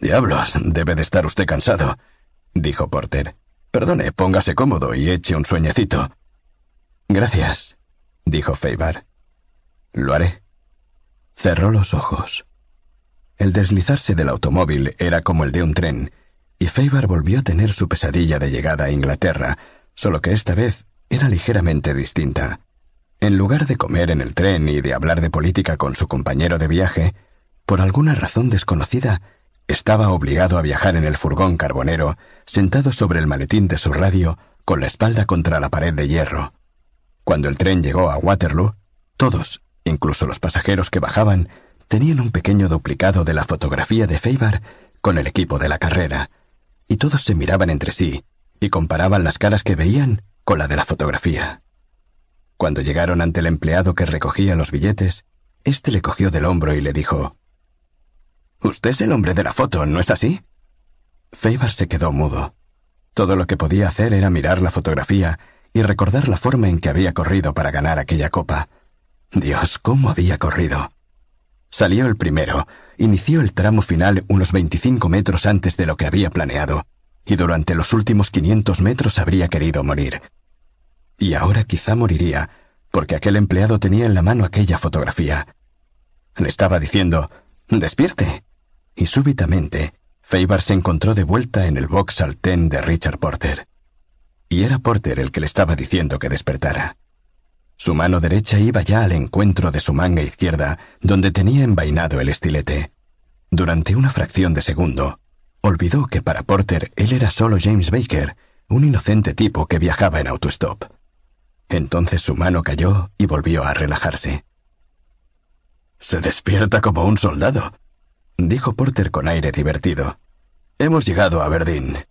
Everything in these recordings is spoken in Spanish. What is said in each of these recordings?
Diablos, debe de estar usted cansado, dijo Porter. Perdone, póngase cómodo y eche un sueñecito. Gracias, dijo Feibar. Lo haré. Cerró los ojos. El deslizarse del automóvil era como el de un tren, y Feibar volvió a tener su pesadilla de llegada a Inglaterra, solo que esta vez era ligeramente distinta. En lugar de comer en el tren y de hablar de política con su compañero de viaje, por alguna razón desconocida, estaba obligado a viajar en el furgón carbonero, sentado sobre el maletín de su radio, con la espalda contra la pared de hierro. Cuando el tren llegó a Waterloo, todos, incluso los pasajeros que bajaban, tenían un pequeño duplicado de la fotografía de Feibar con el equipo de la carrera, y todos se miraban entre sí y comparaban las caras que veían con la de la fotografía. Cuando llegaron ante el empleado que recogía los billetes, éste le cogió del hombro y le dijo Usted es el hombre de la foto, ¿no es así? Feibar se quedó mudo. Todo lo que podía hacer era mirar la fotografía y recordar la forma en que había corrido para ganar aquella copa. Dios, cómo había corrido. Salió el primero, inició el tramo final unos 25 metros antes de lo que había planeado, y durante los últimos 500 metros habría querido morir. Y ahora quizá moriría, porque aquel empleado tenía en la mano aquella fotografía. Le estaba diciendo, despierte. Y súbitamente, Feibar se encontró de vuelta en el box al ten de Richard Porter. Y era Porter el que le estaba diciendo que despertara. Su mano derecha iba ya al encuentro de su manga izquierda, donde tenía envainado el estilete. Durante una fracción de segundo, olvidó que para Porter él era solo James Baker, un inocente tipo que viajaba en autostop. Entonces su mano cayó y volvió a relajarse. Se despierta como un soldado, dijo Porter con aire divertido. Hemos llegado a Aberdeen.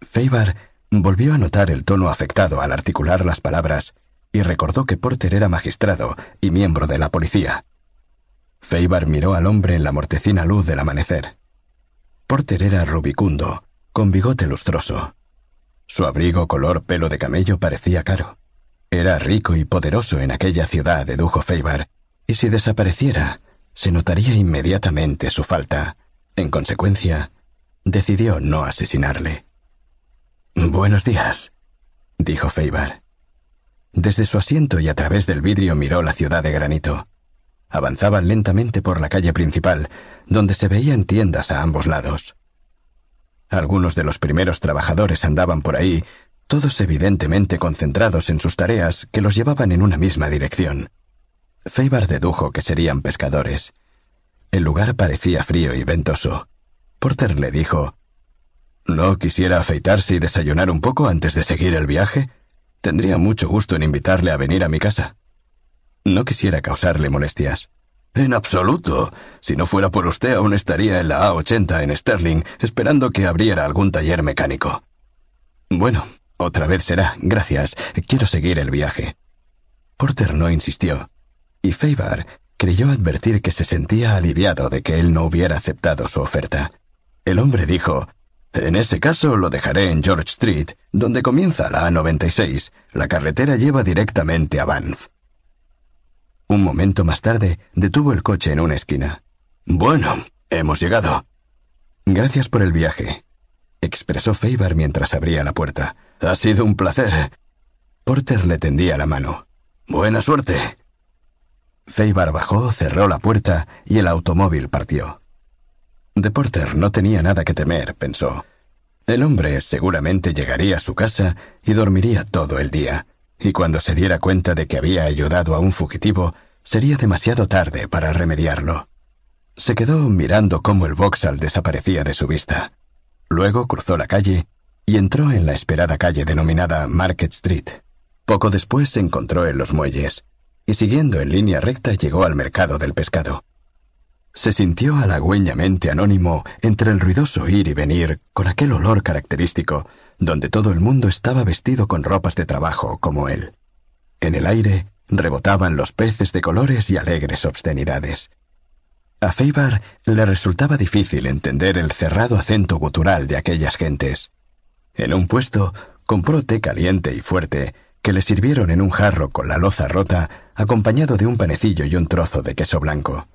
Feibar volvió a notar el tono afectado al articular las palabras y recordó que Porter era magistrado y miembro de la policía. Feibar miró al hombre en la mortecina luz del amanecer. Porter era rubicundo, con bigote lustroso. Su abrigo color pelo de camello parecía caro. Era rico y poderoso en aquella ciudad, dedujo Feibar, y si desapareciera, se notaría inmediatamente su falta. En consecuencia, decidió no asesinarle. Buenos días, dijo Feibar. Desde su asiento y a través del vidrio miró la ciudad de granito. Avanzaban lentamente por la calle principal, donde se veían tiendas a ambos lados. Algunos de los primeros trabajadores andaban por ahí, todos evidentemente concentrados en sus tareas que los llevaban en una misma dirección. Feibar dedujo que serían pescadores. El lugar parecía frío y ventoso. Porter le dijo ¿No quisiera afeitarse y desayunar un poco antes de seguir el viaje? Tendría mucho gusto en invitarle a venir a mi casa. No quisiera causarle molestias. En absoluto. Si no fuera por usted, aún estaría en la A80 en Sterling, esperando que abriera algún taller mecánico. Bueno, otra vez será. Gracias. Quiero seguir el viaje. Porter no insistió, y Feibar creyó advertir que se sentía aliviado de que él no hubiera aceptado su oferta. El hombre dijo en ese caso lo dejaré en George Street, donde comienza la A96. La carretera lleva directamente a Banff. Un momento más tarde, detuvo el coche en una esquina. Bueno, hemos llegado. Gracias por el viaje, expresó Feibar mientras abría la puerta. Ha sido un placer. Porter le tendía la mano. Buena suerte. Feibar bajó, cerró la puerta y el automóvil partió. De Porter no tenía nada que temer, pensó. El hombre seguramente llegaría a su casa y dormiría todo el día, y cuando se diera cuenta de que había ayudado a un fugitivo, sería demasiado tarde para remediarlo. Se quedó mirando cómo el Vauxhall desaparecía de su vista. Luego cruzó la calle y entró en la esperada calle denominada Market Street. Poco después se encontró en los muelles, y siguiendo en línea recta llegó al mercado del pescado. Se sintió halagüeñamente anónimo entre el ruidoso ir y venir con aquel olor característico, donde todo el mundo estaba vestido con ropas de trabajo como él. En el aire rebotaban los peces de colores y alegres obscenidades. A Feibar le resultaba difícil entender el cerrado acento gutural de aquellas gentes. En un puesto compró té caliente y fuerte, que le sirvieron en un jarro con la loza rota, acompañado de un panecillo y un trozo de queso blanco.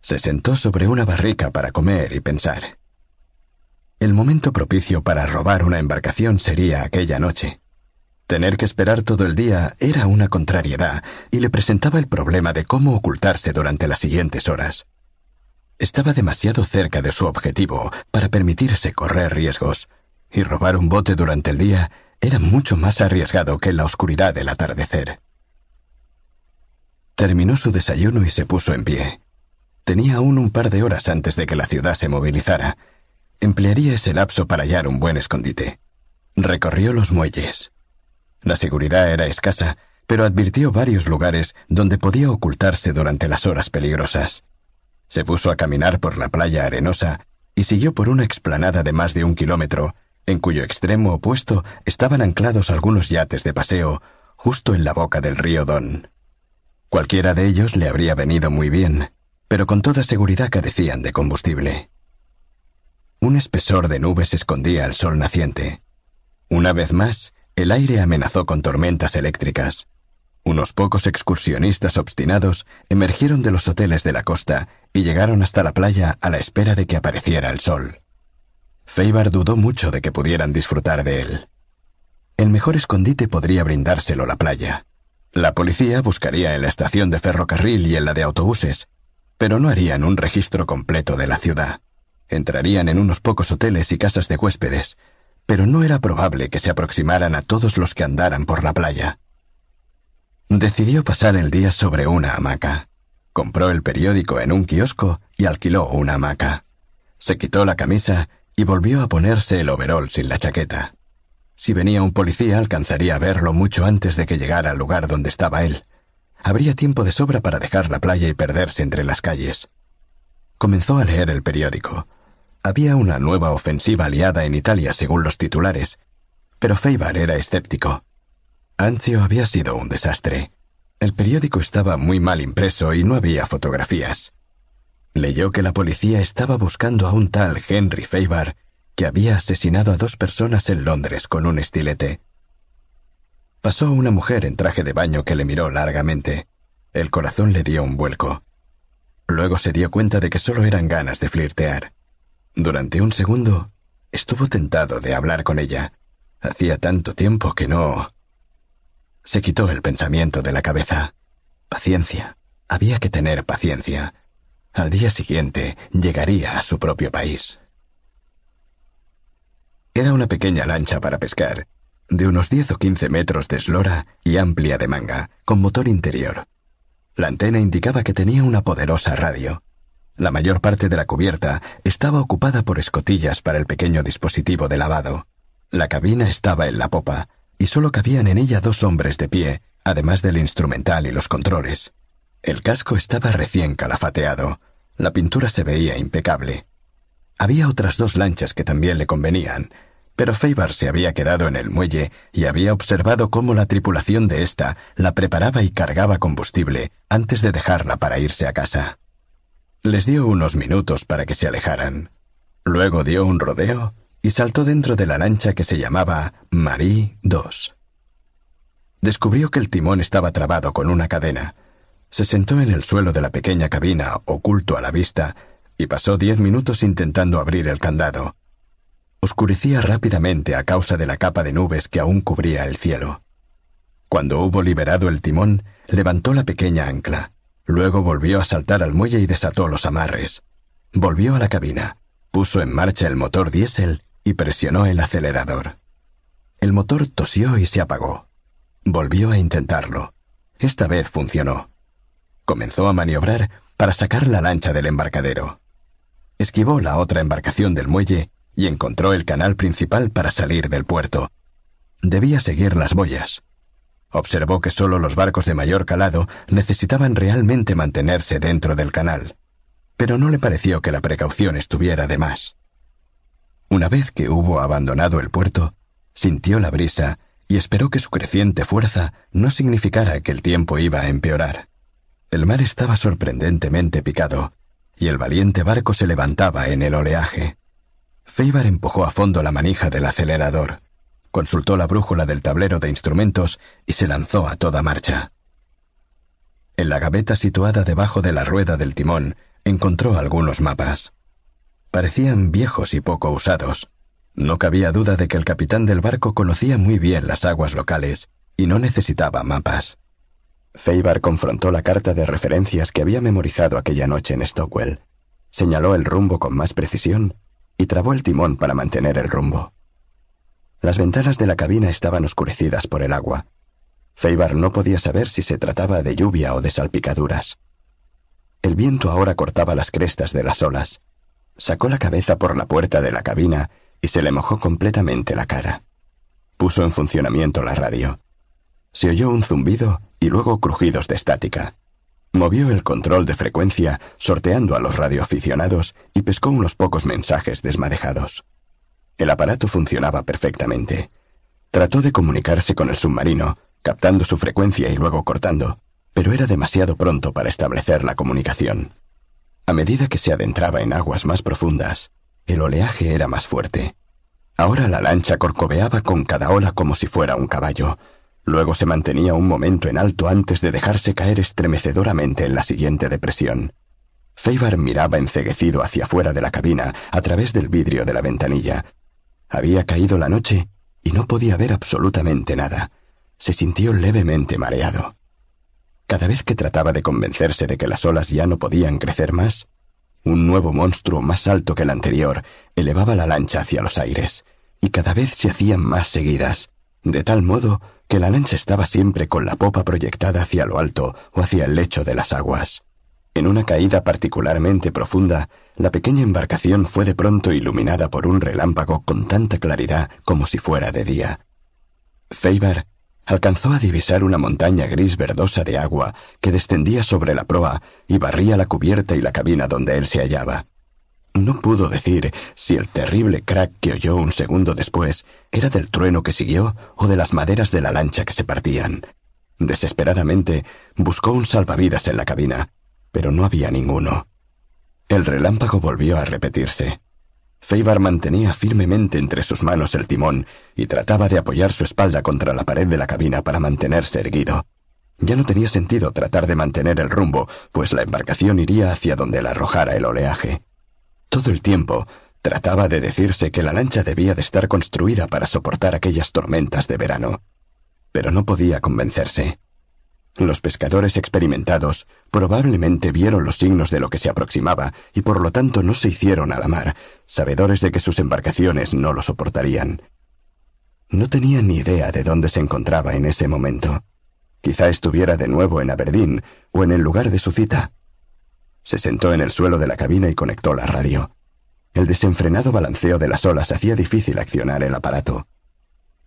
Se sentó sobre una barrica para comer y pensar. El momento propicio para robar una embarcación sería aquella noche. Tener que esperar todo el día era una contrariedad y le presentaba el problema de cómo ocultarse durante las siguientes horas. Estaba demasiado cerca de su objetivo para permitirse correr riesgos, y robar un bote durante el día era mucho más arriesgado que la oscuridad del atardecer. Terminó su desayuno y se puso en pie. Tenía aún un par de horas antes de que la ciudad se movilizara, Emplearía ese lapso para hallar un buen escondite. Recorrió los muelles. La seguridad era escasa, pero advirtió varios lugares donde podía ocultarse durante las horas peligrosas. Se puso a caminar por la playa arenosa y siguió por una explanada de más de un kilómetro, en cuyo extremo opuesto estaban anclados algunos yates de paseo, justo en la boca del río Don. Cualquiera de ellos le habría venido muy bien, pero con toda seguridad carecían de combustible. Un espesor de nubes escondía el sol naciente. Una vez más, el aire amenazó con tormentas eléctricas. Unos pocos excursionistas obstinados emergieron de los hoteles de la costa y llegaron hasta la playa a la espera de que apareciera el sol. Feibar dudó mucho de que pudieran disfrutar de él. El mejor escondite podría brindárselo la playa. La policía buscaría en la estación de ferrocarril y en la de autobuses, pero no harían un registro completo de la ciudad. Entrarían en unos pocos hoteles y casas de huéspedes, pero no era probable que se aproximaran a todos los que andaran por la playa. Decidió pasar el día sobre una hamaca. Compró el periódico en un kiosco y alquiló una hamaca. Se quitó la camisa y volvió a ponerse el overol sin la chaqueta. Si venía un policía alcanzaría a verlo mucho antes de que llegara al lugar donde estaba él. Habría tiempo de sobra para dejar la playa y perderse entre las calles. Comenzó a leer el periódico. Había una nueva ofensiva aliada en Italia según los titulares, pero Feibar era escéptico. Anzio había sido un desastre. El periódico estaba muy mal impreso y no había fotografías. Leyó que la policía estaba buscando a un tal Henry Feibar que había asesinado a dos personas en Londres con un estilete. Pasó una mujer en traje de baño que le miró largamente. El corazón le dio un vuelco. Luego se dio cuenta de que solo eran ganas de flirtear. Durante un segundo estuvo tentado de hablar con ella. Hacía tanto tiempo que no... Se quitó el pensamiento de la cabeza. Paciencia. Había que tener paciencia. Al día siguiente llegaría a su propio país. Era una pequeña lancha para pescar, de unos diez o quince metros de eslora y amplia de manga, con motor interior. La antena indicaba que tenía una poderosa radio. La mayor parte de la cubierta estaba ocupada por escotillas para el pequeño dispositivo de lavado. La cabina estaba en la popa, y solo cabían en ella dos hombres de pie, además del instrumental y los controles. El casco estaba recién calafateado. La pintura se veía impecable. Había otras dos lanchas que también le convenían, pero Feibar se había quedado en el muelle y había observado cómo la tripulación de ésta la preparaba y cargaba combustible antes de dejarla para irse a casa. Les dio unos minutos para que se alejaran. Luego dio un rodeo y saltó dentro de la lancha que se llamaba Marie II. Descubrió que el timón estaba trabado con una cadena. Se sentó en el suelo de la pequeña cabina, oculto a la vista, y pasó diez minutos intentando abrir el candado. Oscurecía rápidamente a causa de la capa de nubes que aún cubría el cielo. Cuando hubo liberado el timón, levantó la pequeña ancla. Luego volvió a saltar al muelle y desató los amarres. Volvió a la cabina, puso en marcha el motor diésel y presionó el acelerador. El motor tosió y se apagó. Volvió a intentarlo. Esta vez funcionó. Comenzó a maniobrar para sacar la lancha del embarcadero. Esquivó la otra embarcación del muelle y encontró el canal principal para salir del puerto. Debía seguir las boyas. Observó que solo los barcos de mayor calado necesitaban realmente mantenerse dentro del canal, pero no le pareció que la precaución estuviera de más. Una vez que hubo abandonado el puerto, sintió la brisa y esperó que su creciente fuerza no significara que el tiempo iba a empeorar. El mar estaba sorprendentemente picado, y el valiente barco se levantaba en el oleaje. Feibar empujó a fondo la manija del acelerador consultó la brújula del tablero de instrumentos y se lanzó a toda marcha. En la gaveta situada debajo de la rueda del timón encontró algunos mapas. Parecían viejos y poco usados. No cabía duda de que el capitán del barco conocía muy bien las aguas locales y no necesitaba mapas. Feibar confrontó la carta de referencias que había memorizado aquella noche en Stockwell, señaló el rumbo con más precisión y trabó el timón para mantener el rumbo. Las ventanas de la cabina estaban oscurecidas por el agua. Feibar no podía saber si se trataba de lluvia o de salpicaduras. El viento ahora cortaba las crestas de las olas. Sacó la cabeza por la puerta de la cabina y se le mojó completamente la cara. Puso en funcionamiento la radio. Se oyó un zumbido y luego crujidos de estática. Movió el control de frecuencia, sorteando a los radioaficionados y pescó unos pocos mensajes desmadejados. El aparato funcionaba perfectamente. Trató de comunicarse con el submarino, captando su frecuencia y luego cortando, pero era demasiado pronto para establecer la comunicación. A medida que se adentraba en aguas más profundas, el oleaje era más fuerte. Ahora la lancha corcoveaba con cada ola como si fuera un caballo, Luego se mantenía un momento en alto antes de dejarse caer estremecedoramente en la siguiente depresión. Feibar miraba enceguecido hacia fuera de la cabina a través del vidrio de la ventanilla. Había caído la noche y no podía ver absolutamente nada. Se sintió levemente mareado. Cada vez que trataba de convencerse de que las olas ya no podían crecer más, un nuevo monstruo más alto que el anterior elevaba la lancha hacia los aires, y cada vez se hacían más seguidas, de tal modo que la lancha estaba siempre con la popa proyectada hacia lo alto o hacia el lecho de las aguas. En una caída particularmente profunda, la pequeña embarcación fue de pronto iluminada por un relámpago con tanta claridad como si fuera de día. Feibar alcanzó a divisar una montaña gris verdosa de agua que descendía sobre la proa y barría la cubierta y la cabina donde él se hallaba. No pudo decir si el terrible crack que oyó un segundo después era del trueno que siguió o de las maderas de la lancha que se partían. Desesperadamente buscó un salvavidas en la cabina, pero no había ninguno. El relámpago volvió a repetirse. Feibar mantenía firmemente entre sus manos el timón y trataba de apoyar su espalda contra la pared de la cabina para mantenerse erguido. Ya no tenía sentido tratar de mantener el rumbo, pues la embarcación iría hacia donde la arrojara el oleaje. Todo el tiempo trataba de decirse que la lancha debía de estar construida para soportar aquellas tormentas de verano, pero no podía convencerse. Los pescadores experimentados probablemente vieron los signos de lo que se aproximaba y por lo tanto no se hicieron a la mar, sabedores de que sus embarcaciones no lo soportarían. No tenía ni idea de dónde se encontraba en ese momento. Quizá estuviera de nuevo en Aberdeen o en el lugar de su cita. Se sentó en el suelo de la cabina y conectó la radio. El desenfrenado balanceo de las olas hacía difícil accionar el aparato.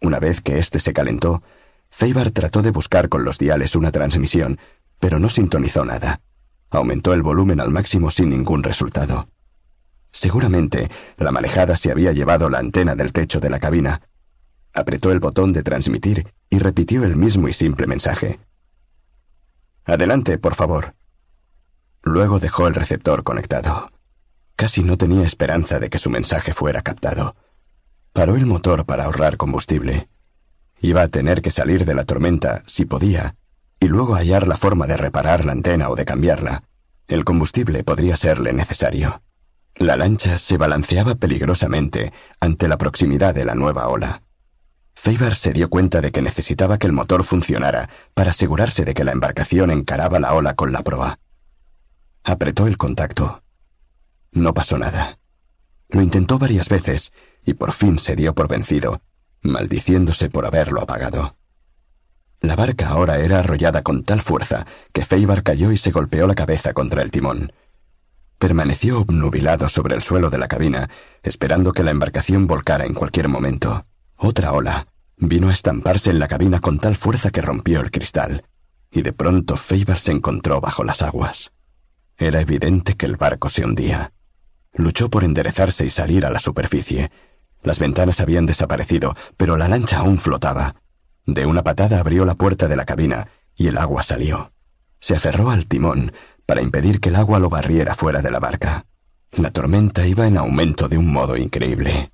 Una vez que éste se calentó, Feibar trató de buscar con los diales una transmisión, pero no sintonizó nada. Aumentó el volumen al máximo sin ningún resultado. Seguramente la manejada se había llevado la antena del techo de la cabina. Apretó el botón de transmitir y repitió el mismo y simple mensaje. Adelante, por favor. Luego dejó el receptor conectado. Casi no tenía esperanza de que su mensaje fuera captado. Paró el motor para ahorrar combustible. Iba a tener que salir de la tormenta, si podía, y luego hallar la forma de reparar la antena o de cambiarla. El combustible podría serle necesario. La lancha se balanceaba peligrosamente ante la proximidad de la nueva ola. Feibar se dio cuenta de que necesitaba que el motor funcionara para asegurarse de que la embarcación encaraba la ola con la proa. Apretó el contacto. No pasó nada. Lo intentó varias veces y por fin se dio por vencido, maldiciéndose por haberlo apagado. La barca ahora era arrollada con tal fuerza que Feibar cayó y se golpeó la cabeza contra el timón. Permaneció obnubilado sobre el suelo de la cabina, esperando que la embarcación volcara en cualquier momento. Otra ola vino a estamparse en la cabina con tal fuerza que rompió el cristal, y de pronto Feibar se encontró bajo las aguas. Era evidente que el barco se hundía. Luchó por enderezarse y salir a la superficie. Las ventanas habían desaparecido, pero la lancha aún flotaba. De una patada abrió la puerta de la cabina y el agua salió. Se aferró al timón para impedir que el agua lo barriera fuera de la barca. La tormenta iba en aumento de un modo increíble.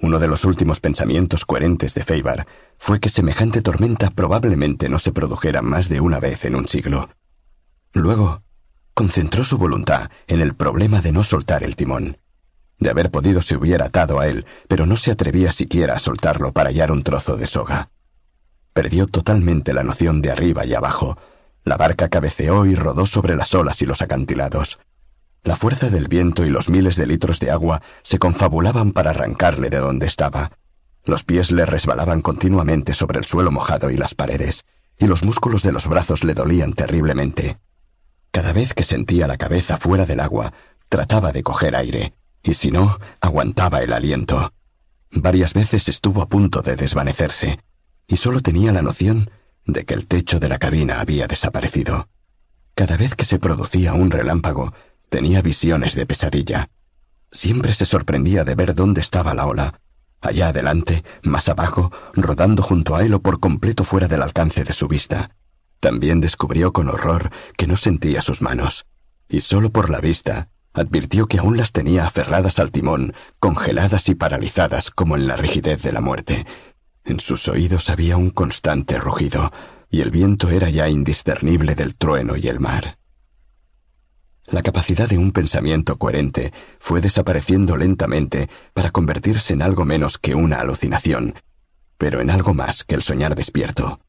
Uno de los últimos pensamientos coherentes de Feibar fue que semejante tormenta probablemente no se produjera más de una vez en un siglo. Luego, concentró su voluntad en el problema de no soltar el timón. De haber podido se hubiera atado a él, pero no se atrevía siquiera a soltarlo para hallar un trozo de soga. Perdió totalmente la noción de arriba y abajo. La barca cabeceó y rodó sobre las olas y los acantilados. La fuerza del viento y los miles de litros de agua se confabulaban para arrancarle de donde estaba. Los pies le resbalaban continuamente sobre el suelo mojado y las paredes, y los músculos de los brazos le dolían terriblemente. Cada vez que sentía la cabeza fuera del agua, trataba de coger aire, y si no, aguantaba el aliento. Varias veces estuvo a punto de desvanecerse, y solo tenía la noción de que el techo de la cabina había desaparecido. Cada vez que se producía un relámpago, tenía visiones de pesadilla. Siempre se sorprendía de ver dónde estaba la ola, allá adelante, más abajo, rodando junto a él o por completo fuera del alcance de su vista. También descubrió con horror que no sentía sus manos, y solo por la vista advirtió que aún las tenía aferradas al timón, congeladas y paralizadas como en la rigidez de la muerte, en sus oídos había un constante rugido, y el viento era ya indiscernible del trueno y el mar. La capacidad de un pensamiento coherente fue desapareciendo lentamente para convertirse en algo menos que una alucinación, pero en algo más que el soñar despierto.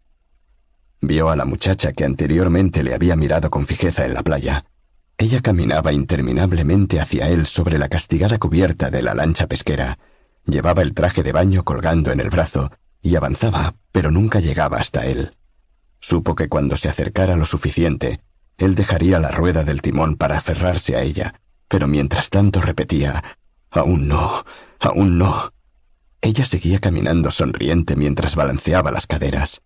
Vio a la muchacha que anteriormente le había mirado con fijeza en la playa. Ella caminaba interminablemente hacia él sobre la castigada cubierta de la lancha pesquera. Llevaba el traje de baño colgando en el brazo y avanzaba, pero nunca llegaba hasta él. Supo que cuando se acercara lo suficiente, él dejaría la rueda del timón para aferrarse a ella, pero mientras tanto repetía Aún no, aún no. Ella seguía caminando sonriente mientras balanceaba las caderas.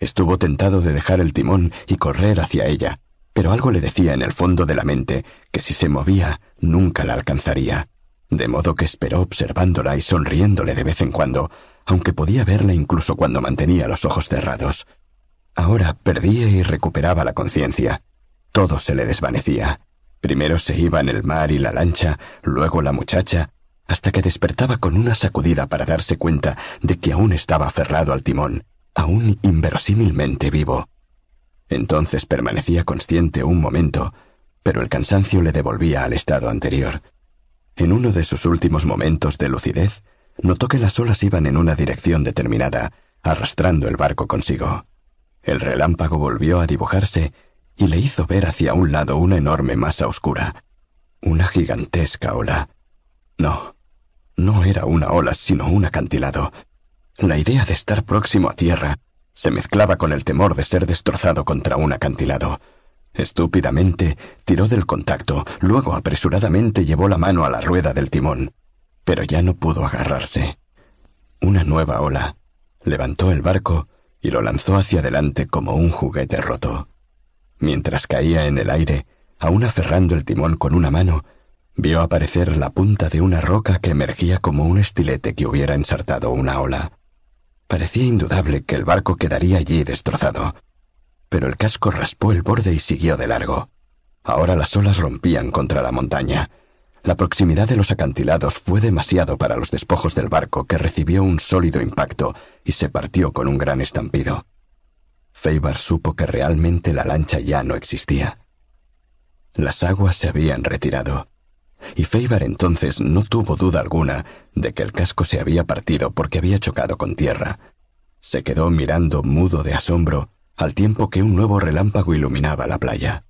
Estuvo tentado de dejar el timón y correr hacia ella, pero algo le decía en el fondo de la mente que si se movía nunca la alcanzaría, de modo que esperó observándola y sonriéndole de vez en cuando, aunque podía verla incluso cuando mantenía los ojos cerrados. Ahora perdía y recuperaba la conciencia. Todo se le desvanecía. Primero se iba en el mar y la lancha, luego la muchacha, hasta que despertaba con una sacudida para darse cuenta de que aún estaba aferrado al timón, aún inverosímilmente vivo. Entonces permanecía consciente un momento, pero el cansancio le devolvía al estado anterior. En uno de sus últimos momentos de lucidez, notó que las olas iban en una dirección determinada, arrastrando el barco consigo. El relámpago volvió a dibujarse y le hizo ver hacia un lado una enorme masa oscura, una gigantesca ola. No, no era una ola, sino un acantilado. La idea de estar próximo a tierra se mezclaba con el temor de ser destrozado contra un acantilado. Estúpidamente tiró del contacto, luego apresuradamente llevó la mano a la rueda del timón pero ya no pudo agarrarse. Una nueva ola levantó el barco y lo lanzó hacia adelante como un juguete roto. Mientras caía en el aire, aún aferrando el timón con una mano, vio aparecer la punta de una roca que emergía como un estilete que hubiera ensartado una ola. Parecía indudable que el barco quedaría allí destrozado, pero el casco raspó el borde y siguió de largo. Ahora las olas rompían contra la montaña, la proximidad de los acantilados fue demasiado para los despojos del barco que recibió un sólido impacto y se partió con un gran estampido. Feibar supo que realmente la lancha ya no existía. Las aguas se habían retirado, y Feibar entonces no tuvo duda alguna de que el casco se había partido porque había chocado con tierra. Se quedó mirando mudo de asombro al tiempo que un nuevo relámpago iluminaba la playa.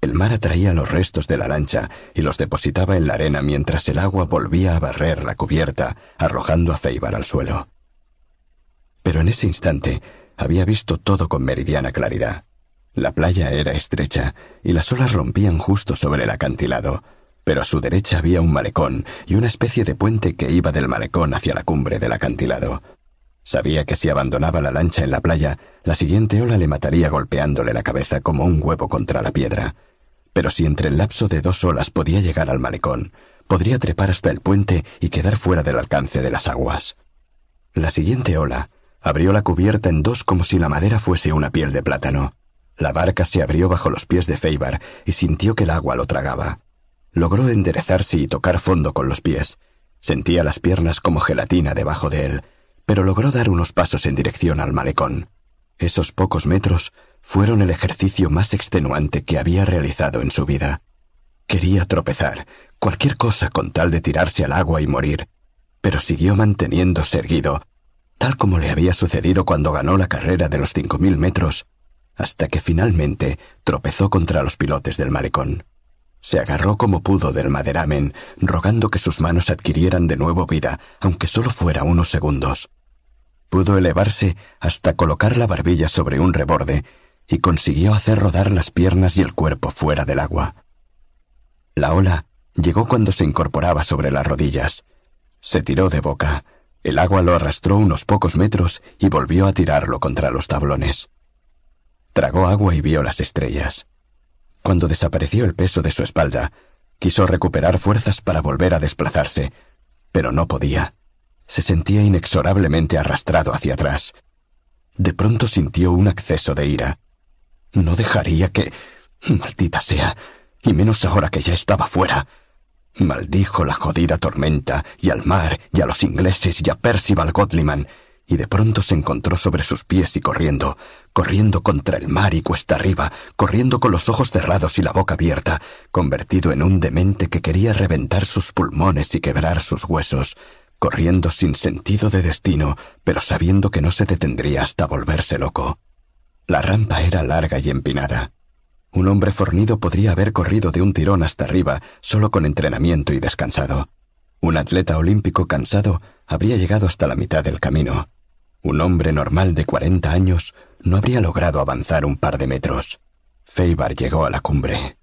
El mar atraía los restos de la lancha y los depositaba en la arena mientras el agua volvía a barrer la cubierta, arrojando a Feibar al suelo. Pero en ese instante había visto todo con meridiana claridad. La playa era estrecha y las olas rompían justo sobre el acantilado, pero a su derecha había un malecón y una especie de puente que iba del malecón hacia la cumbre del acantilado. Sabía que si abandonaba la lancha en la playa, la siguiente ola le mataría golpeándole la cabeza como un huevo contra la piedra pero si entre el lapso de dos olas podía llegar al malecón, podría trepar hasta el puente y quedar fuera del alcance de las aguas. La siguiente ola abrió la cubierta en dos como si la madera fuese una piel de plátano. La barca se abrió bajo los pies de Feibar y sintió que el agua lo tragaba. Logró enderezarse y tocar fondo con los pies. Sentía las piernas como gelatina debajo de él, pero logró dar unos pasos en dirección al malecón. Esos pocos metros fueron el ejercicio más extenuante que había realizado en su vida. Quería tropezar, cualquier cosa con tal de tirarse al agua y morir, pero siguió manteniéndose erguido, tal como le había sucedido cuando ganó la carrera de los cinco mil metros, hasta que finalmente tropezó contra los pilotes del malecón. Se agarró como pudo del maderamen, rogando que sus manos adquirieran de nuevo vida, aunque solo fuera unos segundos. Pudo elevarse hasta colocar la barbilla sobre un reborde y consiguió hacer rodar las piernas y el cuerpo fuera del agua. La ola llegó cuando se incorporaba sobre las rodillas. Se tiró de boca, el agua lo arrastró unos pocos metros y volvió a tirarlo contra los tablones. Tragó agua y vio las estrellas. Cuando desapareció el peso de su espalda, quiso recuperar fuerzas para volver a desplazarse, pero no podía. Se sentía inexorablemente arrastrado hacia atrás. De pronto sintió un acceso de ira. No dejaría que... Maldita sea. Y menos ahora que ya estaba fuera. Maldijo la jodida tormenta, y al mar, y a los ingleses, y a Percival Godliman, y de pronto se encontró sobre sus pies y corriendo, corriendo contra el mar y cuesta arriba, corriendo con los ojos cerrados y la boca abierta, convertido en un demente que quería reventar sus pulmones y quebrar sus huesos, corriendo sin sentido de destino, pero sabiendo que no se detendría hasta volverse loco. La rampa era larga y empinada. Un hombre fornido podría haber corrido de un tirón hasta arriba solo con entrenamiento y descansado. Un atleta olímpico cansado habría llegado hasta la mitad del camino. Un hombre normal de cuarenta años no habría logrado avanzar un par de metros. Feibar llegó a la cumbre.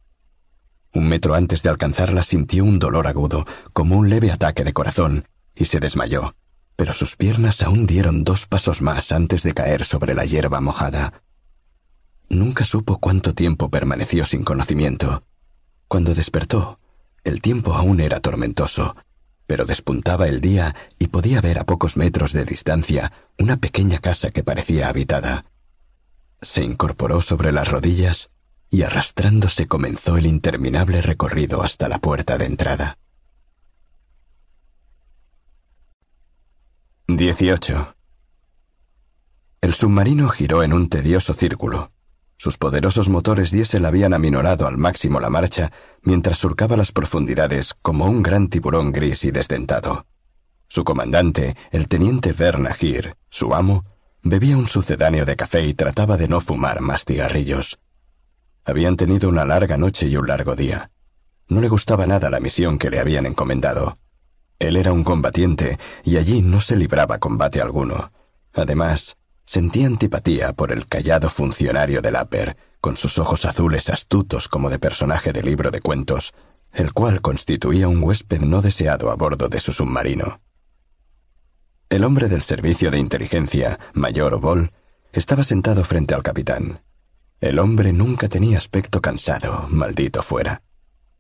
Un metro antes de alcanzarla sintió un dolor agudo, como un leve ataque de corazón, y se desmayó, pero sus piernas aún dieron dos pasos más antes de caer sobre la hierba mojada. Nunca supo cuánto tiempo permaneció sin conocimiento. Cuando despertó, el tiempo aún era tormentoso, pero despuntaba el día y podía ver a pocos metros de distancia una pequeña casa que parecía habitada. Se incorporó sobre las rodillas y arrastrándose comenzó el interminable recorrido hasta la puerta de entrada. 18. El submarino giró en un tedioso círculo. Sus poderosos motores diésel habían aminorado al máximo la marcha mientras surcaba las profundidades como un gran tiburón gris y desdentado. Su comandante, el teniente Vernagir, su amo, bebía un sucedáneo de café y trataba de no fumar más cigarrillos. Habían tenido una larga noche y un largo día. No le gustaba nada la misión que le habían encomendado. Él era un combatiente y allí no se libraba combate alguno. Además, Sentía antipatía por el callado funcionario del Upper, con sus ojos azules astutos como de personaje de libro de cuentos, el cual constituía un huésped no deseado a bordo de su submarino. El hombre del servicio de inteligencia, mayor Obol, estaba sentado frente al capitán. El hombre nunca tenía aspecto cansado, maldito fuera.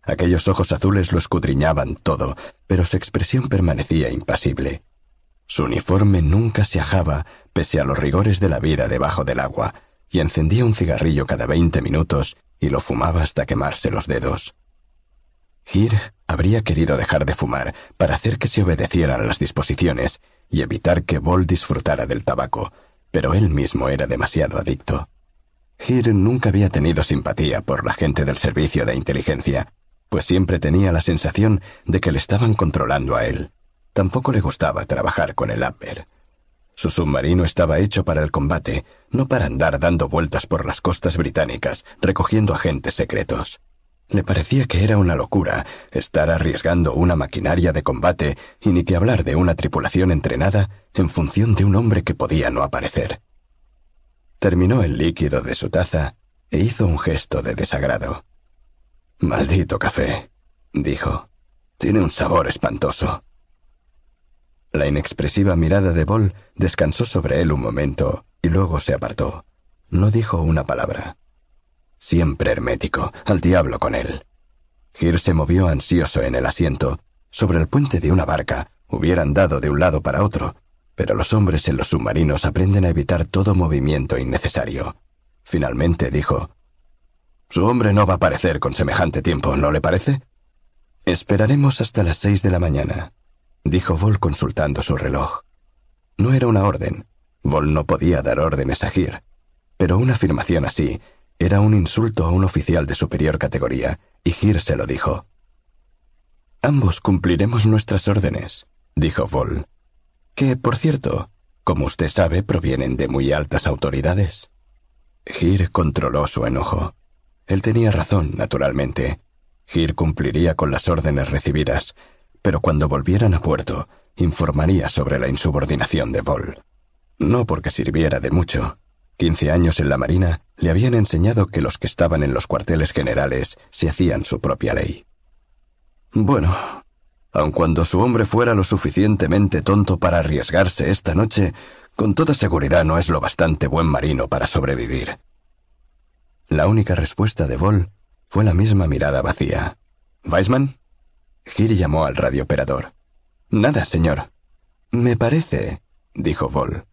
Aquellos ojos azules lo escudriñaban todo, pero su expresión permanecía impasible. Su uniforme nunca se ajaba, pese a los rigores de la vida debajo del agua, y encendía un cigarrillo cada veinte minutos y lo fumaba hasta quemarse los dedos. Gir habría querido dejar de fumar para hacer que se obedecieran las disposiciones y evitar que Bol disfrutara del tabaco, pero él mismo era demasiado adicto. Gir nunca había tenido simpatía por la gente del servicio de inteligencia, pues siempre tenía la sensación de que le estaban controlando a él. Tampoco le gustaba trabajar con el Amber. Su submarino estaba hecho para el combate, no para andar dando vueltas por las costas británicas recogiendo agentes secretos. Le parecía que era una locura estar arriesgando una maquinaria de combate y ni que hablar de una tripulación entrenada en función de un hombre que podía no aparecer. Terminó el líquido de su taza e hizo un gesto de desagrado. Maldito café, dijo. Tiene un sabor espantoso. La inexpresiva mirada de Ball descansó sobre él un momento y luego se apartó. No dijo una palabra. Siempre hermético, al diablo con él. Gir se movió ansioso en el asiento. Sobre el puente de una barca hubieran dado de un lado para otro, pero los hombres en los submarinos aprenden a evitar todo movimiento innecesario. Finalmente dijo, Su hombre no va a aparecer con semejante tiempo, ¿no le parece? Esperaremos hasta las seis de la mañana dijo Vol consultando su reloj. No era una orden. Vol no podía dar órdenes a Gir. Pero una afirmación así Era un insulto a un oficial de superior categoría, y Gir se lo dijo. Ambos cumpliremos nuestras órdenes, dijo Vol. Que, por cierto, como usted sabe, provienen de muy altas autoridades. Gir controló su enojo. Él tenía razón, naturalmente. Gir cumpliría con las órdenes recibidas, pero cuando volvieran a puerto, informaría sobre la insubordinación de Vol. No porque sirviera de mucho. Quince años en la Marina le habían enseñado que los que estaban en los cuarteles generales se hacían su propia ley. Bueno, aun cuando su hombre fuera lo suficientemente tonto para arriesgarse esta noche, con toda seguridad no es lo bastante buen marino para sobrevivir. La única respuesta de Vol fue la misma mirada vacía. ¿Weisman? Giri llamó al radiooperador. Nada, señor. Me parece, dijo Vol,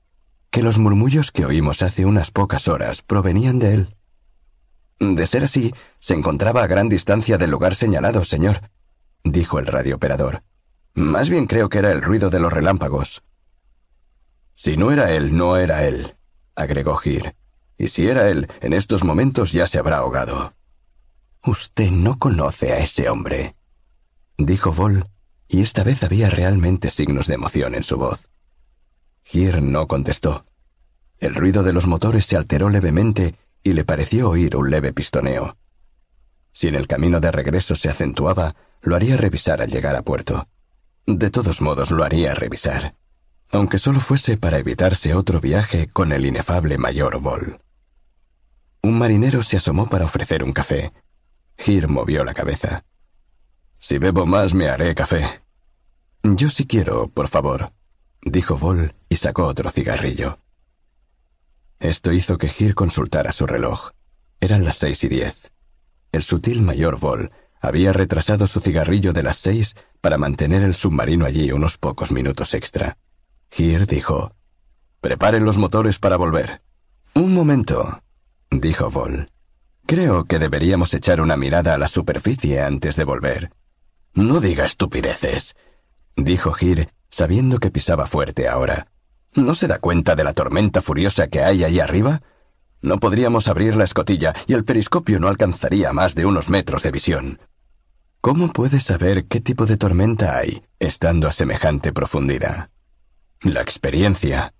que los murmullos que oímos hace unas pocas horas provenían de él. De ser así, se encontraba a gran distancia del lugar señalado, señor, dijo el radiooperador. Más bien creo que era el ruido de los relámpagos. Si no era él, no era él, agregó Gir. Y si era él, en estos momentos ya se habrá ahogado. Usted no conoce a ese hombre, dijo Vol, y esta vez había realmente signos de emoción en su voz. Gir no contestó. El ruido de los motores se alteró levemente y le pareció oír un leve pistoneo. Si en el camino de regreso se acentuaba, lo haría revisar al llegar a puerto. De todos modos lo haría revisar, aunque solo fuese para evitarse otro viaje con el inefable mayor Vol. Un marinero se asomó para ofrecer un café. Gir movió la cabeza. Si bebo más me haré café. Yo sí quiero, por favor, dijo Vol y sacó otro cigarrillo. Esto hizo que Gir consultara su reloj. Eran las seis y diez. El sutil mayor Vol había retrasado su cigarrillo de las seis para mantener el submarino allí unos pocos minutos extra. Gir dijo, Preparen los motores para volver. Un momento, dijo Vol. Creo que deberíamos echar una mirada a la superficie antes de volver. No diga estupideces, dijo Gir, sabiendo que pisaba fuerte ahora. ¿No se da cuenta de la tormenta furiosa que hay ahí arriba? No podríamos abrir la escotilla y el periscopio no alcanzaría más de unos metros de visión. ¿Cómo puedes saber qué tipo de tormenta hay, estando a semejante profundidad? La experiencia.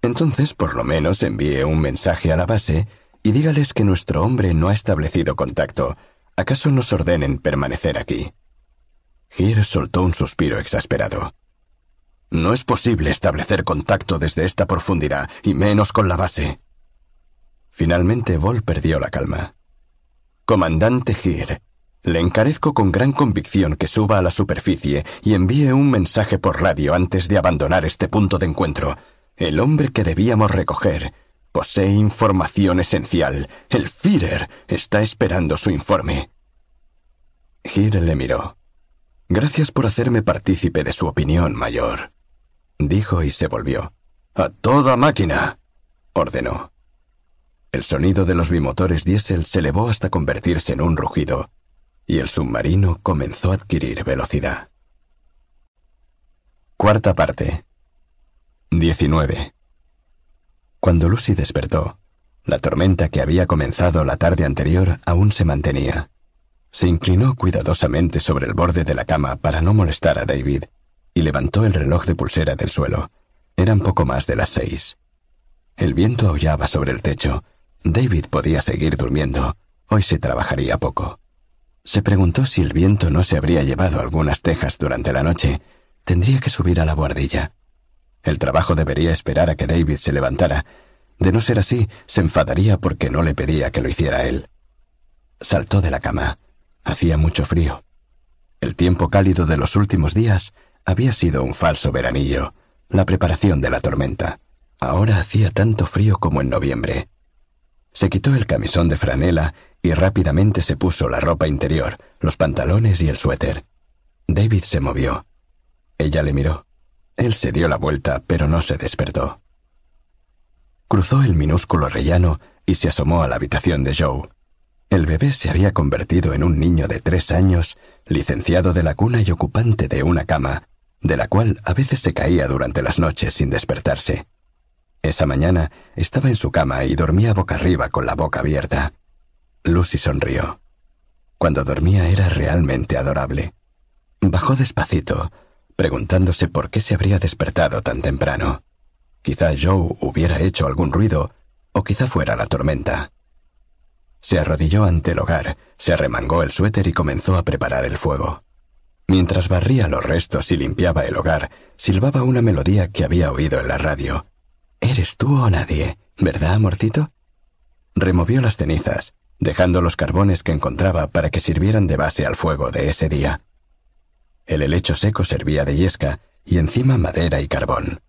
Entonces, por lo menos envíe un mensaje a la base y dígales que nuestro hombre no ha establecido contacto. ¿Acaso nos ordenen permanecer aquí? Gir soltó un suspiro exasperado. No es posible establecer contacto desde esta profundidad, y menos con la base. Finalmente Vol perdió la calma. Comandante Gir, le encarezco con gran convicción que suba a la superficie y envíe un mensaje por radio antes de abandonar este punto de encuentro. El hombre que debíamos recoger posee información esencial. El Führer está esperando su informe. Gir le miró. Gracias por hacerme partícipe de su opinión, mayor. Dijo y se volvió. A toda máquina. ordenó. El sonido de los bimotores diésel se elevó hasta convertirse en un rugido y el submarino comenzó a adquirir velocidad. Cuarta parte. 19. Cuando Lucy despertó, la tormenta que había comenzado la tarde anterior aún se mantenía. Se inclinó cuidadosamente sobre el borde de la cama para no molestar a David y levantó el reloj de pulsera del suelo. Eran poco más de las seis. El viento aullaba sobre el techo. David podía seguir durmiendo. Hoy se trabajaría poco. Se preguntó si el viento no se habría llevado algunas tejas durante la noche. Tendría que subir a la buhardilla. El trabajo debería esperar a que David se levantara. De no ser así, se enfadaría porque no le pedía que lo hiciera él. Saltó de la cama. Hacía mucho frío. El tiempo cálido de los últimos días había sido un falso veranillo, la preparación de la tormenta. Ahora hacía tanto frío como en noviembre. Se quitó el camisón de franela y rápidamente se puso la ropa interior, los pantalones y el suéter. David se movió. Ella le miró. Él se dio la vuelta, pero no se despertó. Cruzó el minúsculo rellano y se asomó a la habitación de Joe. El bebé se había convertido en un niño de tres años, licenciado de la cuna y ocupante de una cama, de la cual a veces se caía durante las noches sin despertarse. Esa mañana estaba en su cama y dormía boca arriba con la boca abierta. Lucy sonrió. Cuando dormía era realmente adorable. Bajó despacito, preguntándose por qué se habría despertado tan temprano. Quizá Joe hubiera hecho algún ruido, o quizá fuera la tormenta. Se arrodilló ante el hogar, se arremangó el suéter y comenzó a preparar el fuego. Mientras barría los restos y limpiaba el hogar, silbaba una melodía que había oído en la radio. ¿Eres tú o nadie? ¿Verdad, amorcito? Removió las cenizas, dejando los carbones que encontraba para que sirvieran de base al fuego de ese día. El helecho seco servía de yesca y encima madera y carbón.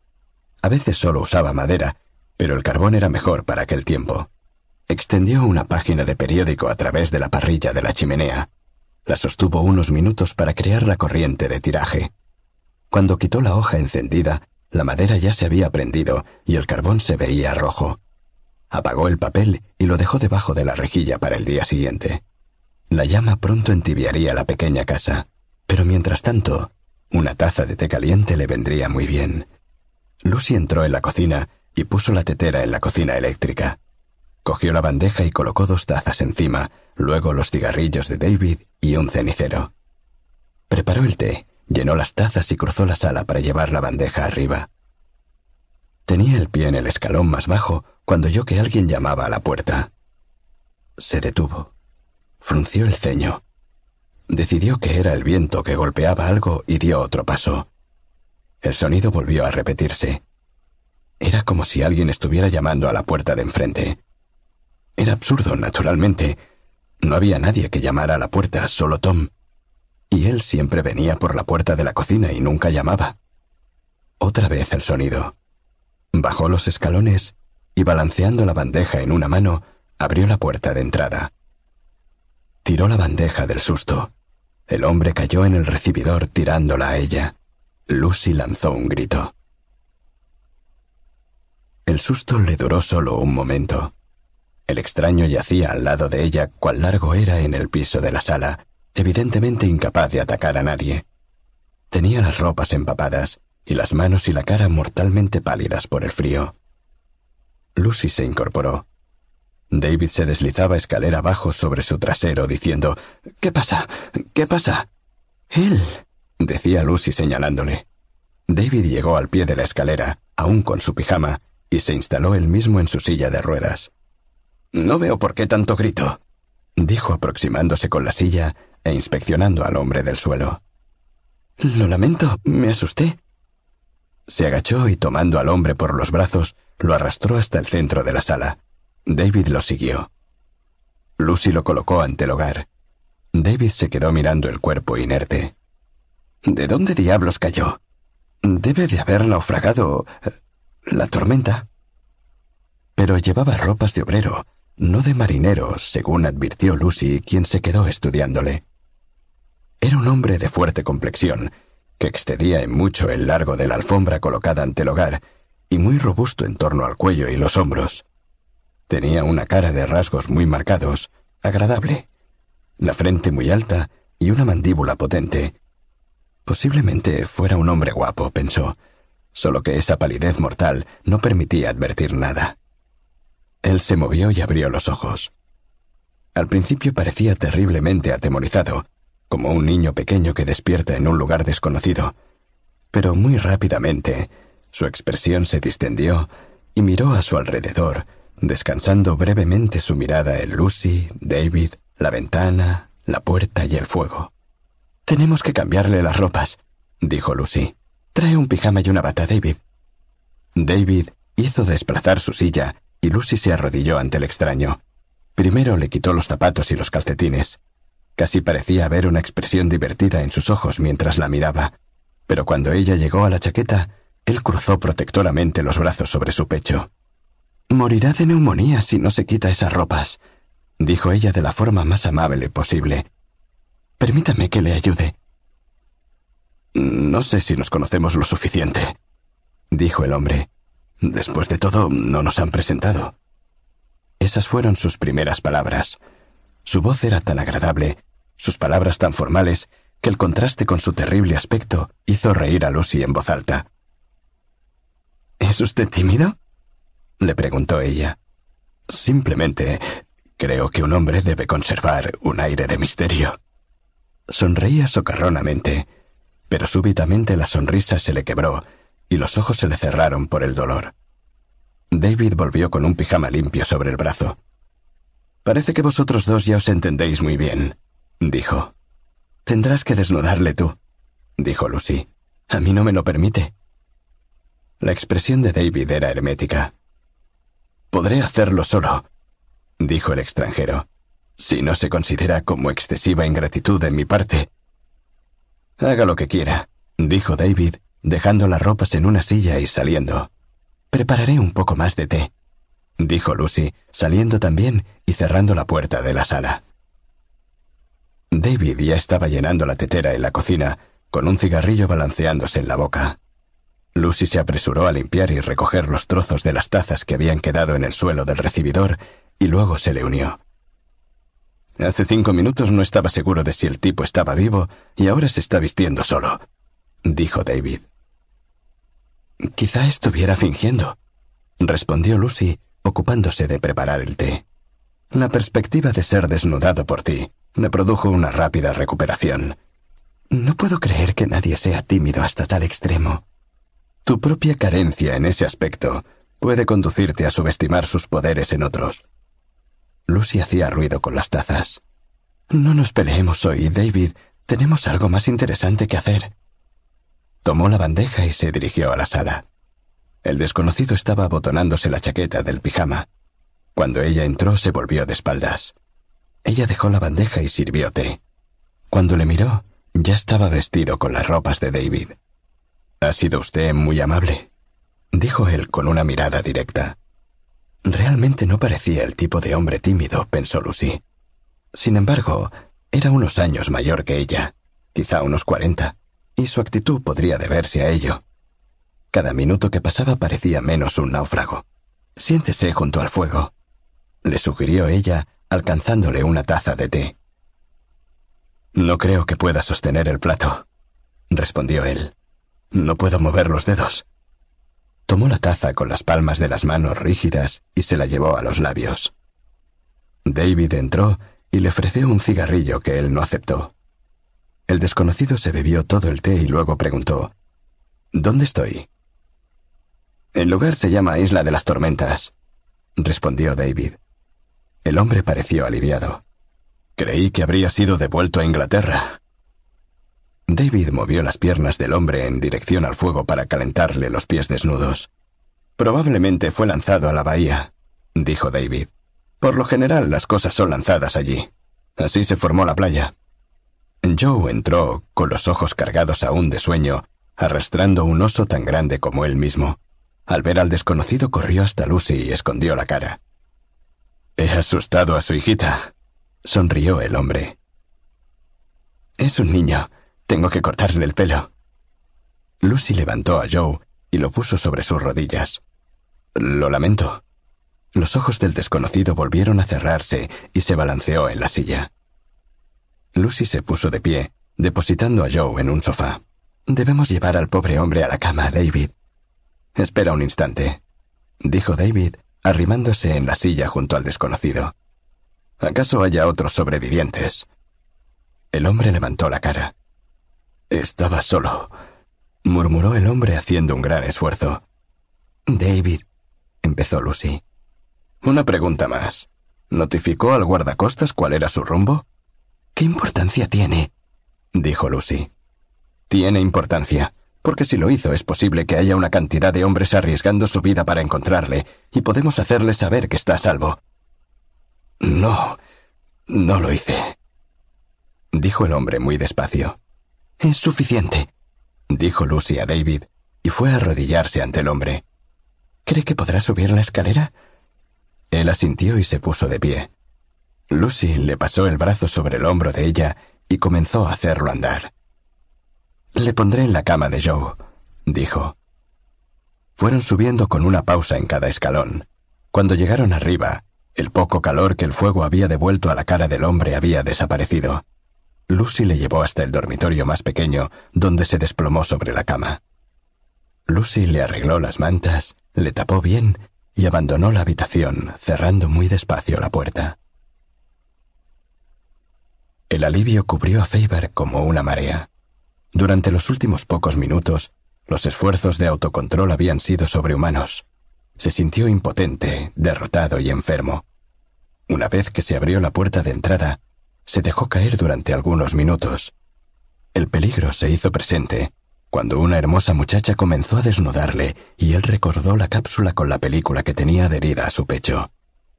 A veces solo usaba madera, pero el carbón era mejor para aquel tiempo. Extendió una página de periódico a través de la parrilla de la chimenea. La sostuvo unos minutos para crear la corriente de tiraje. Cuando quitó la hoja encendida, la madera ya se había prendido y el carbón se veía rojo. Apagó el papel y lo dejó debajo de la rejilla para el día siguiente. La llama pronto entibiaría la pequeña casa, pero mientras tanto, una taza de té caliente le vendría muy bien. Lucy entró en la cocina y puso la tetera en la cocina eléctrica. Cogió la bandeja y colocó dos tazas encima, luego los cigarrillos de David y un cenicero. Preparó el té, llenó las tazas y cruzó la sala para llevar la bandeja arriba. Tenía el pie en el escalón más bajo cuando oyó que alguien llamaba a la puerta. Se detuvo. Frunció el ceño. Decidió que era el viento que golpeaba algo y dio otro paso. El sonido volvió a repetirse. Era como si alguien estuviera llamando a la puerta de enfrente. Era absurdo, naturalmente. No había nadie que llamara a la puerta, solo Tom. Y él siempre venía por la puerta de la cocina y nunca llamaba. Otra vez el sonido. Bajó los escalones y balanceando la bandeja en una mano, abrió la puerta de entrada. Tiró la bandeja del susto. El hombre cayó en el recibidor tirándola a ella. Lucy lanzó un grito. El susto le duró solo un momento. El extraño yacía al lado de ella cual largo era en el piso de la sala, evidentemente incapaz de atacar a nadie. Tenía las ropas empapadas y las manos y la cara mortalmente pálidas por el frío. Lucy se incorporó. David se deslizaba escalera abajo sobre su trasero, diciendo ¿Qué pasa? ¿Qué pasa? Él, decía Lucy señalándole. David llegó al pie de la escalera, aún con su pijama, y se instaló él mismo en su silla de ruedas. No veo por qué tanto grito, dijo aproximándose con la silla e inspeccionando al hombre del suelo. Lo lamento, me asusté. Se agachó y tomando al hombre por los brazos, lo arrastró hasta el centro de la sala. David lo siguió. Lucy lo colocó ante el hogar. David se quedó mirando el cuerpo inerte. ¿De dónde diablos cayó? Debe de haber naufragado eh, la tormenta. Pero llevaba ropas de obrero, no de marinero, según advirtió Lucy, quien se quedó estudiándole. Era un hombre de fuerte complexión, que excedía en mucho el largo de la alfombra colocada ante el hogar, y muy robusto en torno al cuello y los hombros. Tenía una cara de rasgos muy marcados, agradable, la frente muy alta y una mandíbula potente. Posiblemente fuera un hombre guapo, pensó, solo que esa palidez mortal no permitía advertir nada. Él se movió y abrió los ojos. Al principio parecía terriblemente atemorizado, como un niño pequeño que despierta en un lugar desconocido, pero muy rápidamente su expresión se distendió y miró a su alrededor, descansando brevemente su mirada en Lucy, David, la ventana, la puerta y el fuego. Tenemos que cambiarle las ropas, dijo Lucy. Trae un pijama y una bata, David. David hizo desplazar su silla y Lucy se arrodilló ante el extraño. Primero le quitó los zapatos y los calcetines. Casi parecía haber una expresión divertida en sus ojos mientras la miraba, pero cuando ella llegó a la chaqueta, él cruzó protectoramente los brazos sobre su pecho. Morirá de neumonía si no se quita esas ropas, dijo ella de la forma más amable posible. Permítame que le ayude. No sé si nos conocemos lo suficiente, dijo el hombre. Después de todo, no nos han presentado. Esas fueron sus primeras palabras. Su voz era tan agradable, sus palabras tan formales, que el contraste con su terrible aspecto hizo reír a Lucy en voz alta. ¿Es usted tímido? le preguntó ella. Simplemente creo que un hombre debe conservar un aire de misterio. Sonreía socarronamente, pero súbitamente la sonrisa se le quebró y los ojos se le cerraron por el dolor. David volvió con un pijama limpio sobre el brazo. Parece que vosotros dos ya os entendéis muy bien, dijo. Tendrás que desnudarle tú, dijo Lucy. A mí no me lo permite. La expresión de David era hermética. Podré hacerlo solo, dijo el extranjero, si no se considera como excesiva ingratitud en mi parte. Haga lo que quiera, dijo David, dejando las ropas en una silla y saliendo. Prepararé un poco más de té, dijo Lucy, saliendo también y cerrando la puerta de la sala. David ya estaba llenando la tetera en la cocina, con un cigarrillo balanceándose en la boca. Lucy se apresuró a limpiar y recoger los trozos de las tazas que habían quedado en el suelo del recibidor y luego se le unió. Hace cinco minutos no estaba seguro de si el tipo estaba vivo y ahora se está vistiendo solo, dijo David. Quizá estuviera fingiendo, respondió Lucy, ocupándose de preparar el té. La perspectiva de ser desnudado por ti le produjo una rápida recuperación. No puedo creer que nadie sea tímido hasta tal extremo. Tu propia carencia en ese aspecto puede conducirte a subestimar sus poderes en otros. Lucy hacía ruido con las tazas. No nos peleemos hoy, David. Tenemos algo más interesante que hacer. Tomó la bandeja y se dirigió a la sala. El desconocido estaba abotonándose la chaqueta del pijama. Cuando ella entró se volvió de espaldas. Ella dejó la bandeja y sirvió té. Cuando le miró, ya estaba vestido con las ropas de David. Ha sido usted muy amable, dijo él con una mirada directa. Realmente no parecía el tipo de hombre tímido, pensó Lucy. Sin embargo, era unos años mayor que ella, quizá unos cuarenta, y su actitud podría deberse a ello. Cada minuto que pasaba parecía menos un náufrago. Siéntese junto al fuego, le sugirió ella, alcanzándole una taza de té. No creo que pueda sostener el plato, respondió él. No puedo mover los dedos. Tomó la taza con las palmas de las manos rígidas y se la llevó a los labios. David entró y le ofreció un cigarrillo que él no aceptó. El desconocido se bebió todo el té y luego preguntó ¿Dónde estoy? El lugar se llama Isla de las Tormentas, respondió David. El hombre pareció aliviado. Creí que habría sido devuelto a Inglaterra. David movió las piernas del hombre en dirección al fuego para calentarle los pies desnudos. Probablemente fue lanzado a la bahía, dijo David. Por lo general las cosas son lanzadas allí. Así se formó la playa. Joe entró, con los ojos cargados aún de sueño, arrastrando un oso tan grande como él mismo. Al ver al desconocido corrió hasta Lucy y escondió la cara. He asustado a su hijita, sonrió el hombre. Es un niño, tengo que cortarle el pelo. Lucy levantó a Joe y lo puso sobre sus rodillas. Lo lamento. Los ojos del desconocido volvieron a cerrarse y se balanceó en la silla. Lucy se puso de pie, depositando a Joe en un sofá. Debemos llevar al pobre hombre a la cama, David. Espera un instante, dijo David, arrimándose en la silla junto al desconocido. ¿Acaso haya otros sobrevivientes? El hombre levantó la cara. Estaba solo, murmuró el hombre haciendo un gran esfuerzo. David, empezó Lucy. Una pregunta más. ¿Notificó al guardacostas cuál era su rumbo? ¿Qué importancia tiene? dijo Lucy. Tiene importancia, porque si lo hizo es posible que haya una cantidad de hombres arriesgando su vida para encontrarle, y podemos hacerle saber que está a salvo. No, no lo hice, dijo el hombre muy despacio. Es suficiente, dijo Lucy a David, y fue a arrodillarse ante el hombre. ¿Cree que podrá subir la escalera? Él asintió y se puso de pie. Lucy le pasó el brazo sobre el hombro de ella y comenzó a hacerlo andar. Le pondré en la cama de Joe, dijo. Fueron subiendo con una pausa en cada escalón. Cuando llegaron arriba, el poco calor que el fuego había devuelto a la cara del hombre había desaparecido. Lucy le llevó hasta el dormitorio más pequeño, donde se desplomó sobre la cama. Lucy le arregló las mantas, le tapó bien y abandonó la habitación, cerrando muy despacio la puerta. El alivio cubrió a Faber como una marea. Durante los últimos pocos minutos, los esfuerzos de autocontrol habían sido sobrehumanos. Se sintió impotente, derrotado y enfermo. Una vez que se abrió la puerta de entrada, se dejó caer durante algunos minutos. El peligro se hizo presente cuando una hermosa muchacha comenzó a desnudarle y él recordó la cápsula con la película que tenía adherida a su pecho.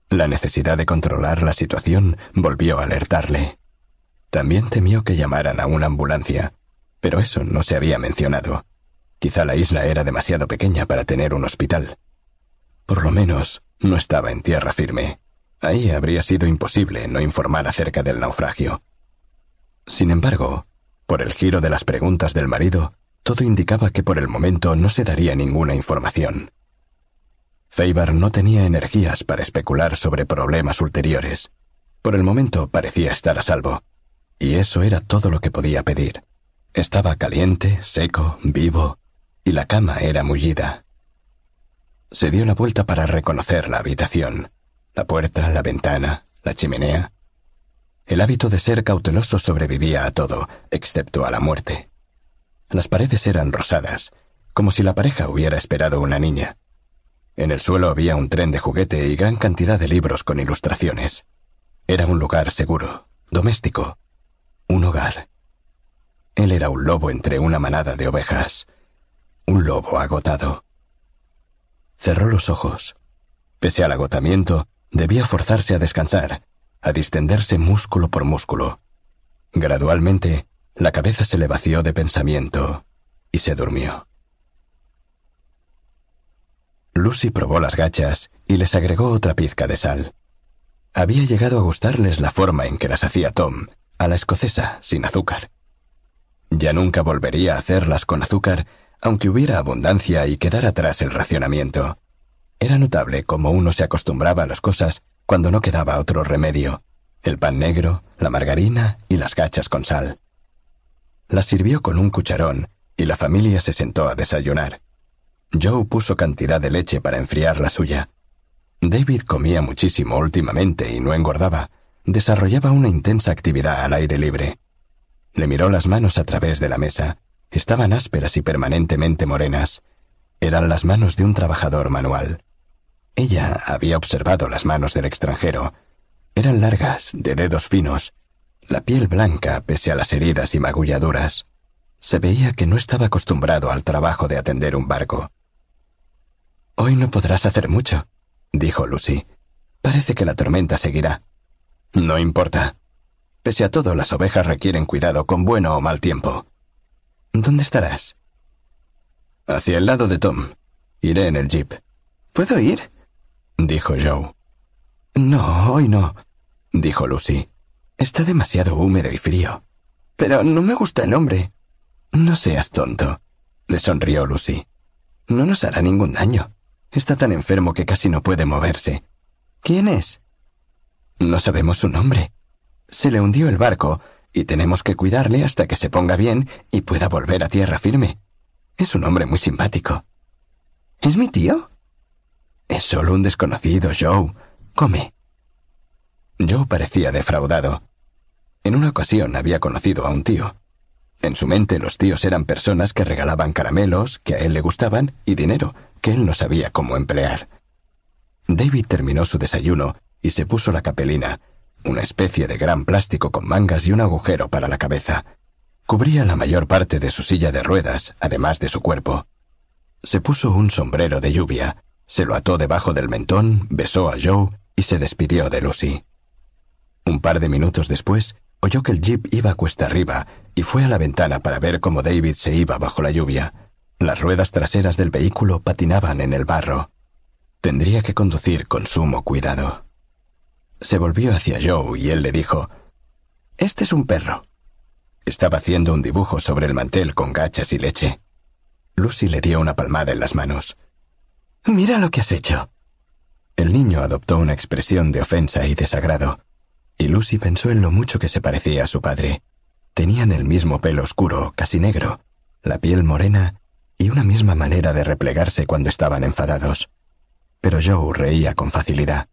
La necesidad de controlar la situación volvió a alertarle. También temió que llamaran a una ambulancia, pero eso no se había mencionado. Quizá la isla era demasiado pequeña para tener un hospital. Por lo menos no estaba en tierra firme. Ahí habría sido imposible no informar acerca del naufragio. Sin embargo, por el giro de las preguntas del marido, todo indicaba que por el momento no se daría ninguna información. Faber no tenía energías para especular sobre problemas ulteriores. Por el momento parecía estar a salvo, y eso era todo lo que podía pedir. Estaba caliente, seco, vivo, y la cama era mullida. Se dio la vuelta para reconocer la habitación, la puerta, la ventana, la chimenea. El hábito de ser cauteloso sobrevivía a todo, excepto a la muerte. Las paredes eran rosadas, como si la pareja hubiera esperado una niña. En el suelo había un tren de juguete y gran cantidad de libros con ilustraciones. Era un lugar seguro, doméstico, un hogar. Él era un lobo entre una manada de ovejas, un lobo agotado. Cerró los ojos. Pese al agotamiento, debía forzarse a descansar, a distenderse músculo por músculo. Gradualmente, la cabeza se le vació de pensamiento y se durmió. Lucy probó las gachas y les agregó otra pizca de sal. Había llegado a gustarles la forma en que las hacía Tom, a la escocesa, sin azúcar. Ya nunca volvería a hacerlas con azúcar, aunque hubiera abundancia y quedara atrás el racionamiento. Era notable cómo uno se acostumbraba a las cosas cuando no quedaba otro remedio. El pan negro, la margarina y las gachas con sal. Las sirvió con un cucharón y la familia se sentó a desayunar. Joe puso cantidad de leche para enfriar la suya. David comía muchísimo últimamente y no engordaba, desarrollaba una intensa actividad al aire libre. Le miró las manos a través de la mesa. Estaban ásperas y permanentemente morenas. Eran las manos de un trabajador manual. Ella había observado las manos del extranjero. Eran largas, de dedos finos, la piel blanca pese a las heridas y magulladuras. Se veía que no estaba acostumbrado al trabajo de atender un barco. Hoy no podrás hacer mucho, dijo Lucy. Parece que la tormenta seguirá. No importa. Pese a todo, las ovejas requieren cuidado con bueno o mal tiempo. ¿Dónde estarás? Hacia el lado de Tom. Iré en el jeep. ¿Puedo ir? dijo Joe. No, hoy no, dijo Lucy. Está demasiado húmedo y frío. Pero no me gusta el hombre. No seas tonto, le sonrió Lucy. No nos hará ningún daño. Está tan enfermo que casi no puede moverse. ¿Quién es? No sabemos su nombre. Se le hundió el barco y tenemos que cuidarle hasta que se ponga bien y pueda volver a tierra firme. Es un hombre muy simpático. ¿Es mi tío? Es solo un desconocido, Joe. Come. Joe parecía defraudado. En una ocasión había conocido a un tío. En su mente los tíos eran personas que regalaban caramelos que a él le gustaban y dinero que él no sabía cómo emplear. David terminó su desayuno y se puso la capelina, una especie de gran plástico con mangas y un agujero para la cabeza. Cubría la mayor parte de su silla de ruedas, además de su cuerpo. Se puso un sombrero de lluvia, se lo ató debajo del mentón, besó a Joe y se despidió de Lucy. Un par de minutos después, oyó que el jeep iba cuesta arriba y fue a la ventana para ver cómo David se iba bajo la lluvia. Las ruedas traseras del vehículo patinaban en el barro. Tendría que conducir con sumo cuidado. Se volvió hacia Joe y él le dijo, Este es un perro. Estaba haciendo un dibujo sobre el mantel con gachas y leche. Lucy le dio una palmada en las manos. Mira lo que has hecho. El niño adoptó una expresión de ofensa y desagrado, y Lucy pensó en lo mucho que se parecía a su padre. Tenían el mismo pelo oscuro, casi negro, la piel morena y una misma manera de replegarse cuando estaban enfadados Pero Joe reía con facilidad.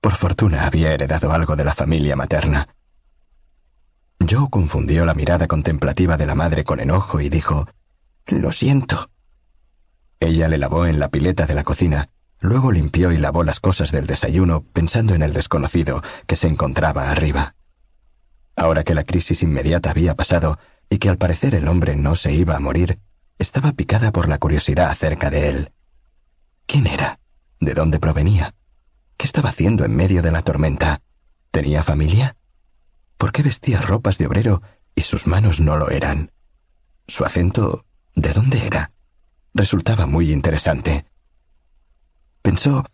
Por fortuna había heredado algo de la familia materna. Joe confundió la mirada contemplativa de la madre con enojo y dijo Lo siento. Ella le lavó en la pileta de la cocina, luego limpió y lavó las cosas del desayuno pensando en el desconocido que se encontraba arriba. Ahora que la crisis inmediata había pasado y que al parecer el hombre no se iba a morir, estaba picada por la curiosidad acerca de él. ¿Quién era? ¿De dónde provenía? ¿Qué estaba haciendo en medio de la tormenta? ¿Tenía familia? ¿Por qué vestía ropas de obrero y sus manos no lo eran? ¿Su acento de dónde era? Resultaba muy interesante. Pensó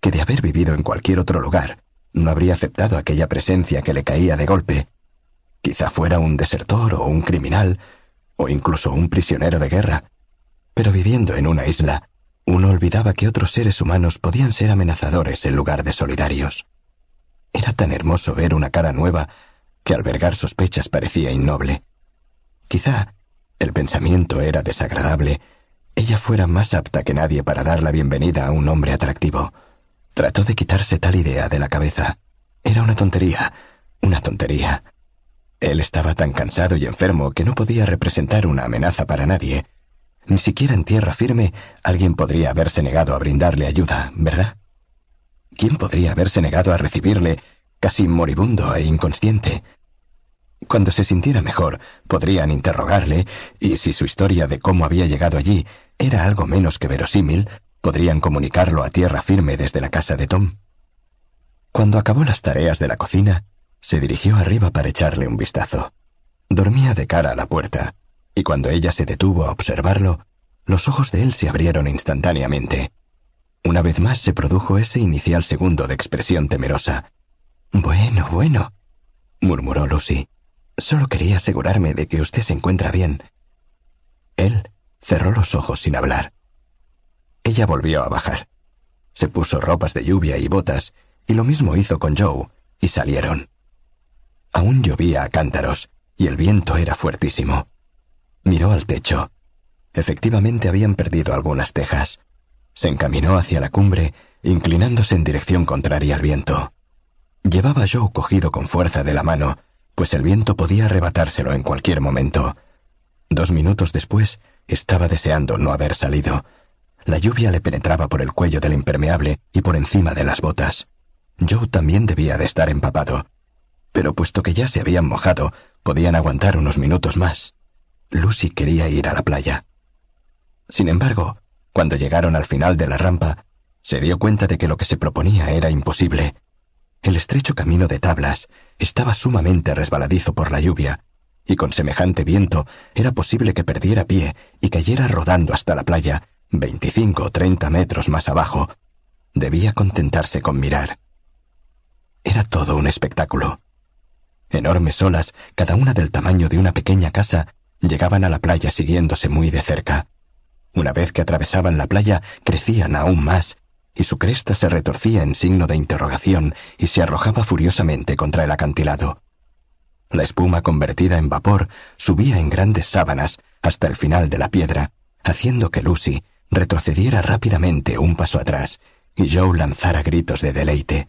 que de haber vivido en cualquier otro lugar, no habría aceptado aquella presencia que le caía de golpe. Quizá fuera un desertor o un criminal, o incluso un prisionero de guerra. Pero viviendo en una isla, uno olvidaba que otros seres humanos podían ser amenazadores en lugar de solidarios. Era tan hermoso ver una cara nueva que albergar sospechas parecía innoble. Quizá el pensamiento era desagradable, ella fuera más apta que nadie para dar la bienvenida a un hombre atractivo. Trató de quitarse tal idea de la cabeza. Era una tontería, una tontería. Él estaba tan cansado y enfermo que no podía representar una amenaza para nadie. Ni siquiera en tierra firme alguien podría haberse negado a brindarle ayuda, ¿verdad? ¿Quién podría haberse negado a recibirle casi moribundo e inconsciente? Cuando se sintiera mejor, podrían interrogarle, y si su historia de cómo había llegado allí era algo menos que verosímil, podrían comunicarlo a tierra firme desde la casa de Tom. Cuando acabó las tareas de la cocina, se dirigió arriba para echarle un vistazo. Dormía de cara a la puerta, y cuando ella se detuvo a observarlo, los ojos de él se abrieron instantáneamente. Una vez más se produjo ese inicial segundo de expresión temerosa. Bueno, bueno, murmuró Lucy. Solo quería asegurarme de que usted se encuentra bien. Él cerró los ojos sin hablar. Ella volvió a bajar. Se puso ropas de lluvia y botas, y lo mismo hizo con Joe, y salieron. Aún llovía a cántaros, y el viento era fuertísimo. Miró al techo. Efectivamente habían perdido algunas tejas. Se encaminó hacia la cumbre, inclinándose en dirección contraria al viento. Llevaba a Joe cogido con fuerza de la mano, pues el viento podía arrebatárselo en cualquier momento. Dos minutos después, estaba deseando no haber salido. La lluvia le penetraba por el cuello del impermeable y por encima de las botas. Joe también debía de estar empapado pero puesto que ya se habían mojado, podían aguantar unos minutos más. Lucy quería ir a la playa. Sin embargo, cuando llegaron al final de la rampa, se dio cuenta de que lo que se proponía era imposible. El estrecho camino de tablas estaba sumamente resbaladizo por la lluvia, y con semejante viento era posible que perdiera pie y cayera rodando hasta la playa, veinticinco o treinta metros más abajo. Debía contentarse con mirar. Era todo un espectáculo. Enormes olas, cada una del tamaño de una pequeña casa, llegaban a la playa siguiéndose muy de cerca. Una vez que atravesaban la playa, crecían aún más, y su cresta se retorcía en signo de interrogación y se arrojaba furiosamente contra el acantilado. La espuma convertida en vapor subía en grandes sábanas hasta el final de la piedra, haciendo que Lucy retrocediera rápidamente un paso atrás y Joe lanzara gritos de deleite.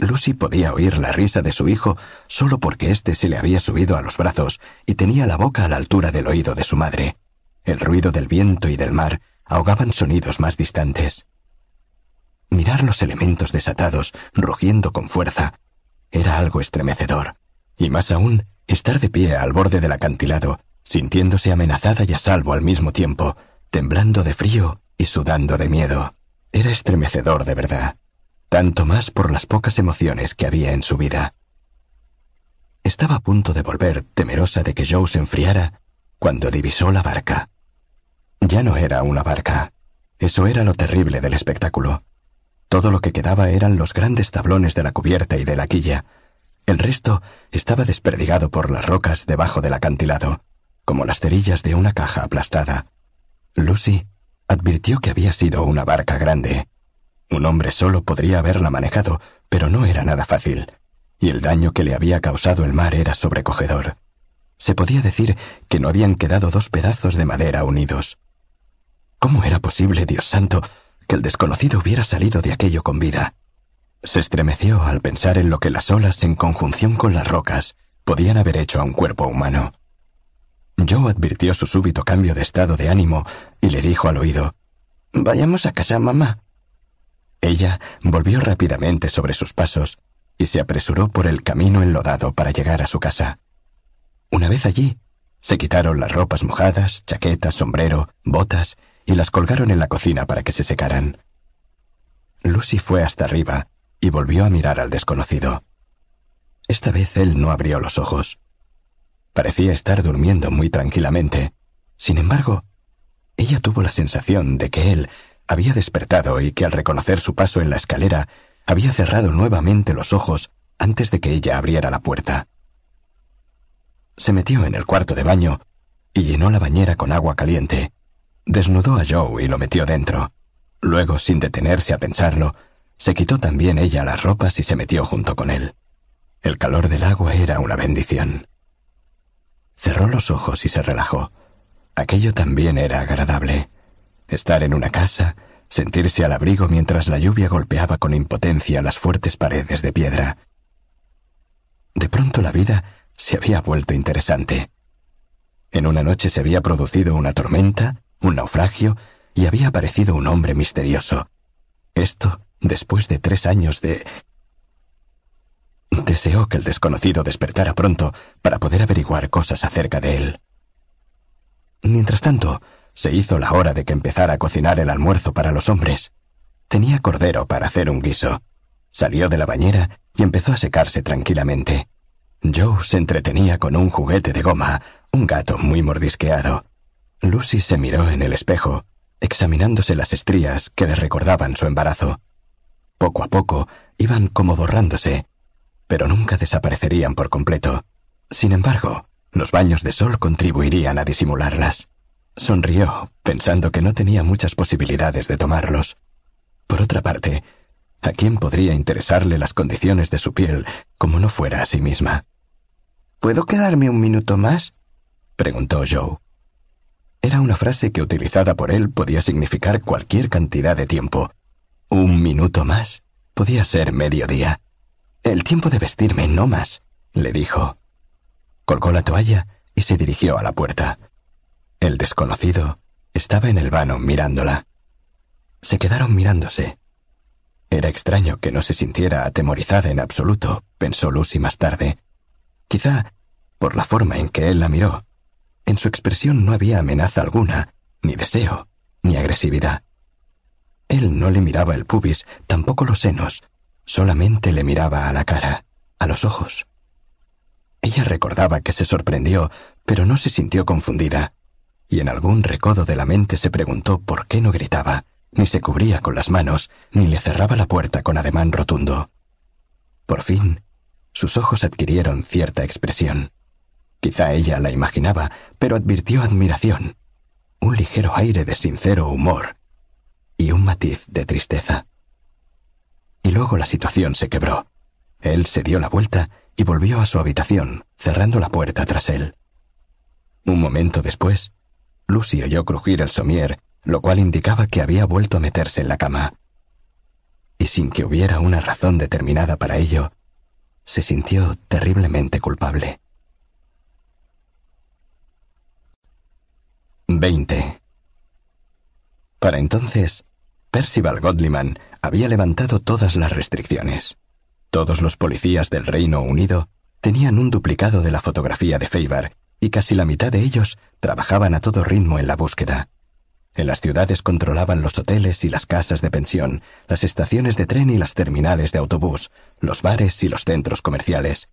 Lucy podía oír la risa de su hijo solo porque éste se le había subido a los brazos y tenía la boca a la altura del oído de su madre. El ruido del viento y del mar ahogaban sonidos más distantes. Mirar los elementos desatados, rugiendo con fuerza, era algo estremecedor, y más aún estar de pie al borde del acantilado, sintiéndose amenazada y a salvo al mismo tiempo, temblando de frío y sudando de miedo. Era estremecedor de verdad tanto más por las pocas emociones que había en su vida. Estaba a punto de volver, temerosa de que Joe se enfriara, cuando divisó la barca. Ya no era una barca. Eso era lo terrible del espectáculo. Todo lo que quedaba eran los grandes tablones de la cubierta y de la quilla. El resto estaba desperdigado por las rocas debajo del acantilado, como las cerillas de una caja aplastada. Lucy advirtió que había sido una barca grande, un hombre solo podría haberla manejado, pero no era nada fácil, y el daño que le había causado el mar era sobrecogedor. Se podía decir que no habían quedado dos pedazos de madera unidos. ¿Cómo era posible, Dios santo, que el desconocido hubiera salido de aquello con vida. Se estremeció al pensar en lo que las olas, en conjunción con las rocas, podían haber hecho a un cuerpo humano. Joe advirtió su súbito cambio de estado de ánimo y le dijo al oído Vayamos a casa, mamá. Ella volvió rápidamente sobre sus pasos y se apresuró por el camino enlodado para llegar a su casa. Una vez allí, se quitaron las ropas mojadas, chaquetas, sombrero, botas y las colgaron en la cocina para que se secaran. Lucy fue hasta arriba y volvió a mirar al desconocido. Esta vez él no abrió los ojos. Parecía estar durmiendo muy tranquilamente. Sin embargo, ella tuvo la sensación de que él había despertado y que al reconocer su paso en la escalera había cerrado nuevamente los ojos antes de que ella abriera la puerta. Se metió en el cuarto de baño y llenó la bañera con agua caliente. Desnudó a Joe y lo metió dentro. Luego, sin detenerse a pensarlo, se quitó también ella las ropas y se metió junto con él. El calor del agua era una bendición. Cerró los ojos y se relajó. Aquello también era agradable. Estar en una casa, sentirse al abrigo mientras la lluvia golpeaba con impotencia las fuertes paredes de piedra. De pronto la vida se había vuelto interesante. En una noche se había producido una tormenta, un naufragio, y había aparecido un hombre misterioso. Esto después de tres años de Deseó que el desconocido despertara pronto para poder averiguar cosas acerca de él. Mientras tanto, se hizo la hora de que empezara a cocinar el almuerzo para los hombres. Tenía cordero para hacer un guiso. Salió de la bañera y empezó a secarse tranquilamente. Joe se entretenía con un juguete de goma, un gato muy mordisqueado. Lucy se miró en el espejo, examinándose las estrías que le recordaban su embarazo. Poco a poco iban como borrándose, pero nunca desaparecerían por completo. Sin embargo, los baños de sol contribuirían a disimularlas. Sonrió, pensando que no tenía muchas posibilidades de tomarlos. Por otra parte, ¿a quién podría interesarle las condiciones de su piel como no fuera a sí misma? ¿Puedo quedarme un minuto más? preguntó Joe. Era una frase que utilizada por él podía significar cualquier cantidad de tiempo. Un minuto más podía ser mediodía. El tiempo de vestirme, no más, le dijo. Colgó la toalla y se dirigió a la puerta. El desconocido estaba en el vano mirándola. Se quedaron mirándose. Era extraño que no se sintiera atemorizada en absoluto, pensó Lucy más tarde. Quizá por la forma en que él la miró. En su expresión no había amenaza alguna, ni deseo, ni agresividad. Él no le miraba el pubis, tampoco los senos, Solamente le miraba a la cara, a los ojos. Ella recordaba que se sorprendió, pero no se sintió confundida, y en algún recodo de la mente se preguntó por qué no gritaba, ni se cubría con las manos, ni le cerraba la puerta con ademán rotundo. Por fin, sus ojos adquirieron cierta expresión. Quizá ella la imaginaba, pero advirtió admiración, un ligero aire de sincero humor y un matiz de tristeza. Y luego la situación se quebró. Él se dio la vuelta y volvió a su habitación, cerrando la puerta tras él. Un momento después, Lucy oyó crujir el somier, lo cual indicaba que había vuelto a meterse en la cama. Y sin que hubiera una razón determinada para ello, se sintió terriblemente culpable. 20. Para entonces, Percival Godliman había levantado todas las restricciones. Todos los policías del Reino Unido tenían un duplicado de la fotografía de Feibar y casi la mitad de ellos trabajaban a todo ritmo en la búsqueda. En las ciudades controlaban los hoteles y las casas de pensión, las estaciones de tren y las terminales de autobús, los bares y los centros comerciales,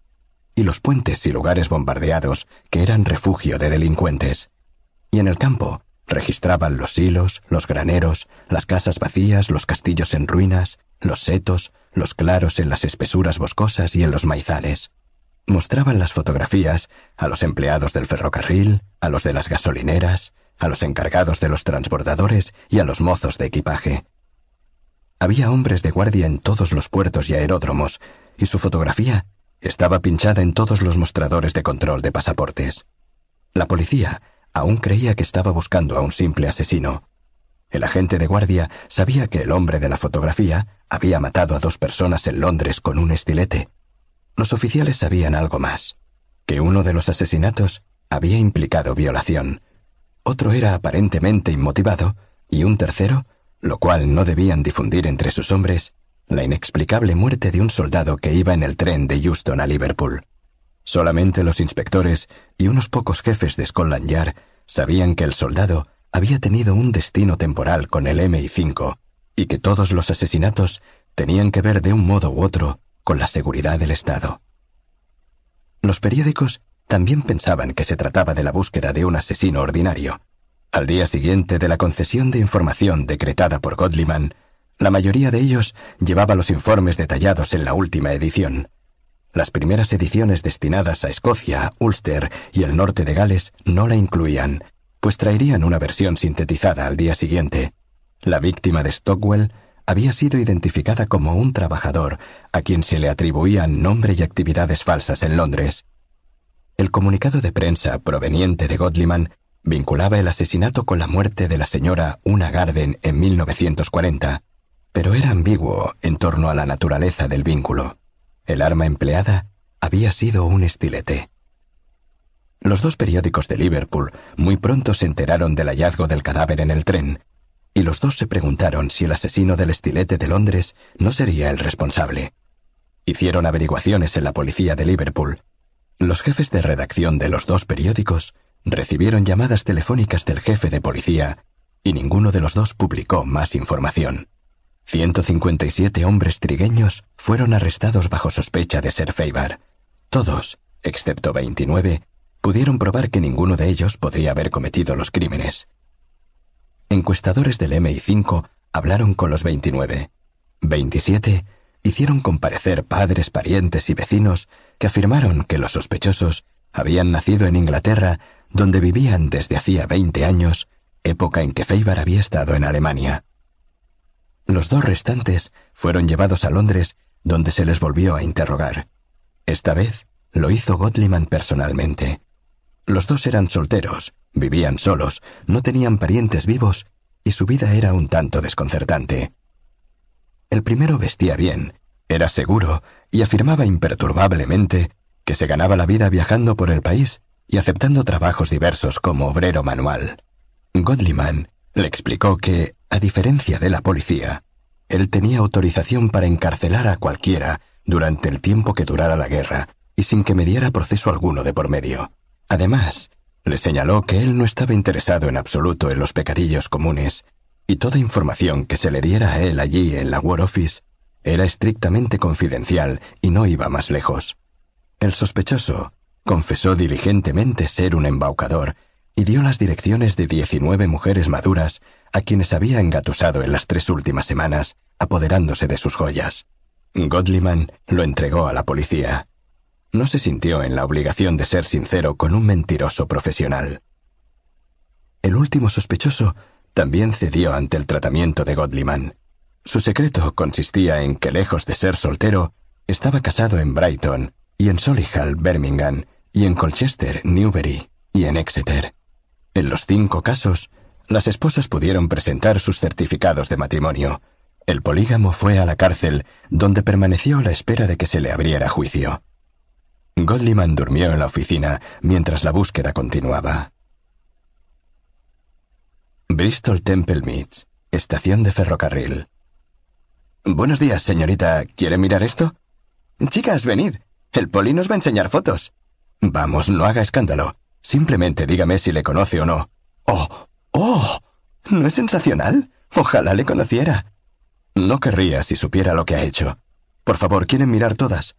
y los puentes y lugares bombardeados que eran refugio de delincuentes. Y en el campo, Registraban los hilos, los graneros, las casas vacías, los castillos en ruinas, los setos, los claros en las espesuras boscosas y en los maizales. Mostraban las fotografías a los empleados del ferrocarril, a los de las gasolineras, a los encargados de los transbordadores y a los mozos de equipaje. Había hombres de guardia en todos los puertos y aeródromos, y su fotografía estaba pinchada en todos los mostradores de control de pasaportes. La policía Aún creía que estaba buscando a un simple asesino. El agente de guardia sabía que el hombre de la fotografía había matado a dos personas en Londres con un estilete. Los oficiales sabían algo más, que uno de los asesinatos había implicado violación, otro era aparentemente inmotivado, y un tercero, lo cual no debían difundir entre sus hombres, la inexplicable muerte de un soldado que iba en el tren de Houston a Liverpool. Solamente los inspectores y unos pocos jefes de Scotland Yard sabían que el soldado había tenido un destino temporal con el MI5 y que todos los asesinatos tenían que ver de un modo u otro con la seguridad del Estado. Los periódicos también pensaban que se trataba de la búsqueda de un asesino ordinario. Al día siguiente de la concesión de información decretada por Godliman, la mayoría de ellos llevaba los informes detallados en la última edición. Las primeras ediciones destinadas a Escocia, Ulster y el norte de Gales no la incluían, pues traerían una versión sintetizada al día siguiente. La víctima de Stockwell había sido identificada como un trabajador a quien se le atribuían nombre y actividades falsas en Londres. El comunicado de prensa proveniente de Godliman vinculaba el asesinato con la muerte de la señora Una Garden en 1940, pero era ambiguo en torno a la naturaleza del vínculo. El arma empleada había sido un estilete. Los dos periódicos de Liverpool muy pronto se enteraron del hallazgo del cadáver en el tren, y los dos se preguntaron si el asesino del estilete de Londres no sería el responsable. Hicieron averiguaciones en la policía de Liverpool. Los jefes de redacción de los dos periódicos recibieron llamadas telefónicas del jefe de policía y ninguno de los dos publicó más información. 157 hombres trigueños fueron arrestados bajo sospecha de ser Feibar. Todos, excepto 29, pudieron probar que ninguno de ellos podría haber cometido los crímenes. Encuestadores del MI5 hablaron con los 29. 27 hicieron comparecer padres, parientes y vecinos que afirmaron que los sospechosos habían nacido en Inglaterra, donde vivían desde hacía 20 años, época en que Feibar había estado en Alemania. Los dos restantes fueron llevados a Londres, donde se les volvió a interrogar. Esta vez lo hizo Godliman personalmente. Los dos eran solteros, vivían solos, no tenían parientes vivos y su vida era un tanto desconcertante. El primero vestía bien, era seguro y afirmaba imperturbablemente que se ganaba la vida viajando por el país y aceptando trabajos diversos como obrero manual. Godliman le explicó que, a diferencia de la policía, él tenía autorización para encarcelar a cualquiera durante el tiempo que durara la guerra y sin que me diera proceso alguno de por medio. Además, le señaló que él no estaba interesado en absoluto en los pecadillos comunes, y toda información que se le diera a él allí en la War Office era estrictamente confidencial y no iba más lejos. El sospechoso confesó diligentemente ser un embaucador y dio las direcciones de diecinueve mujeres maduras a quienes había engatusado en las tres últimas semanas, apoderándose de sus joyas. Godliman lo entregó a la policía no se sintió en la obligación de ser sincero con un mentiroso profesional. El último sospechoso también cedió ante el tratamiento de Godliman. Su secreto consistía en que, lejos de ser soltero, estaba casado en Brighton, y en Solihull, Birmingham, y en Colchester, Newbury, y en Exeter. En los cinco casos, las esposas pudieron presentar sus certificados de matrimonio. El polígamo fue a la cárcel, donde permaneció a la espera de que se le abriera juicio. Godliman durmió en la oficina mientras la búsqueda continuaba. Bristol Temple Meads, estación de ferrocarril. Buenos días, señorita. ¿Quiere mirar esto? Chicas, venid. El poli nos va a enseñar fotos. Vamos, no haga escándalo. Simplemente dígame si le conoce o no. Oh, oh. ¿No es sensacional? Ojalá le conociera. No querría si supiera lo que ha hecho. Por favor, ¿quieren mirar todas?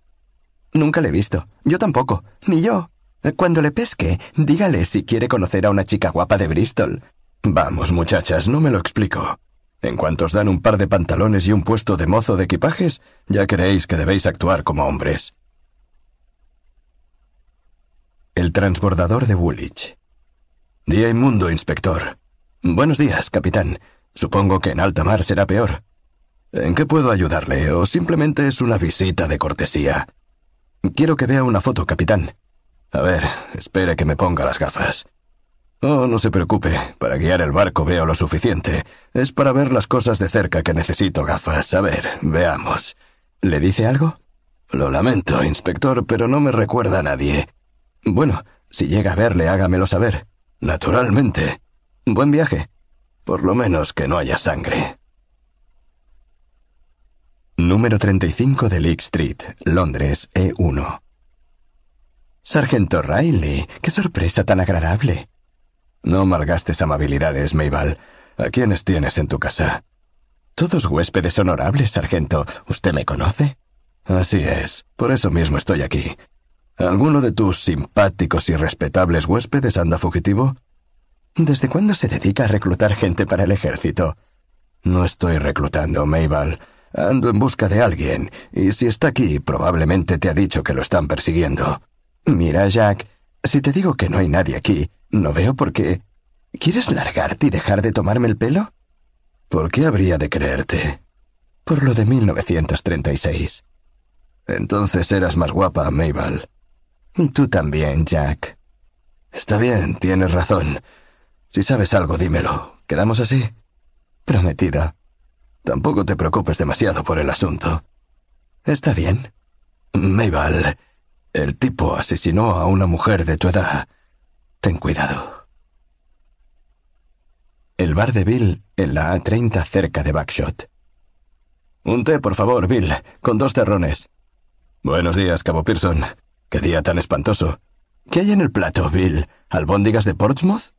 Nunca le he visto. Yo tampoco. Ni yo. Cuando le pesque, dígale si quiere conocer a una chica guapa de Bristol. Vamos, muchachas, no me lo explico. En cuanto os dan un par de pantalones y un puesto de mozo de equipajes, ya creéis que debéis actuar como hombres. El transbordador de Woolwich. Día inmundo, inspector. Buenos días, capitán. Supongo que en alta mar será peor. ¿En qué puedo ayudarle? ¿O simplemente es una visita de cortesía? Quiero que vea una foto, capitán. A ver, espere que me ponga las gafas. Oh, no se preocupe. Para guiar el barco veo lo suficiente. Es para ver las cosas de cerca que necesito gafas. A ver, veamos. ¿Le dice algo? Lo lamento, inspector, pero no me recuerda a nadie. Bueno, si llega a verle, hágamelo saber. Naturalmente. Buen viaje. Por lo menos que no haya sangre. Número 35 de Leake Street, Londres, E1. Sargento Riley, qué sorpresa tan agradable. No malgastes amabilidades, Mabel. ¿A quiénes tienes en tu casa? Todos huéspedes honorables, sargento. ¿Usted me conoce? Así es. Por eso mismo estoy aquí. ¿Alguno de tus simpáticos y respetables huéspedes anda fugitivo? ¿Desde cuándo se dedica a reclutar gente para el ejército? No estoy reclutando, Mabel. Ando en busca de alguien, y si está aquí, probablemente te ha dicho que lo están persiguiendo. Mira, Jack, si te digo que no hay nadie aquí, no veo por qué. ¿Quieres largarte y dejar de tomarme el pelo? ¿Por qué habría de creerte? Por lo de 1936. Entonces eras más guapa, Mabel. Y tú también, Jack. Está bien, tienes razón. Si sabes algo, dímelo. ¿Quedamos así? Prometido. Tampoco te preocupes demasiado por el asunto. Está bien. Mabel, el tipo asesinó a una mujer de tu edad. Ten cuidado. El bar de Bill en la A30 cerca de Backshot. Un té, por favor, Bill, con dos terrones. Buenos días, Cabo Pearson. Qué día tan espantoso. ¿Qué hay en el plato, Bill? ¿Albóndigas de Portsmouth?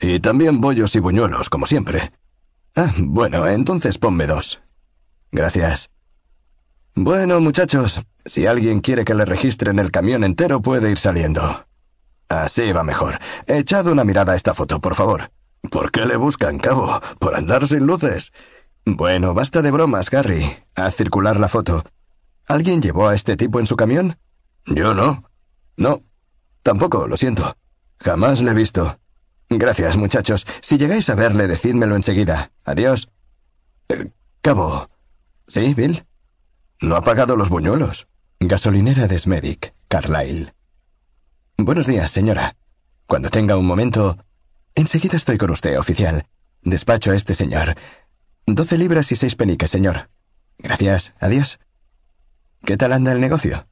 Y también bollos y buñuelos, como siempre. Ah, bueno, entonces ponme dos. Gracias. Bueno, muchachos, si alguien quiere que le registren el camión entero, puede ir saliendo. Así va mejor. Echad una mirada a esta foto, por favor. ¿Por qué le buscan, cabo? ¿Por andar sin luces? Bueno, basta de bromas, Gary. Haz circular la foto. ¿Alguien llevó a este tipo en su camión? Yo no. No. Tampoco, lo siento. Jamás le he visto. Gracias, muchachos. Si llegáis a verle, decídmelo enseguida. Adiós. Eh, cabo. ¿Sí, Bill? No ha pagado los buñuelos. Gasolinera de Smedic, Carlyle. Buenos días, señora. Cuando tenga un momento... Enseguida estoy con usted, oficial. Despacho a este señor. Doce libras y seis peniques, señor. Gracias. Adiós. ¿Qué tal anda el negocio?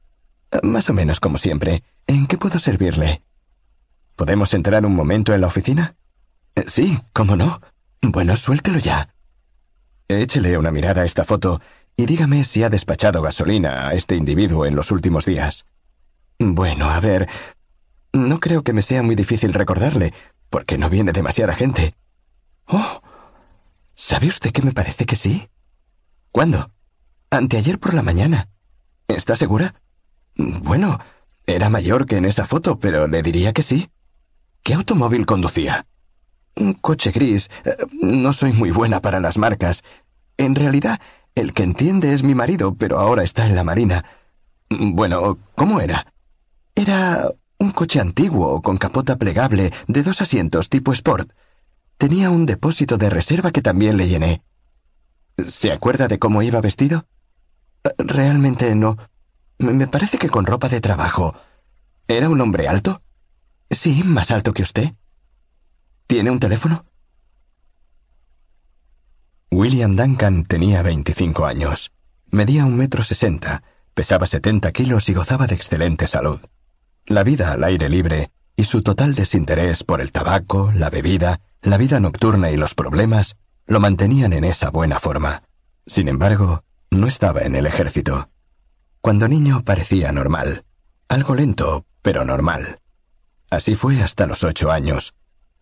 Más o menos como siempre. ¿En qué puedo servirle? ¿Podemos entrar un momento en la oficina? Sí, cómo no. Bueno, suéltelo ya. Échele una mirada a esta foto y dígame si ha despachado gasolina a este individuo en los últimos días. Bueno, a ver. No creo que me sea muy difícil recordarle, porque no viene demasiada gente. Oh. ¿Sabe usted que me parece que sí? ¿Cuándo? Anteayer por la mañana. ¿Está segura? Bueno, era mayor que en esa foto, pero le diría que sí. ¿Qué automóvil conducía? Un coche gris. Eh, no soy muy buena para las marcas. En realidad, el que entiende es mi marido, pero ahora está en la marina. Bueno, ¿cómo era? Era un coche antiguo, con capota plegable, de dos asientos tipo Sport. Tenía un depósito de reserva que también le llené. ¿Se acuerda de cómo iba vestido? Realmente no. Me parece que con ropa de trabajo. ¿Era un hombre alto? Sí, más alto que usted. ¿Tiene un teléfono? William Duncan tenía 25 años. Medía un metro sesenta, pesaba 70 kilos y gozaba de excelente salud. La vida al aire libre y su total desinterés por el tabaco, la bebida, la vida nocturna y los problemas lo mantenían en esa buena forma. Sin embargo, no estaba en el ejército. Cuando niño parecía normal, algo lento, pero normal. Así fue hasta los ocho años,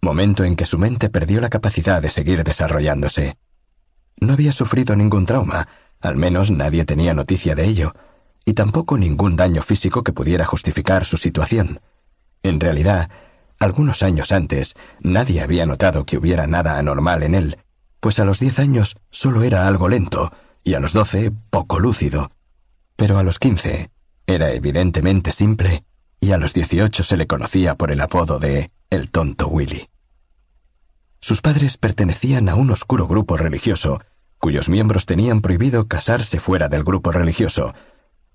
momento en que su mente perdió la capacidad de seguir desarrollándose. No había sufrido ningún trauma, al menos nadie tenía noticia de ello, y tampoco ningún daño físico que pudiera justificar su situación. En realidad, algunos años antes, nadie había notado que hubiera nada anormal en él, pues a los diez años solo era algo lento, y a los doce poco lúcido. Pero a los quince era evidentemente simple, y a los dieciocho se le conocía por el apodo de el tonto Willy. Sus padres pertenecían a un oscuro grupo religioso, cuyos miembros tenían prohibido casarse fuera del grupo religioso,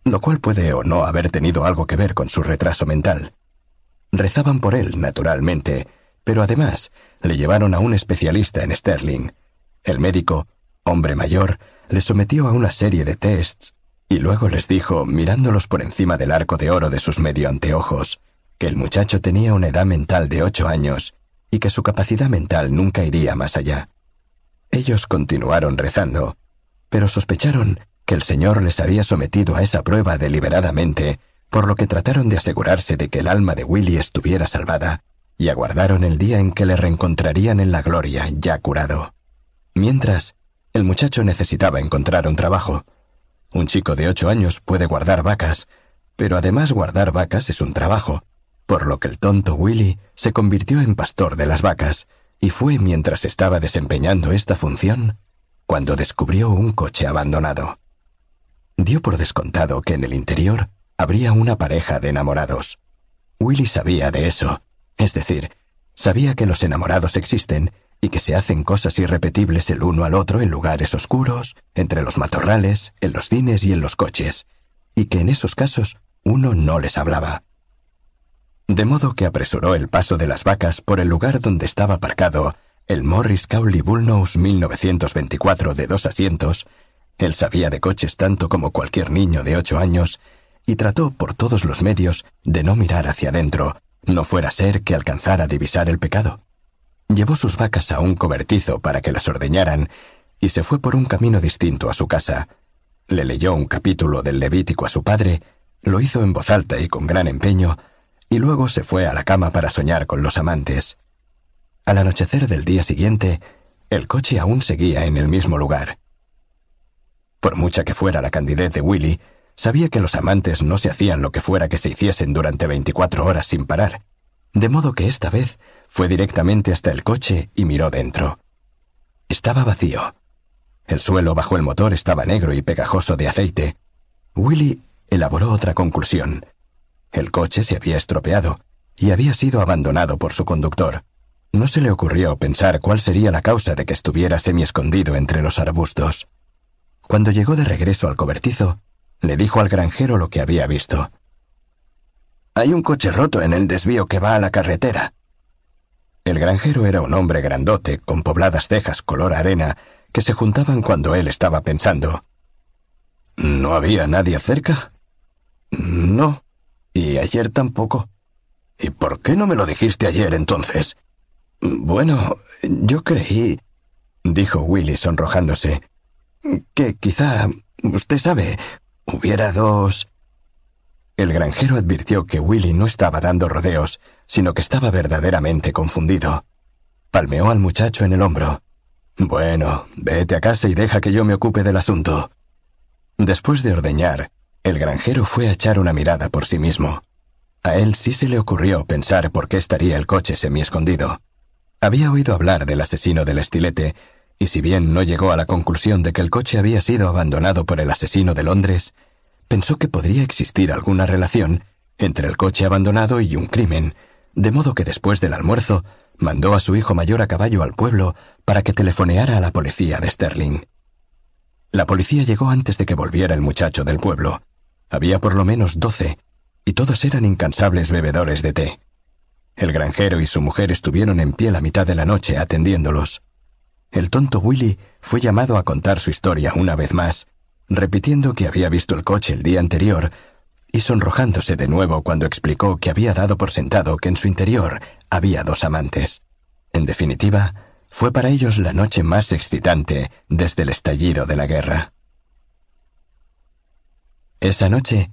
lo cual puede o no haber tenido algo que ver con su retraso mental. Rezaban por él, naturalmente, pero además le llevaron a un especialista en Sterling. El médico, hombre mayor, le sometió a una serie de tests y luego les dijo, mirándolos por encima del arco de oro de sus medio anteojos, que el muchacho tenía una edad mental de ocho años y que su capacidad mental nunca iría más allá. Ellos continuaron rezando, pero sospecharon que el Señor les había sometido a esa prueba deliberadamente, por lo que trataron de asegurarse de que el alma de Willy estuviera salvada, y aguardaron el día en que le reencontrarían en la gloria, ya curado. Mientras, el muchacho necesitaba encontrar un trabajo. Un chico de ocho años puede guardar vacas, pero además guardar vacas es un trabajo, por lo que el tonto Willy se convirtió en pastor de las vacas, y fue mientras estaba desempeñando esta función cuando descubrió un coche abandonado. Dio por descontado que en el interior habría una pareja de enamorados. Willy sabía de eso, es decir, sabía que los enamorados existen y que se hacen cosas irrepetibles el uno al otro en lugares oscuros, entre los matorrales, en los cines y en los coches, y que en esos casos uno no les hablaba. De modo que apresuró el paso de las vacas por el lugar donde estaba aparcado el Morris Cowley Bullnose 1924 de dos asientos. Él sabía de coches tanto como cualquier niño de ocho años y trató por todos los medios de no mirar hacia adentro, no fuera ser que alcanzara a divisar el pecado. Llevó sus vacas a un cobertizo para que las ordeñaran y se fue por un camino distinto a su casa. Le leyó un capítulo del Levítico a su padre, lo hizo en voz alta y con gran empeño, y luego se fue a la cama para soñar con los amantes. Al anochecer del día siguiente, el coche aún seguía en el mismo lugar. Por mucha que fuera la candidez de Willy, sabía que los amantes no se hacían lo que fuera que se hiciesen durante veinticuatro horas sin parar, de modo que esta vez fue directamente hasta el coche y miró dentro. Estaba vacío. El suelo bajo el motor estaba negro y pegajoso de aceite. Willy elaboró otra conclusión. El coche se había estropeado y había sido abandonado por su conductor. No se le ocurrió pensar cuál sería la causa de que estuviera semi-escondido entre los arbustos. Cuando llegó de regreso al cobertizo, le dijo al granjero lo que había visto. Hay un coche roto en el desvío que va a la carretera. El granjero era un hombre grandote, con pobladas cejas color arena, que se juntaban cuando él estaba pensando. ¿No había nadie cerca? No, y ayer tampoco. ¿Y por qué no me lo dijiste ayer entonces? Bueno, yo creí, dijo Willy sonrojándose, que quizá, usted sabe, hubiera dos. El granjero advirtió que Willy no estaba dando rodeos, sino que estaba verdaderamente confundido. Palmeó al muchacho en el hombro. Bueno, vete a casa y deja que yo me ocupe del asunto. Después de ordeñar, el granjero fue a echar una mirada por sí mismo. A él sí se le ocurrió pensar por qué estaría el coche semi-escondido. Había oído hablar del asesino del estilete, y si bien no llegó a la conclusión de que el coche había sido abandonado por el asesino de Londres, pensó que podría existir alguna relación entre el coche abandonado y un crimen, de modo que después del almuerzo mandó a su hijo mayor a caballo al pueblo para que telefoneara a la policía de Sterling. La policía llegó antes de que volviera el muchacho del pueblo. Había por lo menos doce, y todos eran incansables bebedores de té. El granjero y su mujer estuvieron en pie la mitad de la noche atendiéndolos. El tonto Willy fue llamado a contar su historia una vez más, repitiendo que había visto el coche el día anterior y sonrojándose de nuevo cuando explicó que había dado por sentado que en su interior había dos amantes. En definitiva, fue para ellos la noche más excitante desde el estallido de la guerra. Esa noche,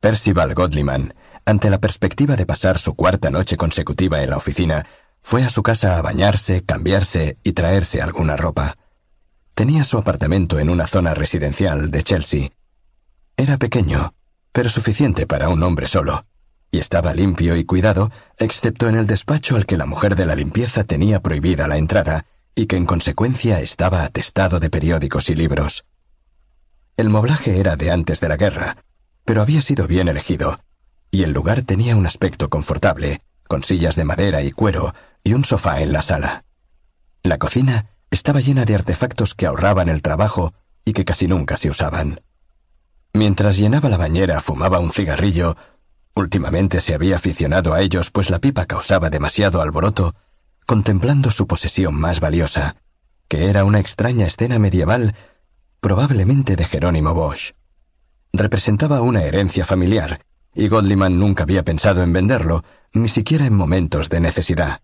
Percival Godliman, ante la perspectiva de pasar su cuarta noche consecutiva en la oficina, fue a su casa a bañarse, cambiarse y traerse alguna ropa. Tenía su apartamento en una zona residencial de Chelsea. Era pequeño, pero suficiente para un hombre solo, y estaba limpio y cuidado, excepto en el despacho al que la mujer de la limpieza tenía prohibida la entrada, y que en consecuencia estaba atestado de periódicos y libros. El moblaje era de antes de la guerra, pero había sido bien elegido, y el lugar tenía un aspecto confortable, con sillas de madera y cuero y un sofá en la sala. La cocina estaba llena de artefactos que ahorraban el trabajo y que casi nunca se usaban. Mientras llenaba la bañera fumaba un cigarrillo, últimamente se había aficionado a ellos pues la pipa causaba demasiado alboroto, contemplando su posesión más valiosa, que era una extraña escena medieval, probablemente de Jerónimo Bosch. Representaba una herencia familiar, y Godliman nunca había pensado en venderlo, ni siquiera en momentos de necesidad.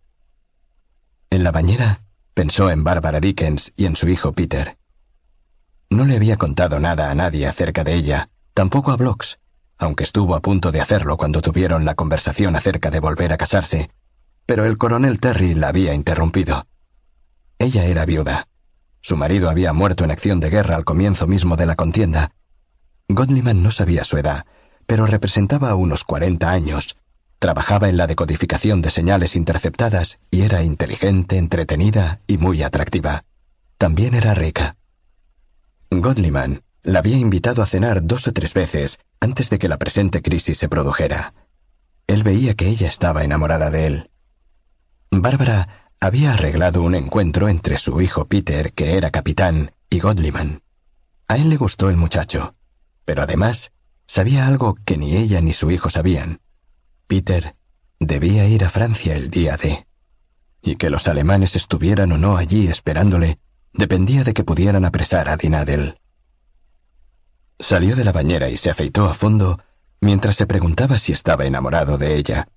En la bañera pensó en Barbara Dickens y en su hijo Peter. No le había contado nada a nadie acerca de ella, tampoco a Blocks, aunque estuvo a punto de hacerlo cuando tuvieron la conversación acerca de volver a casarse, pero el coronel Terry la había interrumpido. Ella era viuda. Su marido había muerto en acción de guerra al comienzo mismo de la contienda. Godliman no sabía su edad, pero representaba unos cuarenta años. Trabajaba en la decodificación de señales interceptadas y era inteligente, entretenida y muy atractiva. También era rica. Godliman la había invitado a cenar dos o tres veces antes de que la presente crisis se produjera. Él veía que ella estaba enamorada de él. Bárbara había arreglado un encuentro entre su hijo Peter, que era capitán, y Godliman. A él le gustó el muchacho, pero además sabía algo que ni ella ni su hijo sabían. Peter debía ir a Francia el día de. Y que los alemanes estuvieran o no allí esperándole dependía de que pudieran apresar a Dinadel. Salió de la bañera y se afeitó a fondo mientras se preguntaba si estaba enamorado de ella.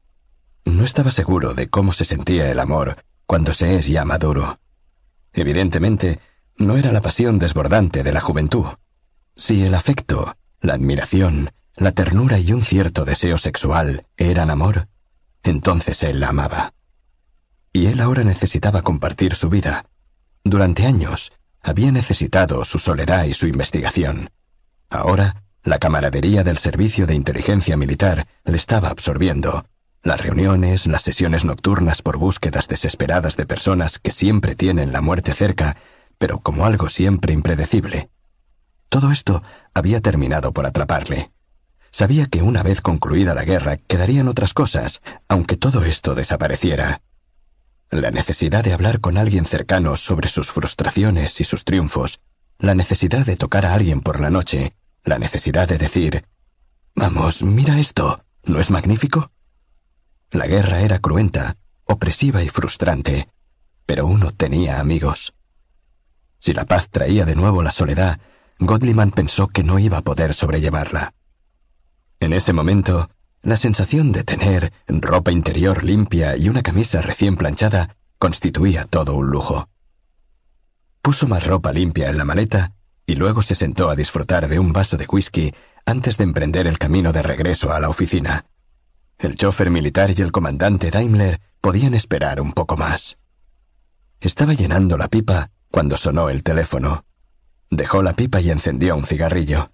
No estaba seguro de cómo se sentía el amor cuando se es ya maduro. Evidentemente, no era la pasión desbordante de la juventud. Si el afecto, la admiración, la ternura y un cierto deseo sexual eran amor, entonces él la amaba. Y él ahora necesitaba compartir su vida. Durante años había necesitado su soledad y su investigación. Ahora, la camaradería del servicio de inteligencia militar le estaba absorbiendo, las reuniones, las sesiones nocturnas por búsquedas desesperadas de personas que siempre tienen la muerte cerca, pero como algo siempre impredecible. Todo esto había terminado por atraparle. Sabía que una vez concluida la guerra quedarían otras cosas, aunque todo esto desapareciera. La necesidad de hablar con alguien cercano sobre sus frustraciones y sus triunfos, la necesidad de tocar a alguien por la noche, la necesidad de decir, Vamos, mira esto, ¿no es magnífico? La guerra era cruenta, opresiva y frustrante, pero uno tenía amigos. Si la paz traía de nuevo la soledad, Godliman pensó que no iba a poder sobrellevarla. En ese momento, la sensación de tener ropa interior limpia y una camisa recién planchada constituía todo un lujo. Puso más ropa limpia en la maleta y luego se sentó a disfrutar de un vaso de whisky antes de emprender el camino de regreso a la oficina. El chofer militar y el comandante Daimler podían esperar un poco más. Estaba llenando la pipa cuando sonó el teléfono. Dejó la pipa y encendió un cigarrillo.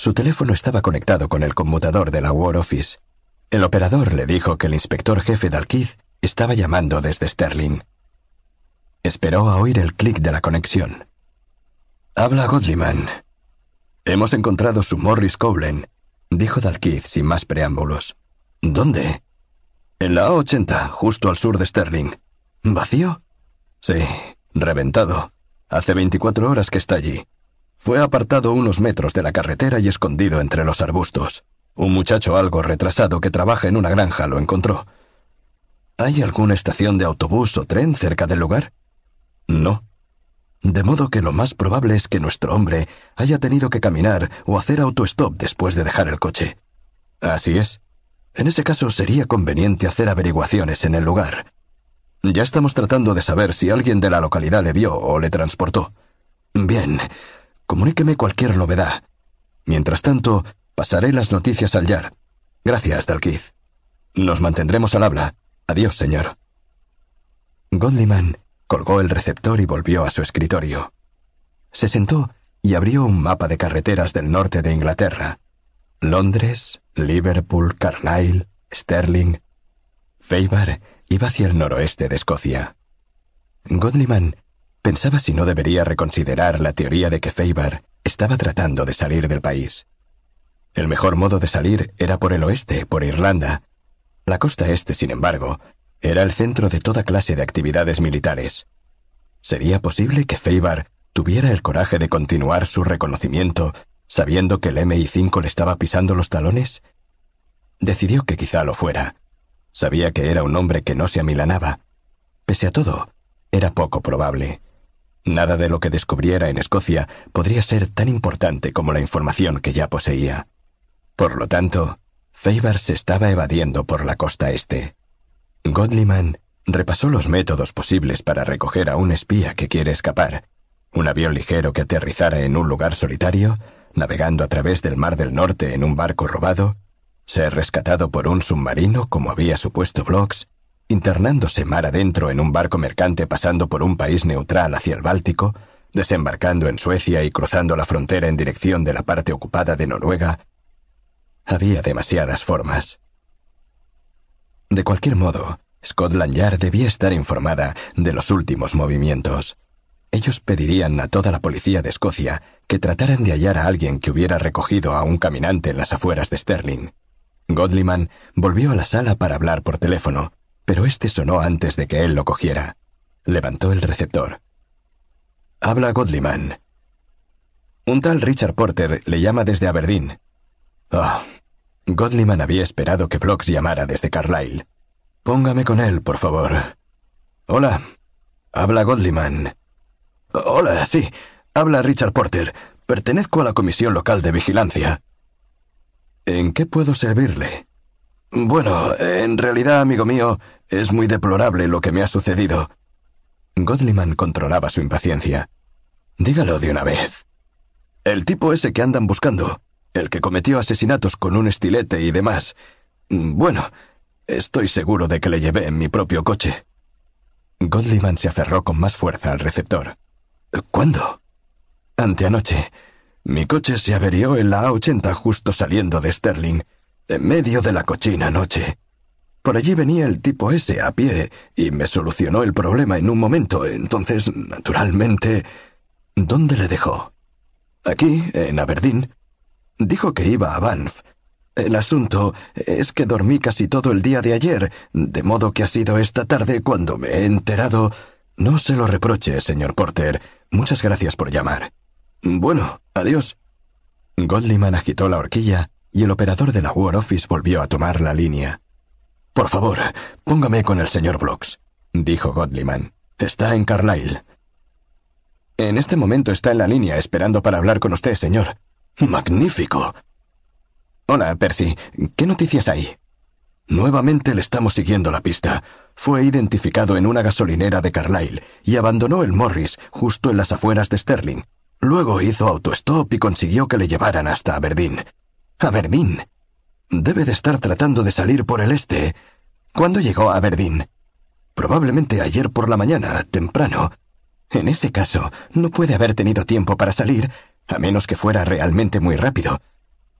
Su teléfono estaba conectado con el conmutador de la War Office. El operador le dijo que el inspector jefe Dalquiz estaba llamando desde Sterling. Esperó a oír el clic de la conexión. Habla Godliman. Hemos encontrado su Morris Cowlen, dijo Dalquiz sin más preámbulos. ¿Dónde? En la A80, justo al sur de Sterling. ¿Vacío? Sí, reventado. Hace 24 horas que está allí. Fue apartado unos metros de la carretera y escondido entre los arbustos. Un muchacho algo retrasado que trabaja en una granja lo encontró. ¿Hay alguna estación de autobús o tren cerca del lugar? No. De modo que lo más probable es que nuestro hombre haya tenido que caminar o hacer autostop después de dejar el coche. Así es. En ese caso sería conveniente hacer averiguaciones en el lugar. Ya estamos tratando de saber si alguien de la localidad le vio o le transportó. Bien, comuníqueme cualquier novedad. Mientras tanto, pasaré las noticias al Yard. Gracias, Dalquiz. Nos mantendremos al habla. Adiós, señor. Godliman colgó el receptor y volvió a su escritorio. Se sentó y abrió un mapa de carreteras del norte de Inglaterra. Londres, Liverpool, Carlisle, Sterling. Feibar iba hacia el noroeste de Escocia. Godliman pensaba si no debería reconsiderar la teoría de que Feibar estaba tratando de salir del país. El mejor modo de salir era por el oeste, por Irlanda. La costa este, sin embargo, era el centro de toda clase de actividades militares. ¿Sería posible que Feibar tuviera el coraje de continuar su reconocimiento sabiendo que el MI5 le estaba pisando los talones? Decidió que quizá lo fuera. Sabía que era un hombre que no se amilanaba. Pese a todo, era poco probable. Nada de lo que descubriera en Escocia podría ser tan importante como la información que ya poseía. Por lo tanto, Feibar se estaba evadiendo por la costa este. Godliman repasó los métodos posibles para recoger a un espía que quiere escapar. Un avión ligero que aterrizara en un lugar solitario, navegando a través del Mar del Norte en un barco robado, ser rescatado por un submarino como había supuesto Blocks, internándose mar adentro en un barco mercante pasando por un país neutral hacia el Báltico, desembarcando en Suecia y cruzando la frontera en dirección de la parte ocupada de Noruega, había demasiadas formas. De cualquier modo, Scotland Yard debía estar informada de los últimos movimientos. Ellos pedirían a toda la policía de Escocia que trataran de hallar a alguien que hubiera recogido a un caminante en las afueras de Sterling. Godliman volvió a la sala para hablar por teléfono, pero este sonó antes de que él lo cogiera. Levantó el receptor. Habla Godliman. Un tal Richard Porter le llama desde Aberdeen. Ah. Godliman había esperado que Blocks llamara desde Carlisle. Póngame con él, por favor. Hola. Habla Godliman. Hola, sí. Habla Richard Porter. Pertenezco a la Comisión Local de Vigilancia. ¿En qué puedo servirle? Bueno, en realidad, amigo mío, es muy deplorable lo que me ha sucedido. Godliman controlaba su impaciencia. Dígalo de una vez. El tipo ese que andan buscando, el que cometió asesinatos con un estilete y demás. Bueno, estoy seguro de que le llevé en mi propio coche. Godliman se aferró con más fuerza al receptor. ¿Cuándo? Anteanoche. Mi coche se averió en la A80 justo saliendo de Sterling, en medio de la cochina noche. Por allí venía el tipo ese a pie y me solucionó el problema en un momento. Entonces, naturalmente... ¿Dónde le dejó? Aquí, en Aberdeen. Dijo que iba a Banff. El asunto es que dormí casi todo el día de ayer, de modo que ha sido esta tarde cuando me he enterado. No se lo reproche, señor Porter. Muchas gracias por llamar. Bueno, adiós. Godliman agitó la horquilla y el operador de la War Office volvió a tomar la línea. Por favor, póngame con el señor Blocks, dijo Godliman. Está en Carlisle. En este momento está en la línea esperando para hablar con usted, señor. Magnífico. Hola, Percy. ¿Qué noticias hay? Nuevamente le estamos siguiendo la pista. Fue identificado en una gasolinera de Carlisle y abandonó el Morris justo en las afueras de Sterling. Luego hizo autostop y consiguió que le llevaran hasta Aberdeen. Aberdeen. Debe de estar tratando de salir por el este. ¿Cuándo llegó a Aberdeen? Probablemente ayer por la mañana, temprano. En ese caso, no puede haber tenido tiempo para salir, a menos que fuera realmente muy rápido.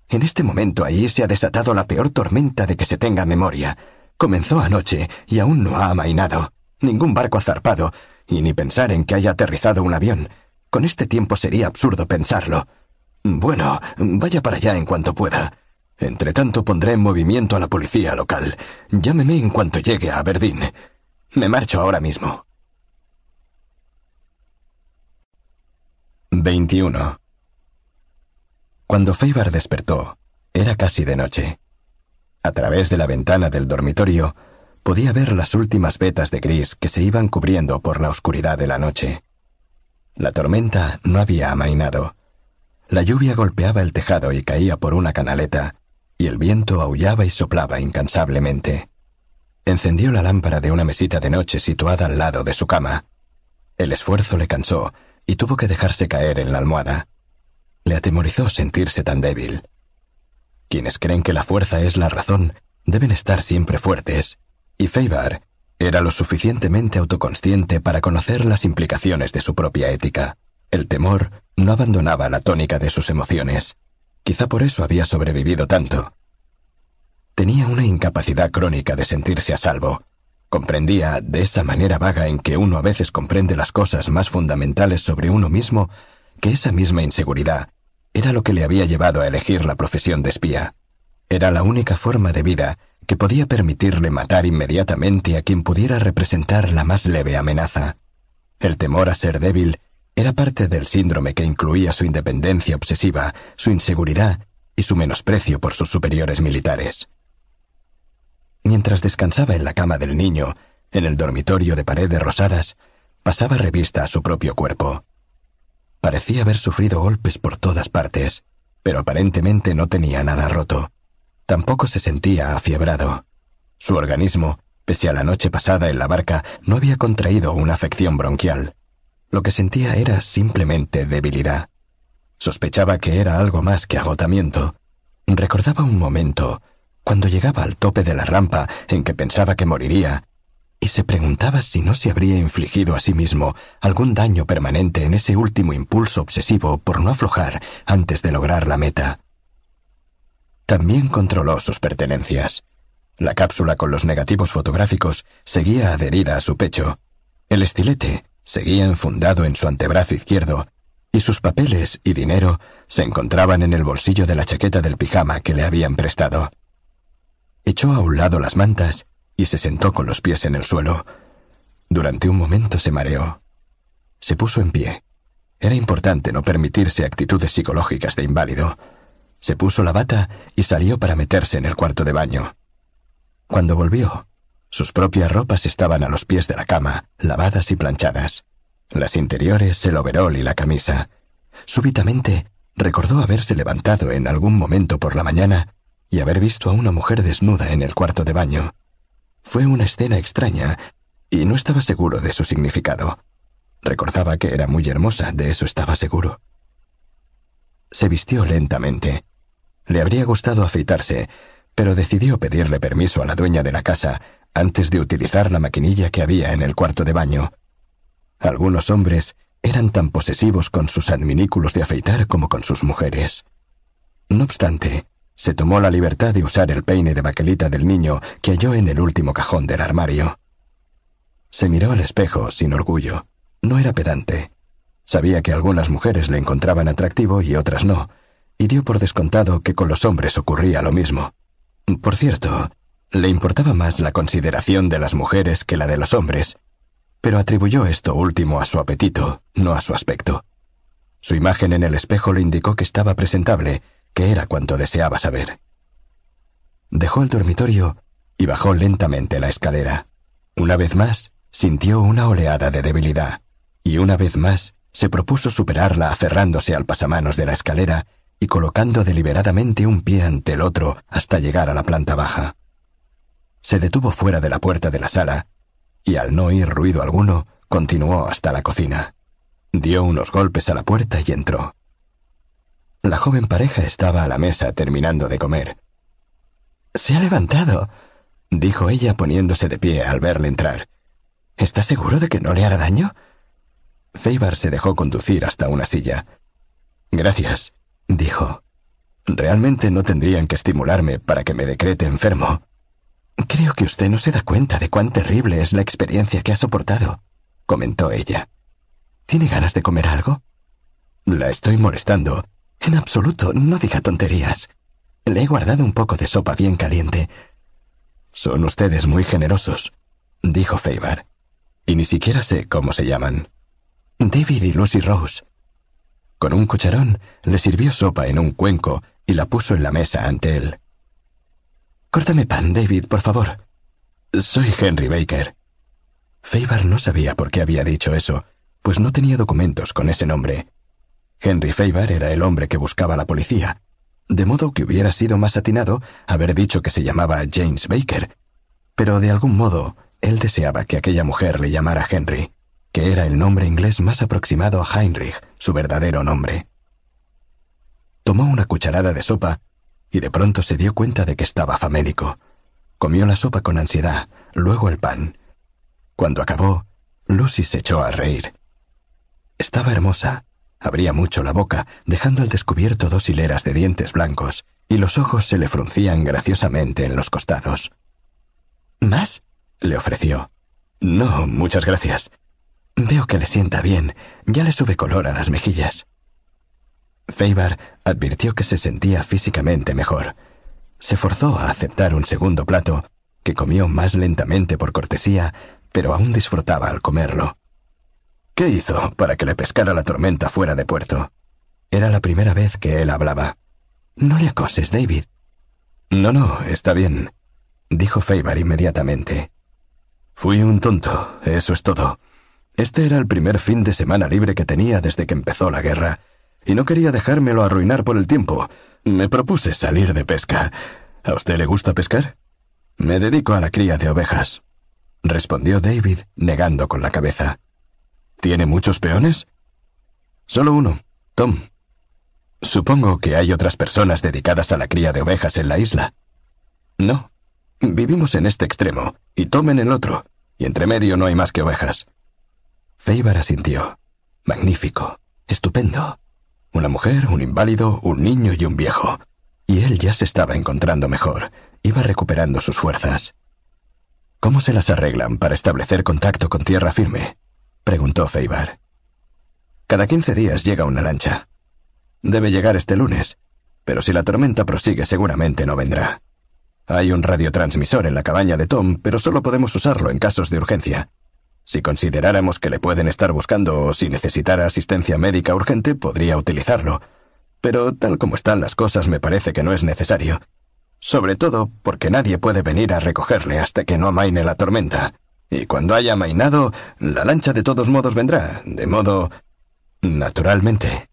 En este momento allí se ha desatado la peor tormenta de que se tenga memoria. Comenzó anoche y aún no ha amainado. Ningún barco ha zarpado, y ni pensar en que haya aterrizado un avión. Con este tiempo sería absurdo pensarlo. Bueno, vaya para allá en cuanto pueda. Entre tanto pondré en movimiento a la policía local. Llámeme en cuanto llegue a Aberdeen. Me marcho ahora mismo. 21. Cuando Feibar despertó, era casi de noche. A través de la ventana del dormitorio podía ver las últimas vetas de gris que se iban cubriendo por la oscuridad de la noche. La tormenta no había amainado. La lluvia golpeaba el tejado y caía por una canaleta, y el viento aullaba y soplaba incansablemente. Encendió la lámpara de una mesita de noche situada al lado de su cama. El esfuerzo le cansó y tuvo que dejarse caer en la almohada. Le atemorizó sentirse tan débil. Quienes creen que la fuerza es la razón deben estar siempre fuertes, y Feibar era lo suficientemente autoconsciente para conocer las implicaciones de su propia ética. El temor no abandonaba la tónica de sus emociones. Quizá por eso había sobrevivido tanto. Tenía una incapacidad crónica de sentirse a salvo. Comprendía, de esa manera vaga en que uno a veces comprende las cosas más fundamentales sobre uno mismo, que esa misma inseguridad era lo que le había llevado a elegir la profesión de espía. Era la única forma de vida que podía permitirle matar inmediatamente a quien pudiera representar la más leve amenaza. El temor a ser débil era parte del síndrome que incluía su independencia obsesiva, su inseguridad y su menosprecio por sus superiores militares. Mientras descansaba en la cama del niño, en el dormitorio de paredes rosadas, pasaba revista a su propio cuerpo. Parecía haber sufrido golpes por todas partes, pero aparentemente no tenía nada roto. Tampoco se sentía afiebrado. Su organismo, pese a la noche pasada en la barca, no había contraído una afección bronquial. Lo que sentía era simplemente debilidad. Sospechaba que era algo más que agotamiento. Recordaba un momento, cuando llegaba al tope de la rampa en que pensaba que moriría, y se preguntaba si no se habría infligido a sí mismo algún daño permanente en ese último impulso obsesivo por no aflojar antes de lograr la meta. También controló sus pertenencias. La cápsula con los negativos fotográficos seguía adherida a su pecho. El estilete seguía enfundado en su antebrazo izquierdo, y sus papeles y dinero se encontraban en el bolsillo de la chaqueta del pijama que le habían prestado. Echó a un lado las mantas y se sentó con los pies en el suelo. Durante un momento se mareó. Se puso en pie. Era importante no permitirse actitudes psicológicas de inválido. Se puso la bata y salió para meterse en el cuarto de baño. Cuando volvió, sus propias ropas estaban a los pies de la cama, lavadas y planchadas. Las interiores, el overol y la camisa. Súbitamente recordó haberse levantado en algún momento por la mañana y haber visto a una mujer desnuda en el cuarto de baño. Fue una escena extraña, y no estaba seguro de su significado. Recordaba que era muy hermosa, de eso estaba seguro. Se vistió lentamente. Le habría gustado afeitarse, pero decidió pedirle permiso a la dueña de la casa antes de utilizar la maquinilla que había en el cuarto de baño. Algunos hombres eran tan posesivos con sus adminículos de afeitar como con sus mujeres. No obstante, se tomó la libertad de usar el peine de baquelita del niño que halló en el último cajón del armario. Se miró al espejo sin orgullo. No era pedante. Sabía que algunas mujeres le encontraban atractivo y otras no, y dio por descontado que con los hombres ocurría lo mismo. Por cierto, le importaba más la consideración de las mujeres que la de los hombres, pero atribuyó esto último a su apetito, no a su aspecto. Su imagen en el espejo le indicó que estaba presentable, que era cuanto deseaba saber. Dejó el dormitorio y bajó lentamente la escalera. Una vez más, sintió una oleada de debilidad, y una vez más se propuso superarla aferrándose al pasamanos de la escalera y colocando deliberadamente un pie ante el otro hasta llegar a la planta baja. Se detuvo fuera de la puerta de la sala y al no oír ruido alguno, continuó hasta la cocina. Dio unos golpes a la puerta y entró. La joven pareja estaba a la mesa terminando de comer. Se ha levantado, dijo ella poniéndose de pie al verle entrar. ¿Está seguro de que no le hará daño? Feibar se dejó conducir hasta una silla. Gracias, dijo. Realmente no tendrían que estimularme para que me decrete enfermo. Creo que usted no se da cuenta de cuán terrible es la experiencia que ha soportado, comentó ella. ¿Tiene ganas de comer algo? La estoy molestando, en absoluto, no diga tonterías. Le he guardado un poco de sopa bien caliente. Son ustedes muy generosos, dijo Feibar. Y ni siquiera sé cómo se llaman. David y Lucy Rose. Con un cucharón le sirvió sopa en un cuenco y la puso en la mesa ante él. Córtame pan, David, por favor. Soy Henry Baker. Feibar no sabía por qué había dicho eso, pues no tenía documentos con ese nombre, Henry Faber era el hombre que buscaba la policía, de modo que hubiera sido más atinado haber dicho que se llamaba James Baker, pero de algún modo él deseaba que aquella mujer le llamara Henry, que era el nombre inglés más aproximado a Heinrich, su verdadero nombre. Tomó una cucharada de sopa y de pronto se dio cuenta de que estaba famélico. Comió la sopa con ansiedad, luego el pan. Cuando acabó, Lucy se echó a reír. Estaba hermosa, Abría mucho la boca, dejando al descubierto dos hileras de dientes blancos, y los ojos se le fruncían graciosamente en los costados. ¿Más? le ofreció. No, muchas gracias. Veo que le sienta bien. Ya le sube color a las mejillas. Feibar advirtió que se sentía físicamente mejor. Se forzó a aceptar un segundo plato, que comió más lentamente por cortesía, pero aún disfrutaba al comerlo. ¿Qué hizo para que le pescara la tormenta fuera de puerto? Era la primera vez que él hablaba. No le acoses, David. No, no, está bien, dijo Faber inmediatamente. Fui un tonto, eso es todo. Este era el primer fin de semana libre que tenía desde que empezó la guerra, y no quería dejármelo arruinar por el tiempo. Me propuse salir de pesca. ¿A usted le gusta pescar? Me dedico a la cría de ovejas, respondió David, negando con la cabeza. ¿Tiene muchos peones? Solo uno, Tom. Supongo que hay otras personas dedicadas a la cría de ovejas en la isla. No. Vivimos en este extremo, y Tom en el otro, y entre medio no hay más que ovejas. Feibar asintió. Magnífico. Estupendo. Una mujer, un inválido, un niño y un viejo. Y él ya se estaba encontrando mejor. Iba recuperando sus fuerzas. ¿Cómo se las arreglan para establecer contacto con tierra firme? preguntó Feibar. Cada quince días llega una lancha. Debe llegar este lunes, pero si la tormenta prosigue seguramente no vendrá. Hay un radiotransmisor en la cabaña de Tom, pero solo podemos usarlo en casos de urgencia. Si consideráramos que le pueden estar buscando o si necesitara asistencia médica urgente, podría utilizarlo. Pero tal como están las cosas me parece que no es necesario. Sobre todo porque nadie puede venir a recogerle hasta que no amaine la tormenta. Y cuando haya amainado, la lancha de todos modos vendrá, de modo... naturalmente.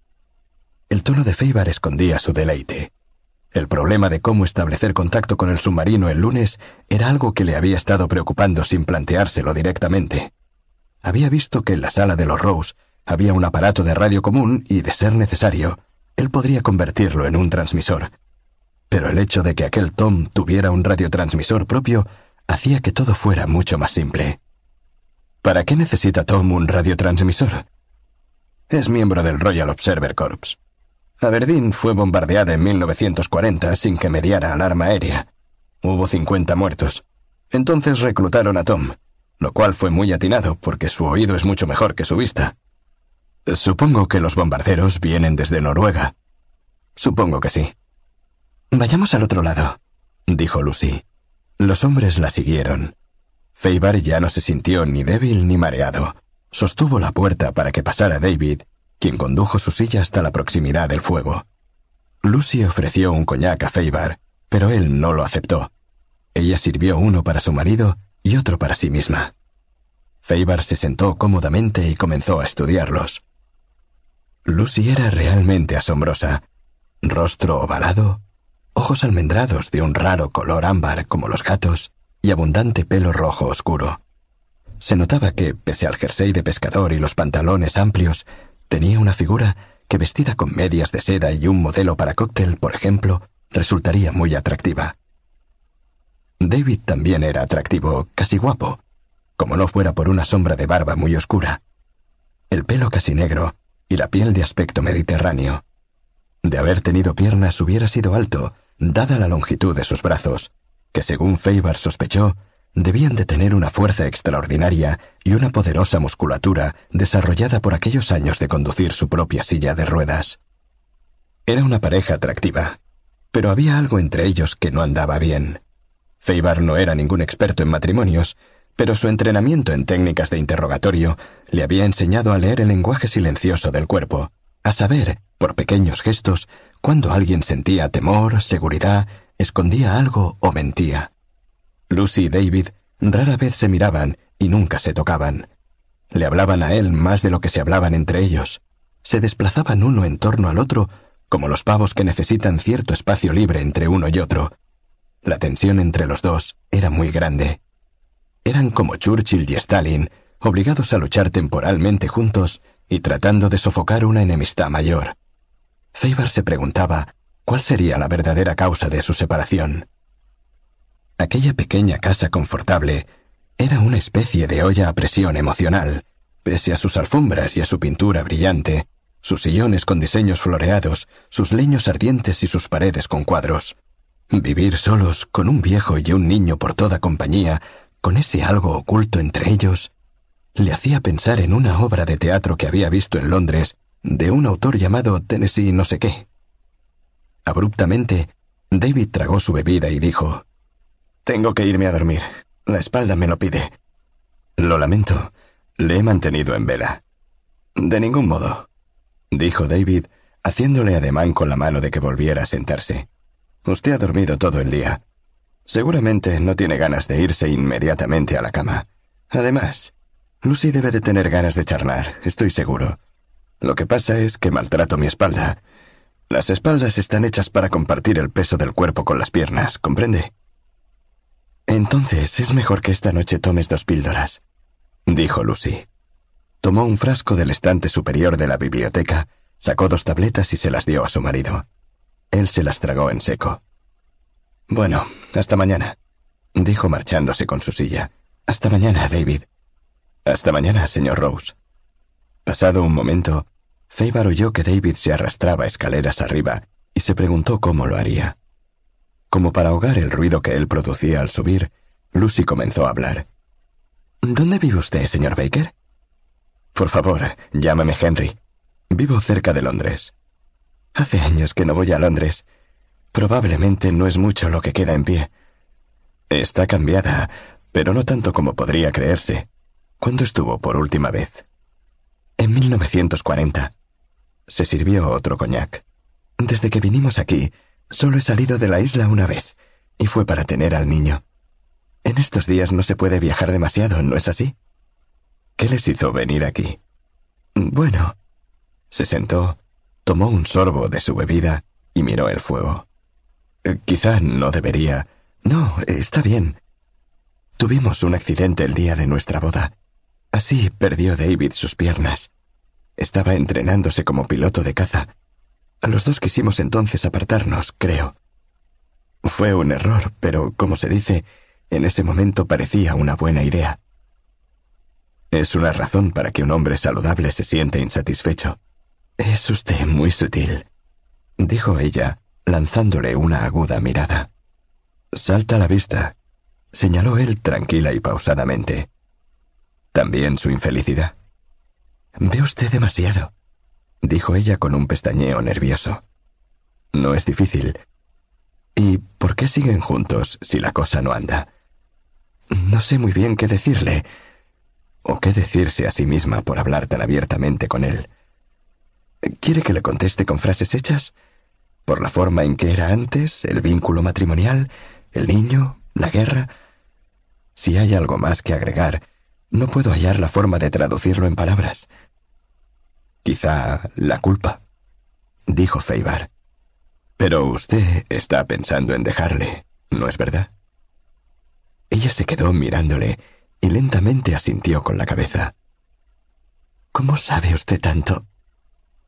El tono de Feibar escondía su deleite. El problema de cómo establecer contacto con el submarino el lunes era algo que le había estado preocupando sin planteárselo directamente. Había visto que en la sala de los Rose había un aparato de radio común y, de ser necesario, él podría convertirlo en un transmisor. Pero el hecho de que aquel Tom tuviera un radiotransmisor propio hacía que todo fuera mucho más simple. ¿Para qué necesita Tom un radiotransmisor? Es miembro del Royal Observer Corps. Aberdeen fue bombardeada en 1940 sin que mediara alarma aérea. Hubo 50 muertos. Entonces reclutaron a Tom, lo cual fue muy atinado porque su oído es mucho mejor que su vista. Supongo que los bombarderos vienen desde Noruega. Supongo que sí. Vayamos al otro lado, dijo Lucy. Los hombres la siguieron. Feibar ya no se sintió ni débil ni mareado. Sostuvo la puerta para que pasara David quien condujo su silla hasta la proximidad del fuego. Lucy ofreció un coñac a Feibar, pero él no lo aceptó. Ella sirvió uno para su marido y otro para sí misma. Feibar se sentó cómodamente y comenzó a estudiarlos. Lucy era realmente asombrosa. Rostro ovalado, ojos almendrados de un raro color ámbar como los gatos y abundante pelo rojo oscuro. Se notaba que, pese al jersey de pescador y los pantalones amplios, Tenía una figura que vestida con medias de seda y un modelo para cóctel, por ejemplo, resultaría muy atractiva. David también era atractivo, casi guapo, como no fuera por una sombra de barba muy oscura, el pelo casi negro y la piel de aspecto mediterráneo. De haber tenido piernas hubiera sido alto, dada la longitud de sus brazos, que según Feibar sospechó, debían de tener una fuerza extraordinaria y una poderosa musculatura desarrollada por aquellos años de conducir su propia silla de ruedas. Era una pareja atractiva, pero había algo entre ellos que no andaba bien. Feibar no era ningún experto en matrimonios, pero su entrenamiento en técnicas de interrogatorio le había enseñado a leer el lenguaje silencioso del cuerpo, a saber, por pequeños gestos, cuando alguien sentía temor, seguridad, escondía algo o mentía. Lucy y David rara vez se miraban y nunca se tocaban. Le hablaban a él más de lo que se hablaban entre ellos. Se desplazaban uno en torno al otro como los pavos que necesitan cierto espacio libre entre uno y otro. La tensión entre los dos era muy grande. Eran como Churchill y Stalin, obligados a luchar temporalmente juntos y tratando de sofocar una enemistad mayor. Feibar se preguntaba cuál sería la verdadera causa de su separación. Aquella pequeña casa confortable era una especie de olla a presión emocional, pese a sus alfombras y a su pintura brillante, sus sillones con diseños floreados, sus leños ardientes y sus paredes con cuadros. Vivir solos, con un viejo y un niño por toda compañía, con ese algo oculto entre ellos, le hacía pensar en una obra de teatro que había visto en Londres, de un autor llamado Tennessee no sé qué. Abruptamente, David tragó su bebida y dijo tengo que irme a dormir. La espalda me lo pide. Lo lamento. Le he mantenido en vela. De ningún modo, dijo David, haciéndole ademán con la mano de que volviera a sentarse. Usted ha dormido todo el día. Seguramente no tiene ganas de irse inmediatamente a la cama. Además, Lucy debe de tener ganas de charlar, estoy seguro. Lo que pasa es que maltrato mi espalda. Las espaldas están hechas para compartir el peso del cuerpo con las piernas, ¿comprende? Entonces es mejor que esta noche tomes dos píldoras, dijo Lucy. Tomó un frasco del estante superior de la biblioteca, sacó dos tabletas y se las dio a su marido. Él se las tragó en seco. Bueno, hasta mañana, dijo marchándose con su silla. Hasta mañana, David. Hasta mañana, señor Rose. Pasado un momento, Faber oyó que David se arrastraba escaleras arriba y se preguntó cómo lo haría. Como para ahogar el ruido que él producía al subir, Lucy comenzó a hablar. ¿Dónde vive usted, señor Baker? Por favor, llámame Henry. Vivo cerca de Londres. Hace años que no voy a Londres. Probablemente no es mucho lo que queda en pie. Está cambiada, pero no tanto como podría creerse. ¿Cuándo estuvo por última vez? En 1940. Se sirvió otro coñac. Desde que vinimos aquí, solo he salido de la isla una vez, y fue para tener al niño. En estos días no se puede viajar demasiado, ¿no es así? ¿Qué les hizo venir aquí? Bueno. Se sentó, tomó un sorbo de su bebida y miró el fuego. Eh, quizá no debería. No, está bien. Tuvimos un accidente el día de nuestra boda. Así perdió David sus piernas. Estaba entrenándose como piloto de caza. Los dos quisimos entonces apartarnos, creo. Fue un error, pero, como se dice, en ese momento parecía una buena idea. Es una razón para que un hombre saludable se siente insatisfecho. Es usted muy sutil, dijo ella, lanzándole una aguda mirada. Salta a la vista, señaló él tranquila y pausadamente. ¿También su infelicidad? Ve usted demasiado, dijo ella con un pestañeo nervioso. No es difícil. ¿Y por qué siguen juntos si la cosa no anda? No sé muy bien qué decirle, o qué decirse a sí misma por hablar tan abiertamente con él. ¿Quiere que le conteste con frases hechas? ¿Por la forma en que era antes, el vínculo matrimonial, el niño, la guerra? Si hay algo más que agregar, no puedo hallar la forma de traducirlo en palabras. Quizá la culpa, dijo Feibar. Pero usted está pensando en dejarle, ¿no es verdad? Ella se quedó mirándole y lentamente asintió con la cabeza. ¿Cómo sabe usted tanto?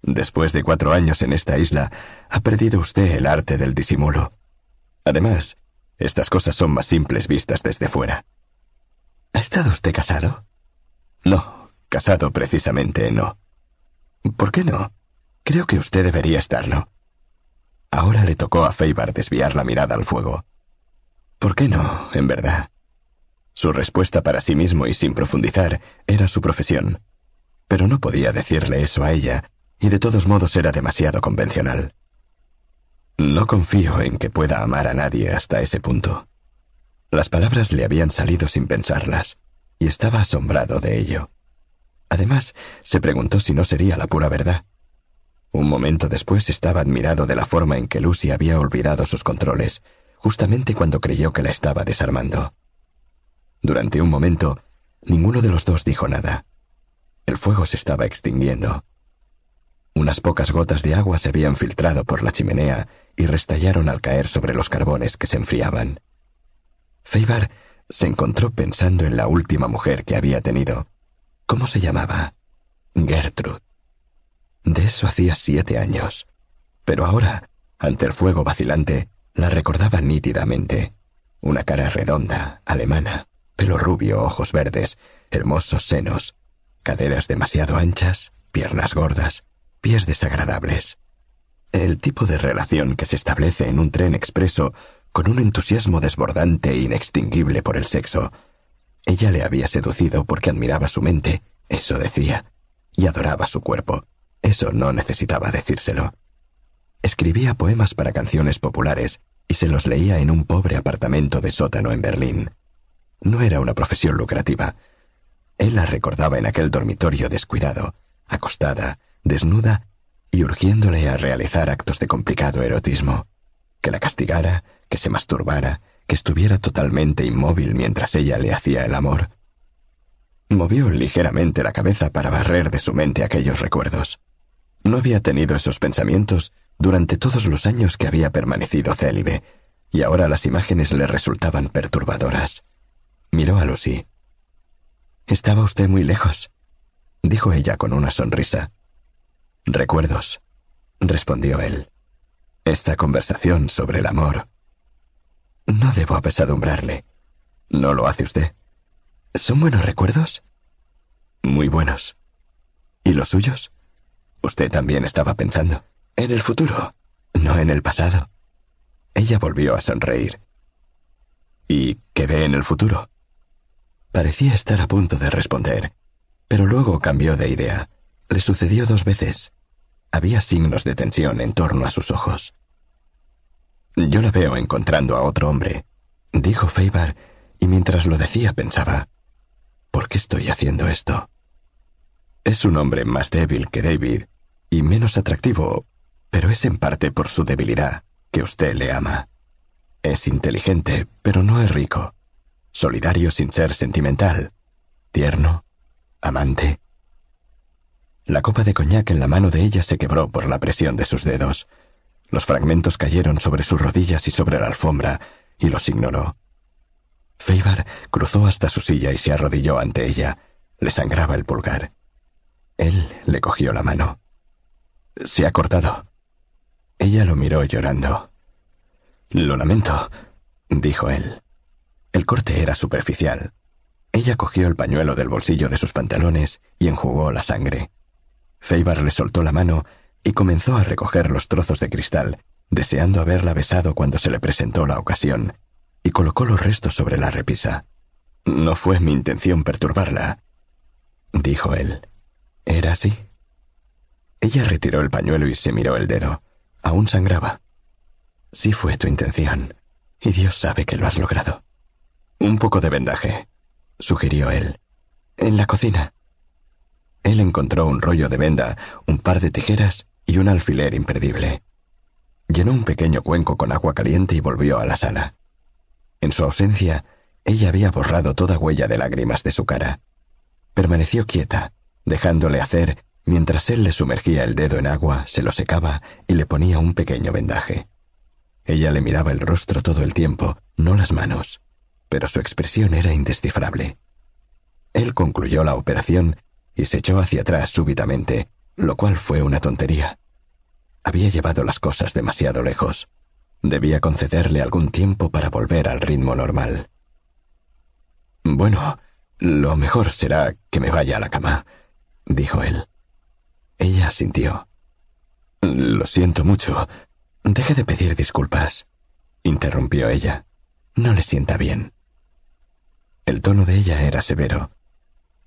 Después de cuatro años en esta isla, ha perdido usted el arte del disimulo. Además, estas cosas son más simples vistas desde fuera. ¿Ha estado usted casado? No, casado precisamente no. ¿Por qué no? Creo que usted debería estarlo. Ahora le tocó a Feibar desviar la mirada al fuego. ¿Por qué no, en verdad? Su respuesta para sí mismo y sin profundizar era su profesión. Pero no podía decirle eso a ella, y de todos modos era demasiado convencional. No confío en que pueda amar a nadie hasta ese punto. Las palabras le habían salido sin pensarlas, y estaba asombrado de ello. Además, se preguntó si no sería la pura verdad. Un momento después estaba admirado de la forma en que Lucy había olvidado sus controles, justamente cuando creyó que la estaba desarmando. Durante un momento, ninguno de los dos dijo nada. El fuego se estaba extinguiendo. Unas pocas gotas de agua se habían filtrado por la chimenea y restallaron al caer sobre los carbones que se enfriaban. Feibar se encontró pensando en la última mujer que había tenido. ¿Cómo se llamaba? Gertrude. De eso hacía siete años. Pero ahora, ante el fuego vacilante, la recordaba nítidamente. Una cara redonda, alemana, pelo rubio, ojos verdes, hermosos senos, caderas demasiado anchas, piernas gordas, pies desagradables. El tipo de relación que se establece en un tren expreso con un entusiasmo desbordante e inextinguible por el sexo. Ella le había seducido porque admiraba su mente, eso decía, y adoraba su cuerpo. Eso no necesitaba decírselo. Escribía poemas para canciones populares y se los leía en un pobre apartamento de sótano en Berlín. No era una profesión lucrativa. Él la recordaba en aquel dormitorio descuidado, acostada, desnuda y urgiéndole a realizar actos de complicado erotismo. Que la castigara, que se masturbara, que estuviera totalmente inmóvil mientras ella le hacía el amor. Movió ligeramente la cabeza para barrer de su mente aquellos recuerdos. No había tenido esos pensamientos durante todos los años que había permanecido célibe, y ahora las imágenes le resultaban perturbadoras. Miró a Lucy. Estaba usted muy lejos, dijo ella con una sonrisa. Recuerdos, respondió él. Esta conversación sobre el amor. No debo apesadumbrarle. ¿No lo hace usted? ¿Son buenos recuerdos? Muy buenos. ¿Y los suyos? Usted también estaba pensando. En el futuro, no en el pasado. Ella volvió a sonreír. ¿Y qué ve en el futuro? Parecía estar a punto de responder, pero luego cambió de idea. Le sucedió dos veces. Había signos de tensión en torno a sus ojos. Yo la veo encontrando a otro hombre, dijo Feibar, y mientras lo decía pensaba, ¿por qué estoy haciendo esto? Es un hombre más débil que David y menos atractivo, pero es en parte por su debilidad que usted le ama. Es inteligente, pero no es rico. Solidario sin ser sentimental. Tierno. Amante. La copa de coñac en la mano de ella se quebró por la presión de sus dedos. Los fragmentos cayeron sobre sus rodillas y sobre la alfombra, y los ignoró. Feibar cruzó hasta su silla y se arrodilló ante ella. Le sangraba el pulgar. Él le cogió la mano. Se ha cortado. Ella lo miró llorando. Lo lamento, dijo él. El corte era superficial. Ella cogió el pañuelo del bolsillo de sus pantalones y enjugó la sangre. Feibar le soltó la mano y comenzó a recoger los trozos de cristal, deseando haberla besado cuando se le presentó la ocasión, y colocó los restos sobre la repisa. No fue mi intención perturbarla, dijo él. ¿Era así? Ella retiró el pañuelo y se miró el dedo. Aún sangraba. Sí fue tu intención, y Dios sabe que lo has logrado. Un poco de vendaje, sugirió él. En la cocina. Él encontró un rollo de venda, un par de tijeras y un alfiler imperdible. Llenó un pequeño cuenco con agua caliente y volvió a la sala. En su ausencia, ella había borrado toda huella de lágrimas de su cara. Permaneció quieta, dejándole hacer mientras él le sumergía el dedo en agua, se lo secaba y le ponía un pequeño vendaje. Ella le miraba el rostro todo el tiempo, no las manos, pero su expresión era indescifrable. Él concluyó la operación y se echó hacia atrás súbitamente, lo cual fue una tontería. Había llevado las cosas demasiado lejos. Debía concederle algún tiempo para volver al ritmo normal. Bueno, lo mejor será que me vaya a la cama, dijo él. Ella sintió. Lo siento mucho. Deje de pedir disculpas, interrumpió ella. No le sienta bien. El tono de ella era severo.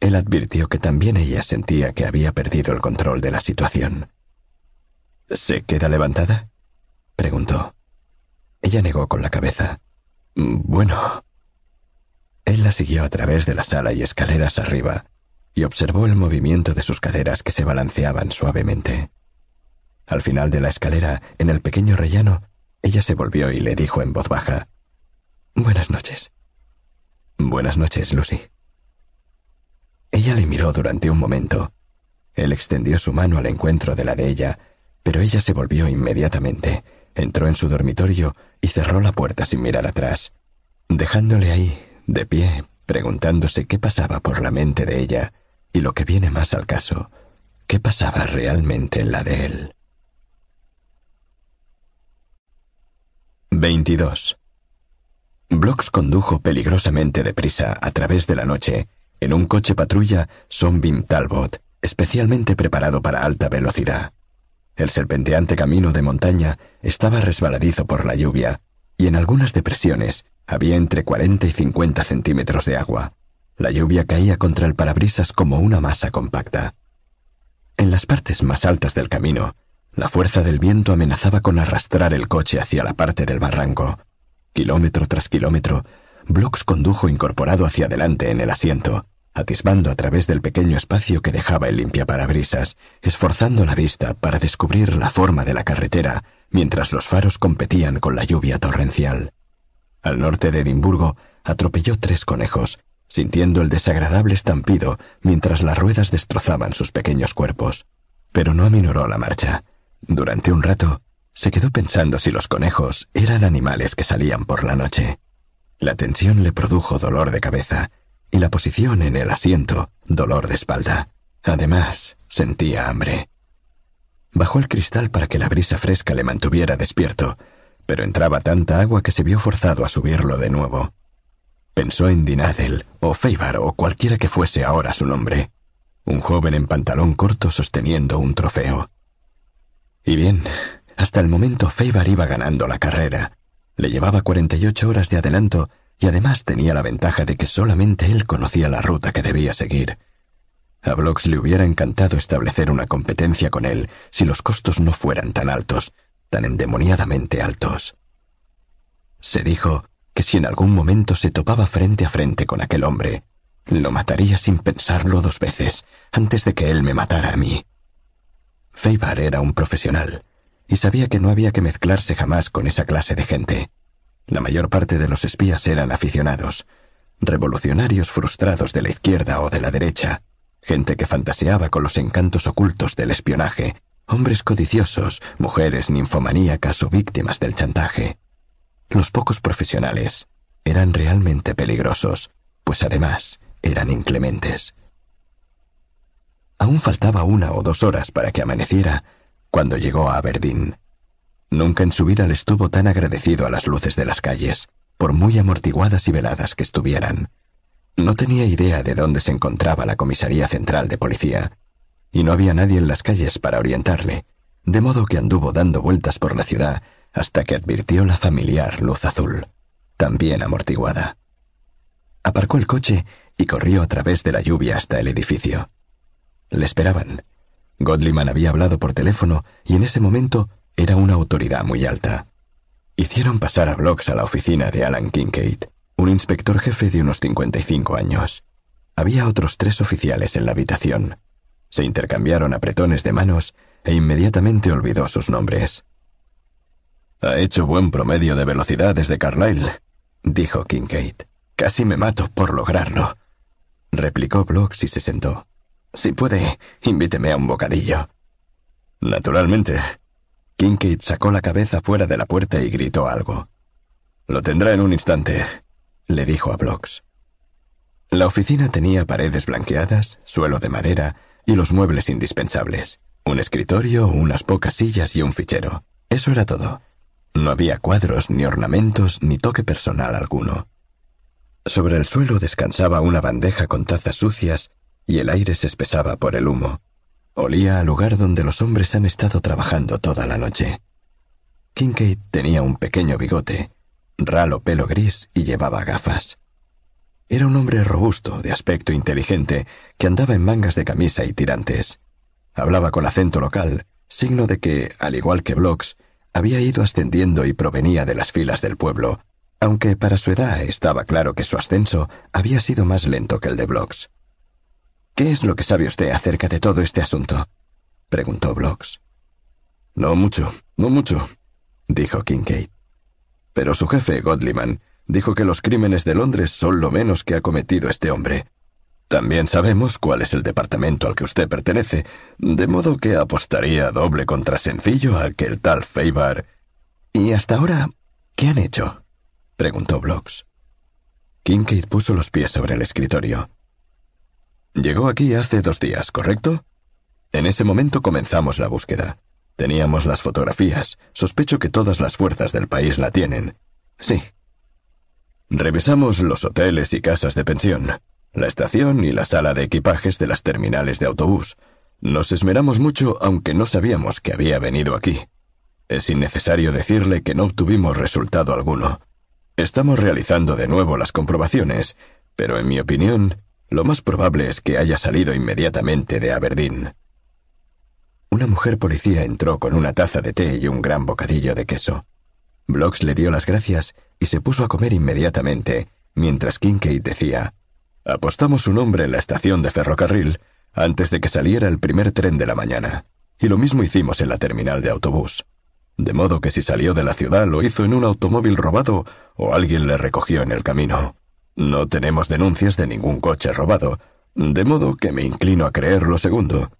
Él advirtió que también ella sentía que había perdido el control de la situación. ¿Se queda levantada? preguntó. Ella negó con la cabeza. Bueno. Él la siguió a través de la sala y escaleras arriba, y observó el movimiento de sus caderas que se balanceaban suavemente. Al final de la escalera, en el pequeño rellano, ella se volvió y le dijo en voz baja Buenas noches. Buenas noches, Lucy. Ella le miró durante un momento. Él extendió su mano al encuentro de la de ella, pero ella se volvió inmediatamente, entró en su dormitorio y cerró la puerta sin mirar atrás, dejándole ahí, de pie, preguntándose qué pasaba por la mente de ella y lo que viene más al caso, ¿qué pasaba realmente en la de él? 22. Blocks condujo peligrosamente deprisa a través de la noche en un coche patrulla Sonbim Talbot, especialmente preparado para alta velocidad. El serpenteante camino de montaña estaba resbaladizo por la lluvia, y en algunas depresiones había entre 40 y 50 centímetros de agua. La lluvia caía contra el parabrisas como una masa compacta. En las partes más altas del camino, la fuerza del viento amenazaba con arrastrar el coche hacia la parte del barranco. Kilómetro tras kilómetro, Blocks condujo incorporado hacia adelante en el asiento, atisbando a través del pequeño espacio que dejaba el limpiaparabrisas, esforzando la vista para descubrir la forma de la carretera mientras los faros competían con la lluvia torrencial. Al norte de Edimburgo, atropelló tres conejos, sintiendo el desagradable estampido mientras las ruedas destrozaban sus pequeños cuerpos. Pero no aminoró la marcha. Durante un rato, se quedó pensando si los conejos eran animales que salían por la noche. La tensión le produjo dolor de cabeza y la posición en el asiento dolor de espalda. Además, sentía hambre. Bajó el cristal para que la brisa fresca le mantuviera despierto, pero entraba tanta agua que se vio forzado a subirlo de nuevo. Pensó en Dinadel, o Feibar, o cualquiera que fuese ahora su nombre. Un joven en pantalón corto sosteniendo un trofeo. Y bien, hasta el momento Feibar iba ganando la carrera. Le llevaba 48 horas de adelanto y además tenía la ventaja de que solamente él conocía la ruta que debía seguir. A Blocks le hubiera encantado establecer una competencia con él si los costos no fueran tan altos, tan endemoniadamente altos. Se dijo que si en algún momento se topaba frente a frente con aquel hombre, lo mataría sin pensarlo dos veces, antes de que él me matara a mí. Feibar era un profesional, y sabía que no había que mezclarse jamás con esa clase de gente. La mayor parte de los espías eran aficionados, revolucionarios frustrados de la izquierda o de la derecha, gente que fantaseaba con los encantos ocultos del espionaje, hombres codiciosos, mujeres ninfomaníacas o víctimas del chantaje. Los pocos profesionales eran realmente peligrosos, pues además eran inclementes. Aún faltaba una o dos horas para que amaneciera cuando llegó a Aberdeen. Nunca en su vida le estuvo tan agradecido a las luces de las calles, por muy amortiguadas y veladas que estuvieran. No tenía idea de dónde se encontraba la comisaría central de policía, y no había nadie en las calles para orientarle, de modo que anduvo dando vueltas por la ciudad hasta que advirtió la familiar luz azul, también amortiguada. Aparcó el coche y corrió a través de la lluvia hasta el edificio. Le esperaban. Godliman había hablado por teléfono y en ese momento era una autoridad muy alta. Hicieron pasar a Blocks a la oficina de Alan Kincaid, un inspector jefe de unos 55 años. Había otros tres oficiales en la habitación. Se intercambiaron apretones de manos e inmediatamente olvidó sus nombres. Ha hecho buen promedio de velocidad desde Carlyle, dijo Kincaid. Casi me mato por lograrlo. Replicó Blocks y se sentó. Si puede, invíteme a un bocadillo. Naturalmente. Kincaid sacó la cabeza fuera de la puerta y gritó algo. Lo tendrá en un instante, le dijo a Blocks. La oficina tenía paredes blanqueadas, suelo de madera y los muebles indispensables. Un escritorio, unas pocas sillas y un fichero. Eso era todo. No había cuadros, ni ornamentos, ni toque personal alguno. Sobre el suelo descansaba una bandeja con tazas sucias y el aire se espesaba por el humo. Olía al lugar donde los hombres han estado trabajando toda la noche. Kincaid tenía un pequeño bigote, ralo pelo gris y llevaba gafas. Era un hombre robusto, de aspecto inteligente, que andaba en mangas de camisa y tirantes. Hablaba con acento local, signo de que, al igual que Blocks, había ido ascendiendo y provenía de las filas del pueblo, aunque para su edad estaba claro que su ascenso había sido más lento que el de Blocks. ¿Qué es lo que sabe usted acerca de todo este asunto? preguntó Blocks. No mucho, no mucho, dijo Kincaid. Pero su jefe, Godliman, dijo que los crímenes de Londres son lo menos que ha cometido este hombre. También sabemos cuál es el departamento al que usted pertenece, de modo que apostaría doble contra sencillo al que el tal Feibar. ¿Y hasta ahora qué han hecho? preguntó Blocks. Kincaid puso los pies sobre el escritorio. Llegó aquí hace dos días, ¿correcto? En ese momento comenzamos la búsqueda. Teníamos las fotografías. Sospecho que todas las fuerzas del país la tienen. Sí. Revisamos los hoteles y casas de pensión la estación y la sala de equipajes de las terminales de autobús. Nos esmeramos mucho aunque no sabíamos que había venido aquí. Es innecesario decirle que no obtuvimos resultado alguno. Estamos realizando de nuevo las comprobaciones, pero en mi opinión, lo más probable es que haya salido inmediatamente de Aberdeen. Una mujer policía entró con una taza de té y un gran bocadillo de queso. Blocks le dio las gracias y se puso a comer inmediatamente, mientras Kincaid decía Apostamos su nombre en la estación de ferrocarril antes de que saliera el primer tren de la mañana, y lo mismo hicimos en la terminal de autobús. De modo que si salió de la ciudad lo hizo en un automóvil robado o alguien le recogió en el camino. No tenemos denuncias de ningún coche robado, de modo que me inclino a creer lo segundo.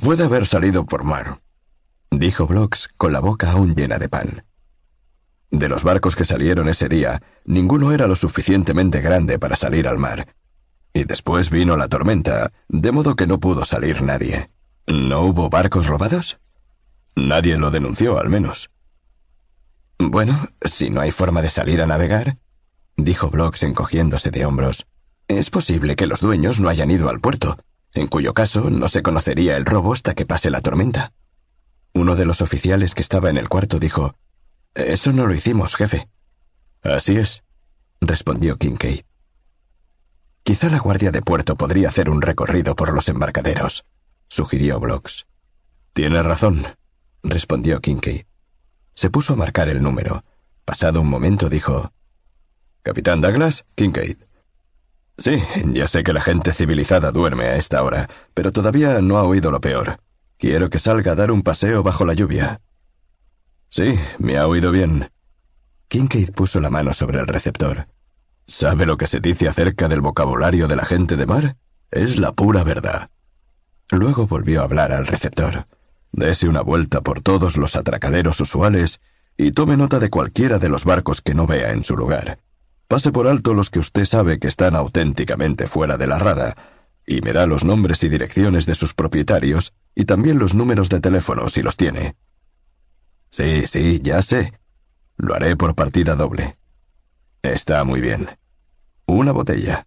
Puede haber salido por mar, dijo Blocks con la boca aún llena de pan. De los barcos que salieron ese día, ninguno era lo suficientemente grande para salir al mar. Y después vino la tormenta, de modo que no pudo salir nadie. ¿No hubo barcos robados? Nadie lo denunció, al menos. Bueno, si no hay forma de salir a navegar, dijo Blocks encogiéndose de hombros, es posible que los dueños no hayan ido al puerto, en cuyo caso no se conocería el robo hasta que pase la tormenta. Uno de los oficiales que estaba en el cuarto dijo, Eso no lo hicimos, jefe. Así es, respondió Kincaid. Quizá la guardia de puerto podría hacer un recorrido por los embarcaderos, sugirió Blocks. Tiene razón, respondió Kincaid. Se puso a marcar el número. Pasado un momento dijo Capitán Douglas, Kincaid. Sí, ya sé que la gente civilizada duerme a esta hora, pero todavía no ha oído lo peor. Quiero que salga a dar un paseo bajo la lluvia. Sí, me ha oído bien. Kincaid puso la mano sobre el receptor. ¿Sabe lo que se dice acerca del vocabulario de la gente de mar? Es la pura verdad. Luego volvió a hablar al receptor. Dese una vuelta por todos los atracaderos usuales y tome nota de cualquiera de los barcos que no vea en su lugar. Pase por alto los que usted sabe que están auténticamente fuera de la rada, y me da los nombres y direcciones de sus propietarios y también los números de teléfono si los tiene. Sí, sí, ya sé. Lo haré por partida doble. Está muy bien. Una botella.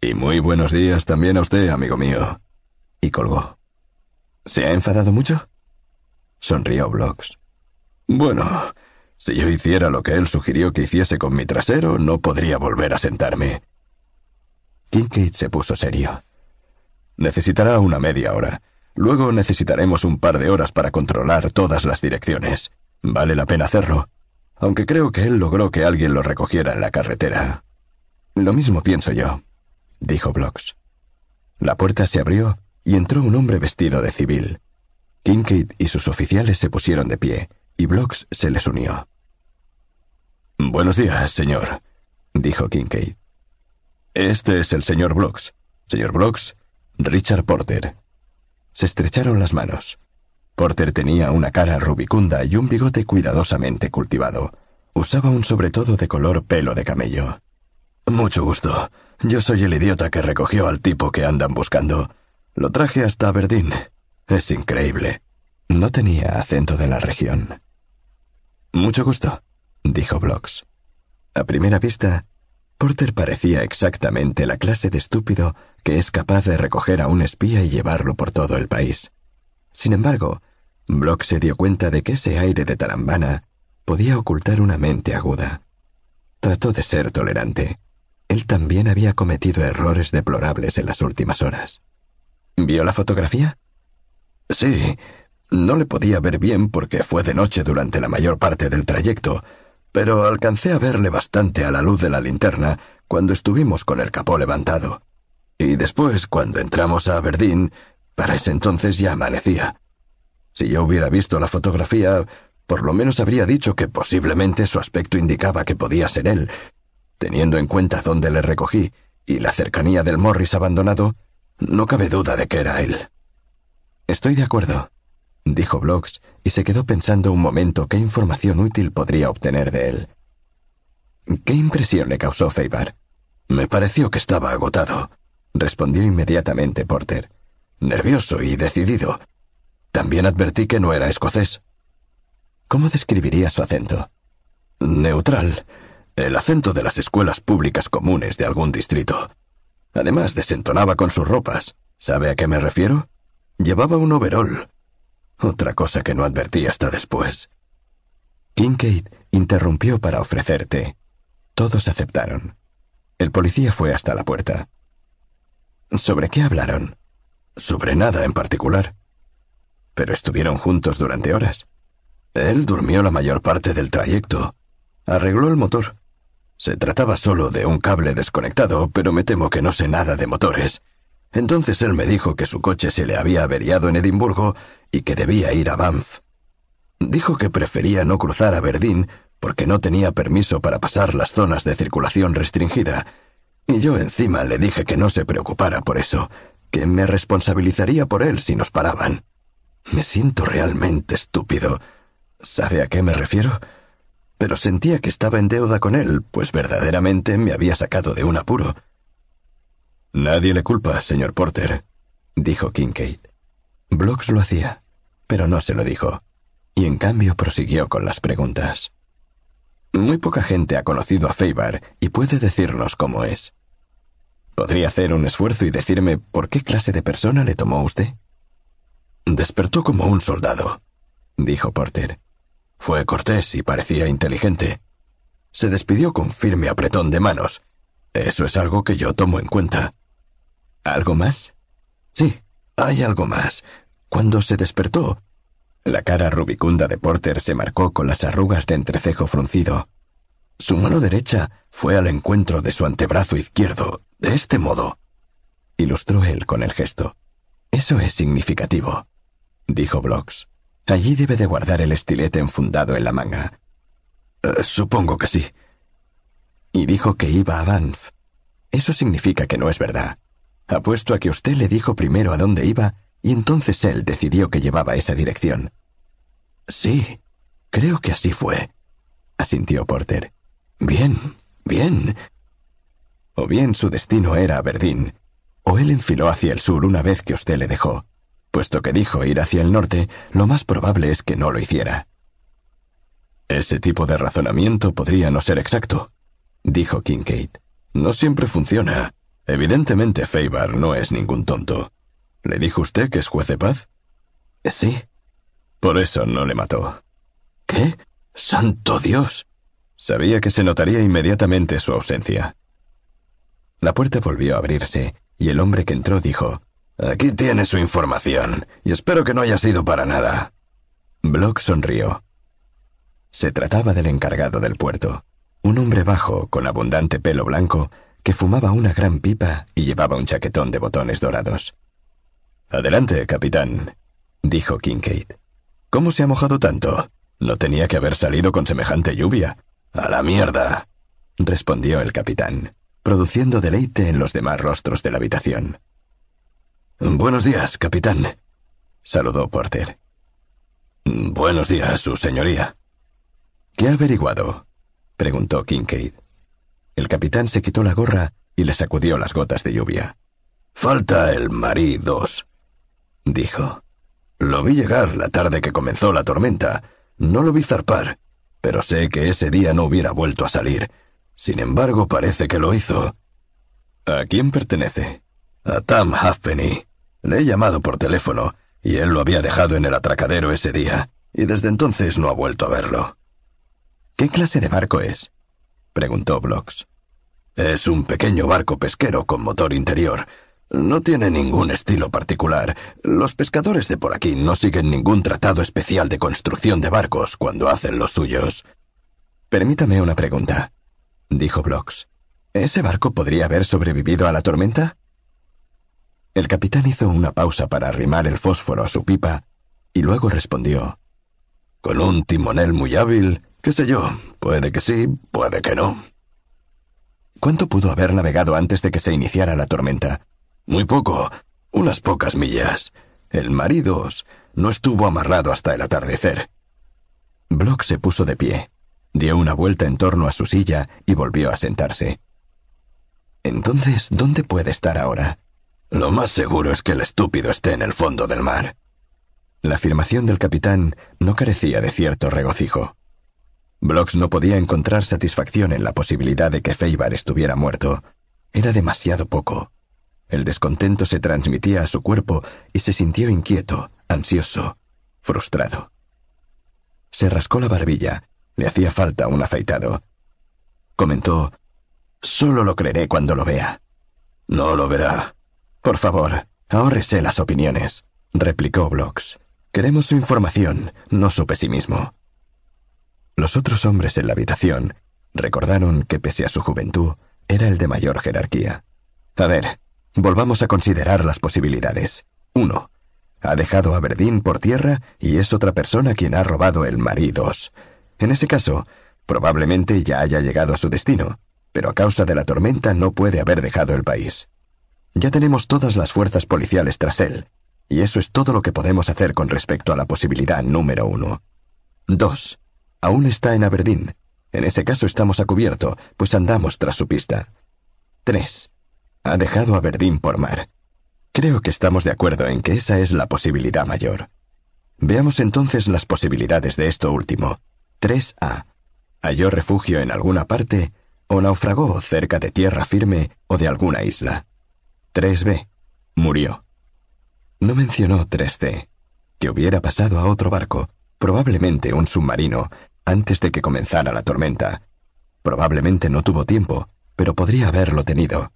Y muy buenos días también a usted, amigo mío. Y colgó. ¿Se ha enfadado mucho? Sonrió Blocks. Bueno, si yo hiciera lo que él sugirió que hiciese con mi trasero, no podría volver a sentarme. Kincaid se puso serio. Necesitará una media hora. Luego necesitaremos un par de horas para controlar todas las direcciones. Vale la pena hacerlo. Aunque creo que él logró que alguien lo recogiera en la carretera. Lo mismo pienso yo, dijo Blocks. La puerta se abrió y entró un hombre vestido de civil. Kincaid y sus oficiales se pusieron de pie, y Blocks se les unió. Buenos días, señor, dijo Kincaid. Este es el señor Blocks. Señor Blocks, Richard Porter. Se estrecharon las manos. Porter tenía una cara rubicunda y un bigote cuidadosamente cultivado. Usaba un sobretodo de color pelo de camello. Mucho gusto. Yo soy el idiota que recogió al tipo que andan buscando. Lo traje hasta Aberdeen. Es increíble. No tenía acento de la región. Mucho gusto, dijo Blocks. A primera vista, Porter parecía exactamente la clase de estúpido que es capaz de recoger a un espía y llevarlo por todo el país. Sin embargo, Blocks se dio cuenta de que ese aire de tarambana podía ocultar una mente aguda. Trató de ser tolerante. Él también había cometido errores deplorables en las últimas horas. ¿Vio la fotografía? Sí, no le podía ver bien porque fue de noche durante la mayor parte del trayecto, pero alcancé a verle bastante a la luz de la linterna cuando estuvimos con el capó levantado. Y después, cuando entramos a Aberdeen, para ese entonces ya amanecía. Si yo hubiera visto la fotografía, por lo menos habría dicho que posiblemente su aspecto indicaba que podía ser él. Teniendo en cuenta dónde le recogí y la cercanía del Morris abandonado, no cabe duda de que era él. Estoy de acuerdo, dijo Blocks, y se quedó pensando un momento qué información útil podría obtener de él. ¿Qué impresión le causó Feibar? Me pareció que estaba agotado, respondió inmediatamente Porter. Nervioso y decidido. También advertí que no era escocés. ¿Cómo describiría su acento? Neutral. El acento de las escuelas públicas comunes de algún distrito. Además, desentonaba con sus ropas. ¿Sabe a qué me refiero? Llevaba un overol, otra cosa que no advertí hasta después. Kincaid interrumpió para ofrecer té. Todos aceptaron. El policía fue hasta la puerta. ¿Sobre qué hablaron? Sobre nada en particular. Pero estuvieron juntos durante horas. Él durmió la mayor parte del trayecto. Arregló el motor. Se trataba solo de un cable desconectado, pero me temo que no sé nada de motores. Entonces él me dijo que su coche se le había averiado en Edimburgo y que debía ir a Banff. Dijo que prefería no cruzar a Aberdeen porque no tenía permiso para pasar las zonas de circulación restringida, y yo encima le dije que no se preocupara por eso, que me responsabilizaría por él si nos paraban. Me siento realmente estúpido. ¿Sabe a qué me refiero? Pero sentía que estaba en deuda con él, pues verdaderamente me había sacado de un apuro. Nadie le culpa, señor Porter, dijo Kincaid. Blocks lo hacía, pero no se lo dijo, y en cambio prosiguió con las preguntas. Muy poca gente ha conocido a Feibar y puede decirnos cómo es. ¿Podría hacer un esfuerzo y decirme por qué clase de persona le tomó usted? Despertó como un soldado, dijo Porter. Fue cortés y parecía inteligente. Se despidió con firme apretón de manos. Eso es algo que yo tomo en cuenta. ¿Algo más? Sí, hay algo más. Cuando se despertó, la cara rubicunda de Porter se marcó con las arrugas de entrecejo fruncido. Su mano derecha fue al encuentro de su antebrazo izquierdo, de este modo. Ilustró él con el gesto. Eso es significativo, dijo Blocks. Allí debe de guardar el estilete enfundado en la manga. Eh, supongo que sí. Y dijo que iba a Banff. Eso significa que no es verdad. Apuesto a que usted le dijo primero a dónde iba y entonces él decidió que llevaba esa dirección. Sí, creo que así fue, asintió Porter. Bien, bien. O bien su destino era Aberdeen, o él enfiló hacia el sur una vez que usted le dejó. Puesto que dijo ir hacia el norte, lo más probable es que no lo hiciera. Ese tipo de razonamiento podría no ser exacto, dijo Kincaid. No siempre funciona. Evidentemente Feibar no es ningún tonto. ¿Le dijo usted que es juez de paz? Sí. Por eso no le mató. ¿Qué? Santo Dios. Sabía que se notaría inmediatamente su ausencia. La puerta volvió a abrirse, y el hombre que entró dijo Aquí tiene su información, y espero que no haya sido para nada. Block sonrió. Se trataba del encargado del puerto, un hombre bajo, con abundante pelo blanco, que fumaba una gran pipa y llevaba un chaquetón de botones dorados. Adelante, capitán, dijo Kincaid. ¿Cómo se ha mojado tanto? No tenía que haber salido con semejante lluvia. A la mierda, respondió el capitán, produciendo deleite en los demás rostros de la habitación. Buenos días, capitán, saludó Porter. Buenos días, su señoría. ¿Qué ha averiguado? preguntó Kincaid. El capitán se quitó la gorra y le sacudió las gotas de lluvia. Falta el Marí dos dijo. Lo vi llegar la tarde que comenzó la tormenta. No lo vi zarpar, pero sé que ese día no hubiera vuelto a salir. Sin embargo, parece que lo hizo. ¿A quién pertenece? A Tam Halfpenny. Le he llamado por teléfono, y él lo había dejado en el atracadero ese día, y desde entonces no ha vuelto a verlo. ¿Qué clase de barco es? Preguntó Blocks. Es un pequeño barco pesquero con motor interior. No tiene ningún estilo particular. Los pescadores de por aquí no siguen ningún tratado especial de construcción de barcos cuando hacen los suyos. Permítame una pregunta, dijo Blocks. ¿Ese barco podría haber sobrevivido a la tormenta? El capitán hizo una pausa para arrimar el fósforo a su pipa y luego respondió. Con un timonel muy hábil, qué sé yo, puede que sí, puede que no. ¿Cuánto pudo haber navegado antes de que se iniciara la tormenta? Muy poco, unas pocas millas. El marido no estuvo amarrado hasta el atardecer. Block se puso de pie, dio una vuelta en torno a su silla y volvió a sentarse. Entonces, ¿dónde puede estar ahora? Lo más seguro es que el estúpido esté en el fondo del mar. La afirmación del capitán no carecía de cierto regocijo. Blocks no podía encontrar satisfacción en la posibilidad de que Feibar estuviera muerto. Era demasiado poco. El descontento se transmitía a su cuerpo y se sintió inquieto, ansioso, frustrado. Se rascó la barbilla. Le hacía falta un afeitado. Comentó, Solo lo creeré cuando lo vea. No lo verá. Por favor, ahórrese las opiniones, replicó Blocks. Queremos su información, no su pesimismo. Los otros hombres en la habitación recordaron que pese a su juventud, era el de mayor jerarquía. A ver, Volvamos a considerar las posibilidades. 1. Ha dejado a Verdín por tierra y es otra persona quien ha robado el marido. En ese caso, Probablemente ya haya llegado a su destino, pero a causa de la tormenta no puede haber dejado el país. Ya tenemos todas las fuerzas policiales tras él, y eso es todo lo que podemos hacer con respecto a la posibilidad número uno. Dos. Aún está en Aberdeen. En ese caso estamos a cubierto, pues andamos tras su pista. Tres. Ha dejado Aberdeen por mar. Creo que estamos de acuerdo en que esa es la posibilidad mayor. Veamos entonces las posibilidades de esto último. 3A. Halló refugio en alguna parte o naufragó cerca de tierra firme o de alguna isla. 3B. Murió. No mencionó 3C, que hubiera pasado a otro barco, probablemente un submarino, antes de que comenzara la tormenta. Probablemente no tuvo tiempo, pero podría haberlo tenido.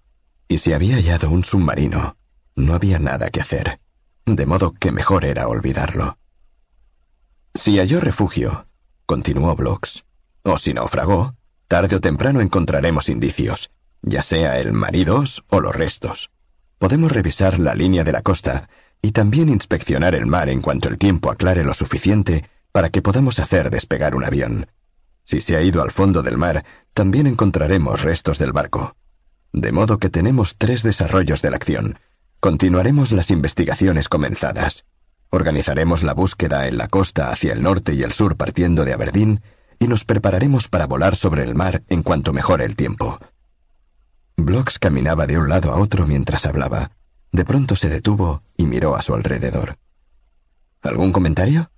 Y si había hallado un submarino, no había nada que hacer, de modo que mejor era olvidarlo. Si halló refugio, continuó Blocks, o si naufragó, tarde o temprano encontraremos indicios, ya sea el maridos o los restos. Podemos revisar la línea de la costa y también inspeccionar el mar en cuanto el tiempo aclare lo suficiente para que podamos hacer despegar un avión. Si se ha ido al fondo del mar, también encontraremos restos del barco. De modo que tenemos tres desarrollos de la acción. Continuaremos las investigaciones comenzadas. Organizaremos la búsqueda en la costa hacia el norte y el sur partiendo de Aberdeen y nos prepararemos para volar sobre el mar en cuanto mejore el tiempo. Blocks caminaba de un lado a otro mientras hablaba. De pronto se detuvo y miró a su alrededor. ¿Algún comentario?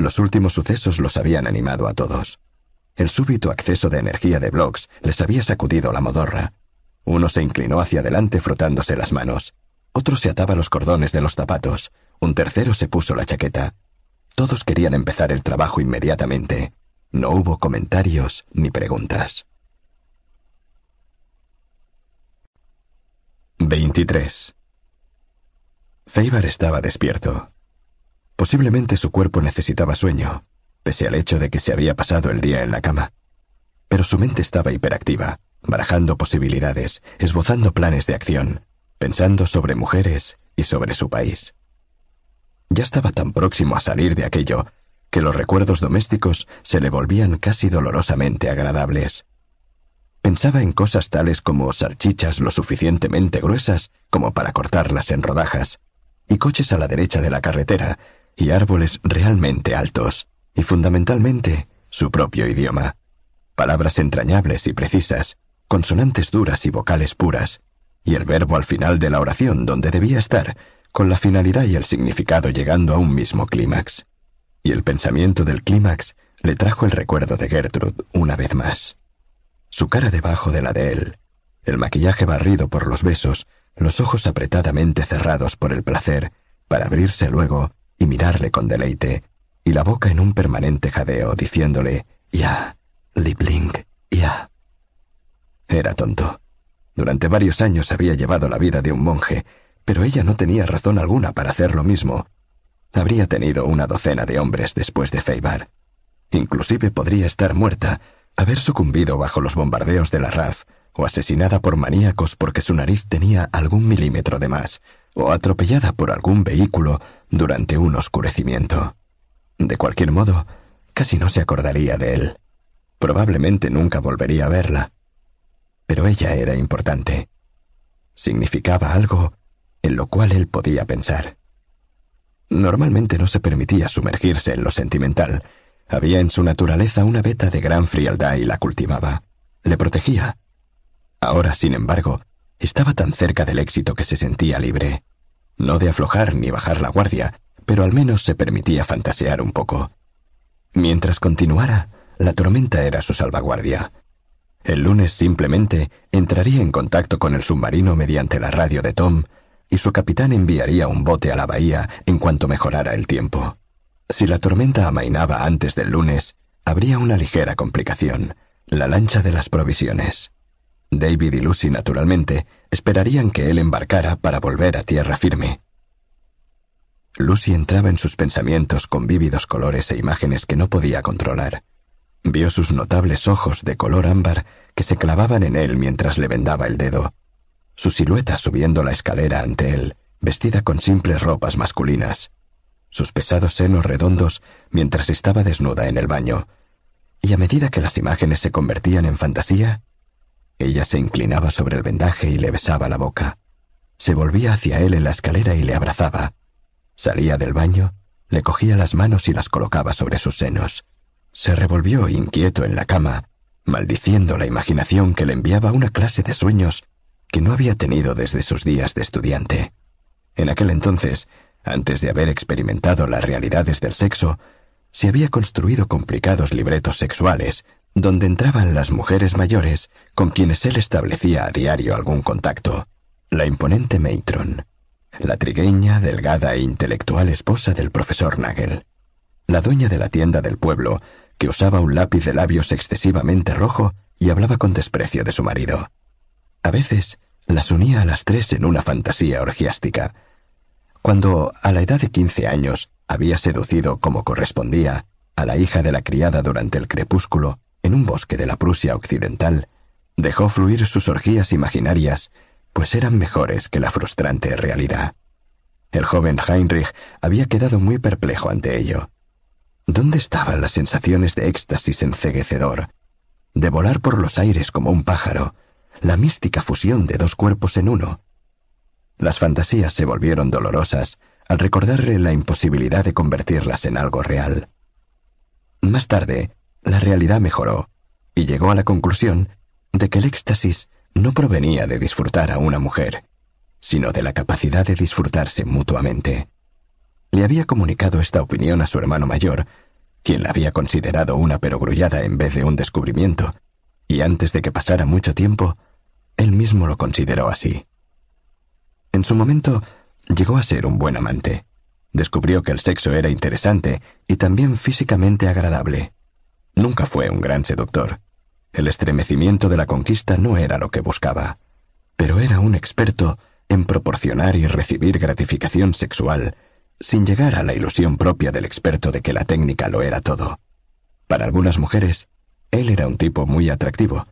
Los últimos sucesos los habían animado a todos. El súbito acceso de energía de Blocks les había sacudido la modorra. Uno se inclinó hacia adelante frotándose las manos. Otro se ataba los cordones de los zapatos. Un tercero se puso la chaqueta. Todos querían empezar el trabajo inmediatamente. No hubo comentarios ni preguntas. 23. Feibar estaba despierto. Posiblemente su cuerpo necesitaba sueño, pese al hecho de que se había pasado el día en la cama. Pero su mente estaba hiperactiva, barajando posibilidades, esbozando planes de acción, pensando sobre mujeres y sobre su país. Ya estaba tan próximo a salir de aquello que los recuerdos domésticos se le volvían casi dolorosamente agradables. Pensaba en cosas tales como salchichas lo suficientemente gruesas como para cortarlas en rodajas, y coches a la derecha de la carretera, y árboles realmente altos, y fundamentalmente su propio idioma. Palabras entrañables y precisas, consonantes duras y vocales puras, y el verbo al final de la oración donde debía estar, con la finalidad y el significado llegando a un mismo clímax. Y el pensamiento del clímax le trajo el recuerdo de Gertrude una vez más su cara debajo de la de él, el maquillaje barrido por los besos, los ojos apretadamente cerrados por el placer, para abrirse luego y mirarle con deleite, y la boca en un permanente jadeo, diciéndole, ya, Liebling, ya. Era tonto. Durante varios años había llevado la vida de un monje, pero ella no tenía razón alguna para hacer lo mismo. Habría tenido una docena de hombres después de Feibar. Inclusive podría estar muerta, haber sucumbido bajo los bombardeos de la RAF, o asesinada por maníacos porque su nariz tenía algún milímetro de más, o atropellada por algún vehículo durante un oscurecimiento. De cualquier modo, casi no se acordaría de él. Probablemente nunca volvería a verla. Pero ella era importante. Significaba algo en lo cual él podía pensar. Normalmente no se permitía sumergirse en lo sentimental, había en su naturaleza una beta de gran frialdad y la cultivaba. Le protegía. Ahora, sin embargo, estaba tan cerca del éxito que se sentía libre. No de aflojar ni bajar la guardia, pero al menos se permitía fantasear un poco. Mientras continuara, la tormenta era su salvaguardia. El lunes simplemente entraría en contacto con el submarino mediante la radio de Tom, y su capitán enviaría un bote a la bahía en cuanto mejorara el tiempo. Si la tormenta amainaba antes del lunes, habría una ligera complicación, la lancha de las provisiones. David y Lucy, naturalmente, esperarían que él embarcara para volver a tierra firme. Lucy entraba en sus pensamientos con vívidos colores e imágenes que no podía controlar. Vio sus notables ojos de color ámbar que se clavaban en él mientras le vendaba el dedo, su silueta subiendo la escalera ante él, vestida con simples ropas masculinas, sus pesados senos redondos mientras estaba desnuda en el baño, y a medida que las imágenes se convertían en fantasía, ella se inclinaba sobre el vendaje y le besaba la boca. Se volvía hacia él en la escalera y le abrazaba. Salía del baño, le cogía las manos y las colocaba sobre sus senos. Se revolvió inquieto en la cama, maldiciendo la imaginación que le enviaba una clase de sueños que no había tenido desde sus días de estudiante. En aquel entonces, antes de haber experimentado las realidades del sexo, se había construido complicados libretos sexuales donde entraban las mujeres mayores con quienes él establecía a diario algún contacto. La imponente Matron, la trigueña, delgada e intelectual esposa del profesor Nagel, la dueña de la tienda del pueblo, que usaba un lápiz de labios excesivamente rojo y hablaba con desprecio de su marido. A veces las unía a las tres en una fantasía orgiástica. Cuando, a la edad de quince años, había seducido como correspondía a la hija de la criada durante el crepúsculo en un bosque de la Prusia occidental, dejó fluir sus orgías imaginarias, pues eran mejores que la frustrante realidad. El joven Heinrich había quedado muy perplejo ante ello. ¿Dónde estaban las sensaciones de éxtasis enceguecedor, de volar por los aires como un pájaro, la mística fusión de dos cuerpos en uno? Las fantasías se volvieron dolorosas al recordarle la imposibilidad de convertirlas en algo real. Más tarde, la realidad mejoró y llegó a la conclusión de que el éxtasis no provenía de disfrutar a una mujer, sino de la capacidad de disfrutarse mutuamente. Le había comunicado esta opinión a su hermano mayor, quien la había considerado una perogrullada en vez de un descubrimiento, y antes de que pasara mucho tiempo, él mismo lo consideró así. En su momento, Llegó a ser un buen amante. Descubrió que el sexo era interesante y también físicamente agradable. Nunca fue un gran seductor. El estremecimiento de la conquista no era lo que buscaba, pero era un experto en proporcionar y recibir gratificación sexual sin llegar a la ilusión propia del experto de que la técnica lo era todo. Para algunas mujeres, él era un tipo muy atractivo,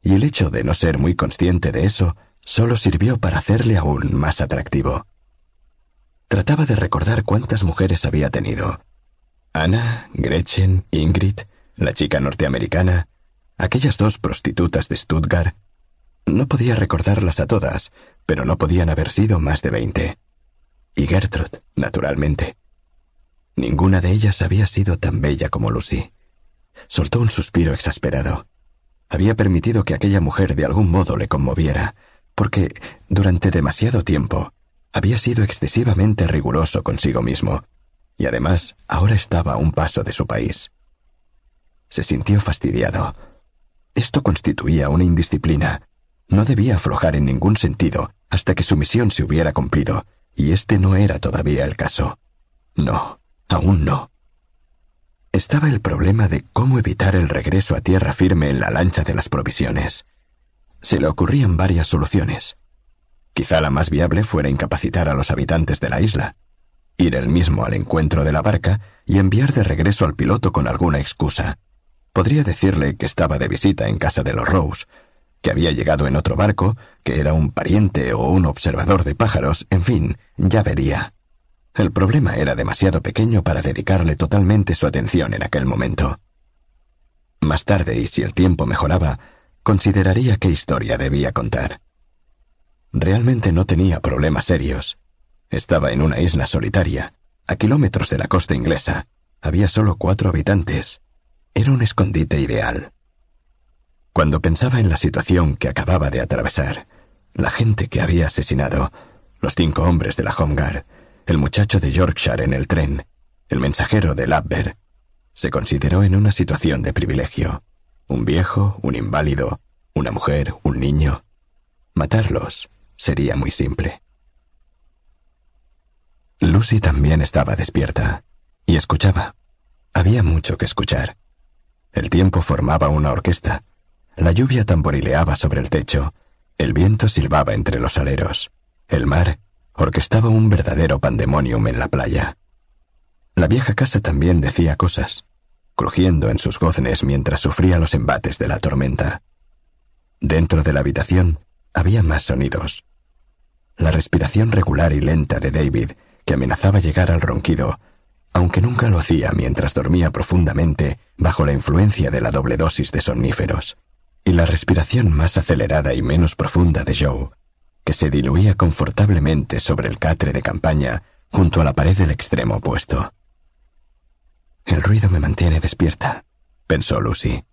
y el hecho de no ser muy consciente de eso solo sirvió para hacerle aún más atractivo. Trataba de recordar cuántas mujeres había tenido. Ana, Gretchen, Ingrid, la chica norteamericana, aquellas dos prostitutas de Stuttgart. No podía recordarlas a todas, pero no podían haber sido más de veinte. Y Gertrude, naturalmente. Ninguna de ellas había sido tan bella como Lucy. Soltó un suspiro exasperado. Había permitido que aquella mujer de algún modo le conmoviera, porque durante demasiado tiempo había sido excesivamente riguroso consigo mismo, y además ahora estaba a un paso de su país. Se sintió fastidiado. Esto constituía una indisciplina. No debía aflojar en ningún sentido hasta que su misión se hubiera cumplido, y este no era todavía el caso. No, aún no. Estaba el problema de cómo evitar el regreso a tierra firme en la lancha de las provisiones. Se le ocurrían varias soluciones. Quizá la más viable fuera incapacitar a los habitantes de la isla, ir él mismo al encuentro de la barca y enviar de regreso al piloto con alguna excusa. Podría decirle que estaba de visita en casa de los Rose, que había llegado en otro barco, que era un pariente o un observador de pájaros, en fin, ya vería. El problema era demasiado pequeño para dedicarle totalmente su atención en aquel momento. Más tarde, y si el tiempo mejoraba, consideraría qué historia debía contar. Realmente no tenía problemas serios. Estaba en una isla solitaria, a kilómetros de la costa inglesa. Había solo cuatro habitantes. Era un escondite ideal. Cuando pensaba en la situación que acababa de atravesar, la gente que había asesinado, los cinco hombres de la Home Guard, el muchacho de Yorkshire en el tren, el mensajero de Labber, se consideró en una situación de privilegio. Un viejo, un inválido, una mujer, un niño. Matarlos sería muy simple. Lucy también estaba despierta y escuchaba. Había mucho que escuchar. El tiempo formaba una orquesta. La lluvia tamborileaba sobre el techo. El viento silbaba entre los aleros. El mar orquestaba un verdadero pandemonium en la playa. La vieja casa también decía cosas, crujiendo en sus goznes mientras sufría los embates de la tormenta. Dentro de la habitación había más sonidos la respiración regular y lenta de David, que amenazaba llegar al ronquido, aunque nunca lo hacía mientras dormía profundamente bajo la influencia de la doble dosis de somníferos, y la respiración más acelerada y menos profunda de Joe, que se diluía confortablemente sobre el catre de campaña junto a la pared del extremo opuesto. El ruido me mantiene despierta, pensó Lucy.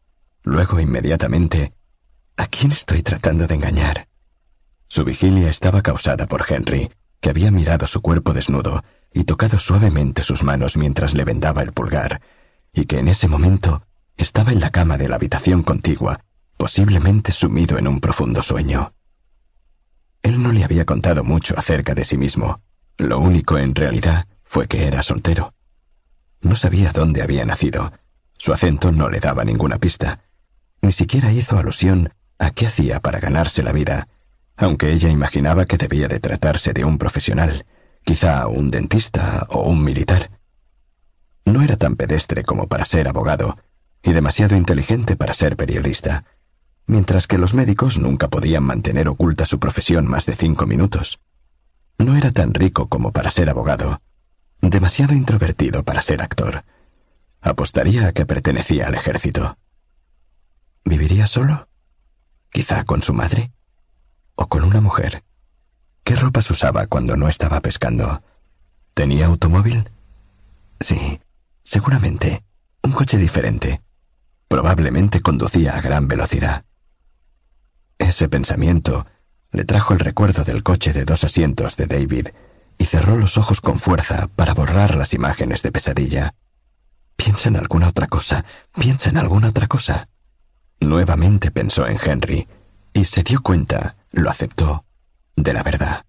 Luego, inmediatamente, ¿a quién estoy tratando de engañar? Su vigilia estaba causada por Henry, que había mirado su cuerpo desnudo y tocado suavemente sus manos mientras le vendaba el pulgar, y que en ese momento estaba en la cama de la habitación contigua, posiblemente sumido en un profundo sueño. Él no le había contado mucho acerca de sí mismo. Lo único en realidad fue que era soltero. No sabía dónde había nacido. Su acento no le daba ninguna pista. Ni siquiera hizo alusión a qué hacía para ganarse la vida, aunque ella imaginaba que debía de tratarse de un profesional, quizá un dentista o un militar. No era tan pedestre como para ser abogado, y demasiado inteligente para ser periodista, mientras que los médicos nunca podían mantener oculta su profesión más de cinco minutos. No era tan rico como para ser abogado, demasiado introvertido para ser actor. Apostaría a que pertenecía al ejército. ¿Viviría solo? ¿Quizá con su madre? ¿O con una mujer? ¿Qué ropas usaba cuando no estaba pescando? ¿Tenía automóvil? Sí, seguramente. Un coche diferente. Probablemente conducía a gran velocidad. Ese pensamiento le trajo el recuerdo del coche de dos asientos de David y cerró los ojos con fuerza para borrar las imágenes de pesadilla. Piensa en alguna otra cosa, piensa en alguna otra cosa. Nuevamente pensó en Henry y se dio cuenta, lo aceptó, de la verdad.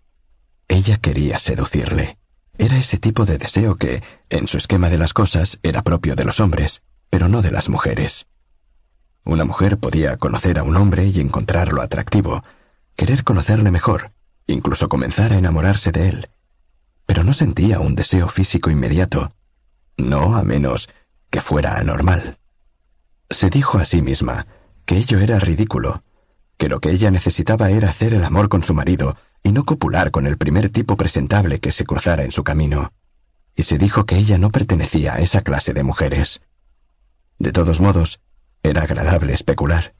Ella quería seducirle. Era ese tipo de deseo que, en su esquema de las cosas, era propio de los hombres, pero no de las mujeres. Una mujer podía conocer a un hombre y encontrarlo atractivo, querer conocerle mejor, incluso comenzar a enamorarse de él. Pero no sentía un deseo físico inmediato, no a menos que fuera anormal. Se dijo a sí misma que ello era ridículo, que lo que ella necesitaba era hacer el amor con su marido y no copular con el primer tipo presentable que se cruzara en su camino. Y se dijo que ella no pertenecía a esa clase de mujeres. De todos modos, era agradable especular.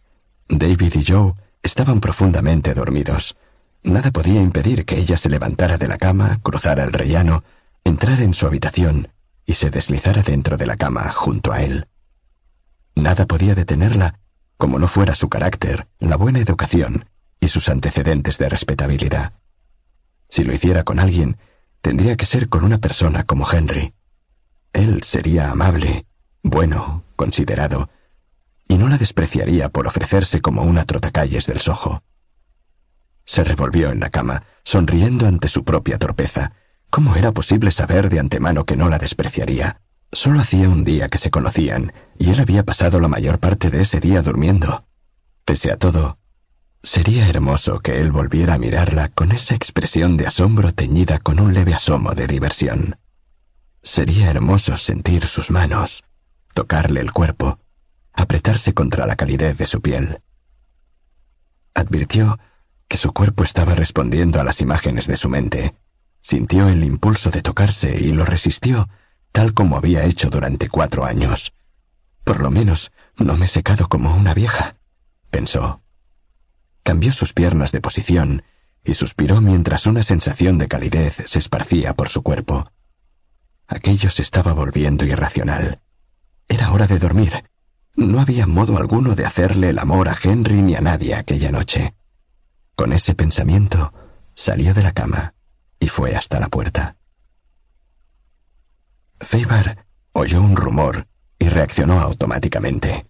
David y Joe estaban profundamente dormidos. Nada podía impedir que ella se levantara de la cama, cruzara el rellano, entrara en su habitación y se deslizara dentro de la cama junto a él. Nada podía detenerla como no fuera su carácter, la buena educación y sus antecedentes de respetabilidad. Si lo hiciera con alguien, tendría que ser con una persona como Henry. Él sería amable, bueno, considerado, y no la despreciaría por ofrecerse como una trotacalles del sojo. Se revolvió en la cama, sonriendo ante su propia torpeza. ¿Cómo era posible saber de antemano que no la despreciaría? Solo hacía un día que se conocían, y él había pasado la mayor parte de ese día durmiendo. Pese a todo, sería hermoso que él volviera a mirarla con esa expresión de asombro teñida con un leve asomo de diversión. Sería hermoso sentir sus manos, tocarle el cuerpo, apretarse contra la calidez de su piel. Advirtió que su cuerpo estaba respondiendo a las imágenes de su mente. Sintió el impulso de tocarse y lo resistió tal como había hecho durante cuatro años. Por lo menos no me he secado como una vieja, pensó. Cambió sus piernas de posición y suspiró mientras una sensación de calidez se esparcía por su cuerpo. Aquello se estaba volviendo irracional. Era hora de dormir. No había modo alguno de hacerle el amor a Henry ni a nadie aquella noche. Con ese pensamiento, salió de la cama y fue hasta la puerta. Feibar oyó un rumor y reaccionó automáticamente.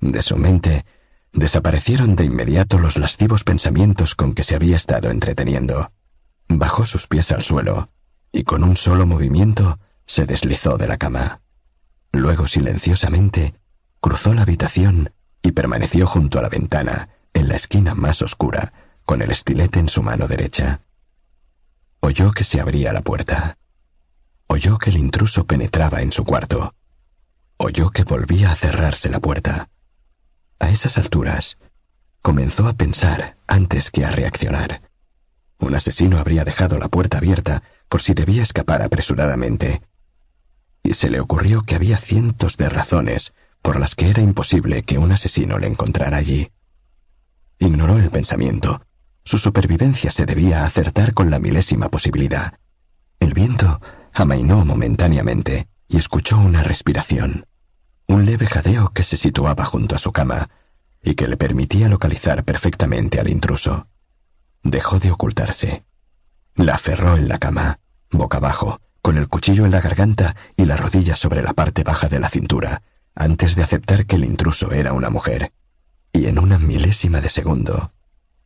De su mente desaparecieron de inmediato los lascivos pensamientos con que se había estado entreteniendo. Bajó sus pies al suelo y con un solo movimiento se deslizó de la cama. Luego silenciosamente cruzó la habitación y permaneció junto a la ventana, en la esquina más oscura, con el estilete en su mano derecha. Oyó que se abría la puerta. Oyó que el intruso penetraba en su cuarto. Oyó que volvía a cerrarse la puerta. A esas alturas, comenzó a pensar antes que a reaccionar. Un asesino habría dejado la puerta abierta por si debía escapar apresuradamente. y se le ocurrió que había cientos de razones por las que era imposible que un asesino le encontrara allí. Ignoró el pensamiento. Su supervivencia se debía acertar con la milésima posibilidad. El viento amainó momentáneamente y escuchó una respiración, un leve jadeo que se situaba junto a su cama y que le permitía localizar perfectamente al intruso. Dejó de ocultarse. La aferró en la cama, boca abajo, con el cuchillo en la garganta y la rodilla sobre la parte baja de la cintura, antes de aceptar que el intruso era una mujer. Y en una milésima de segundo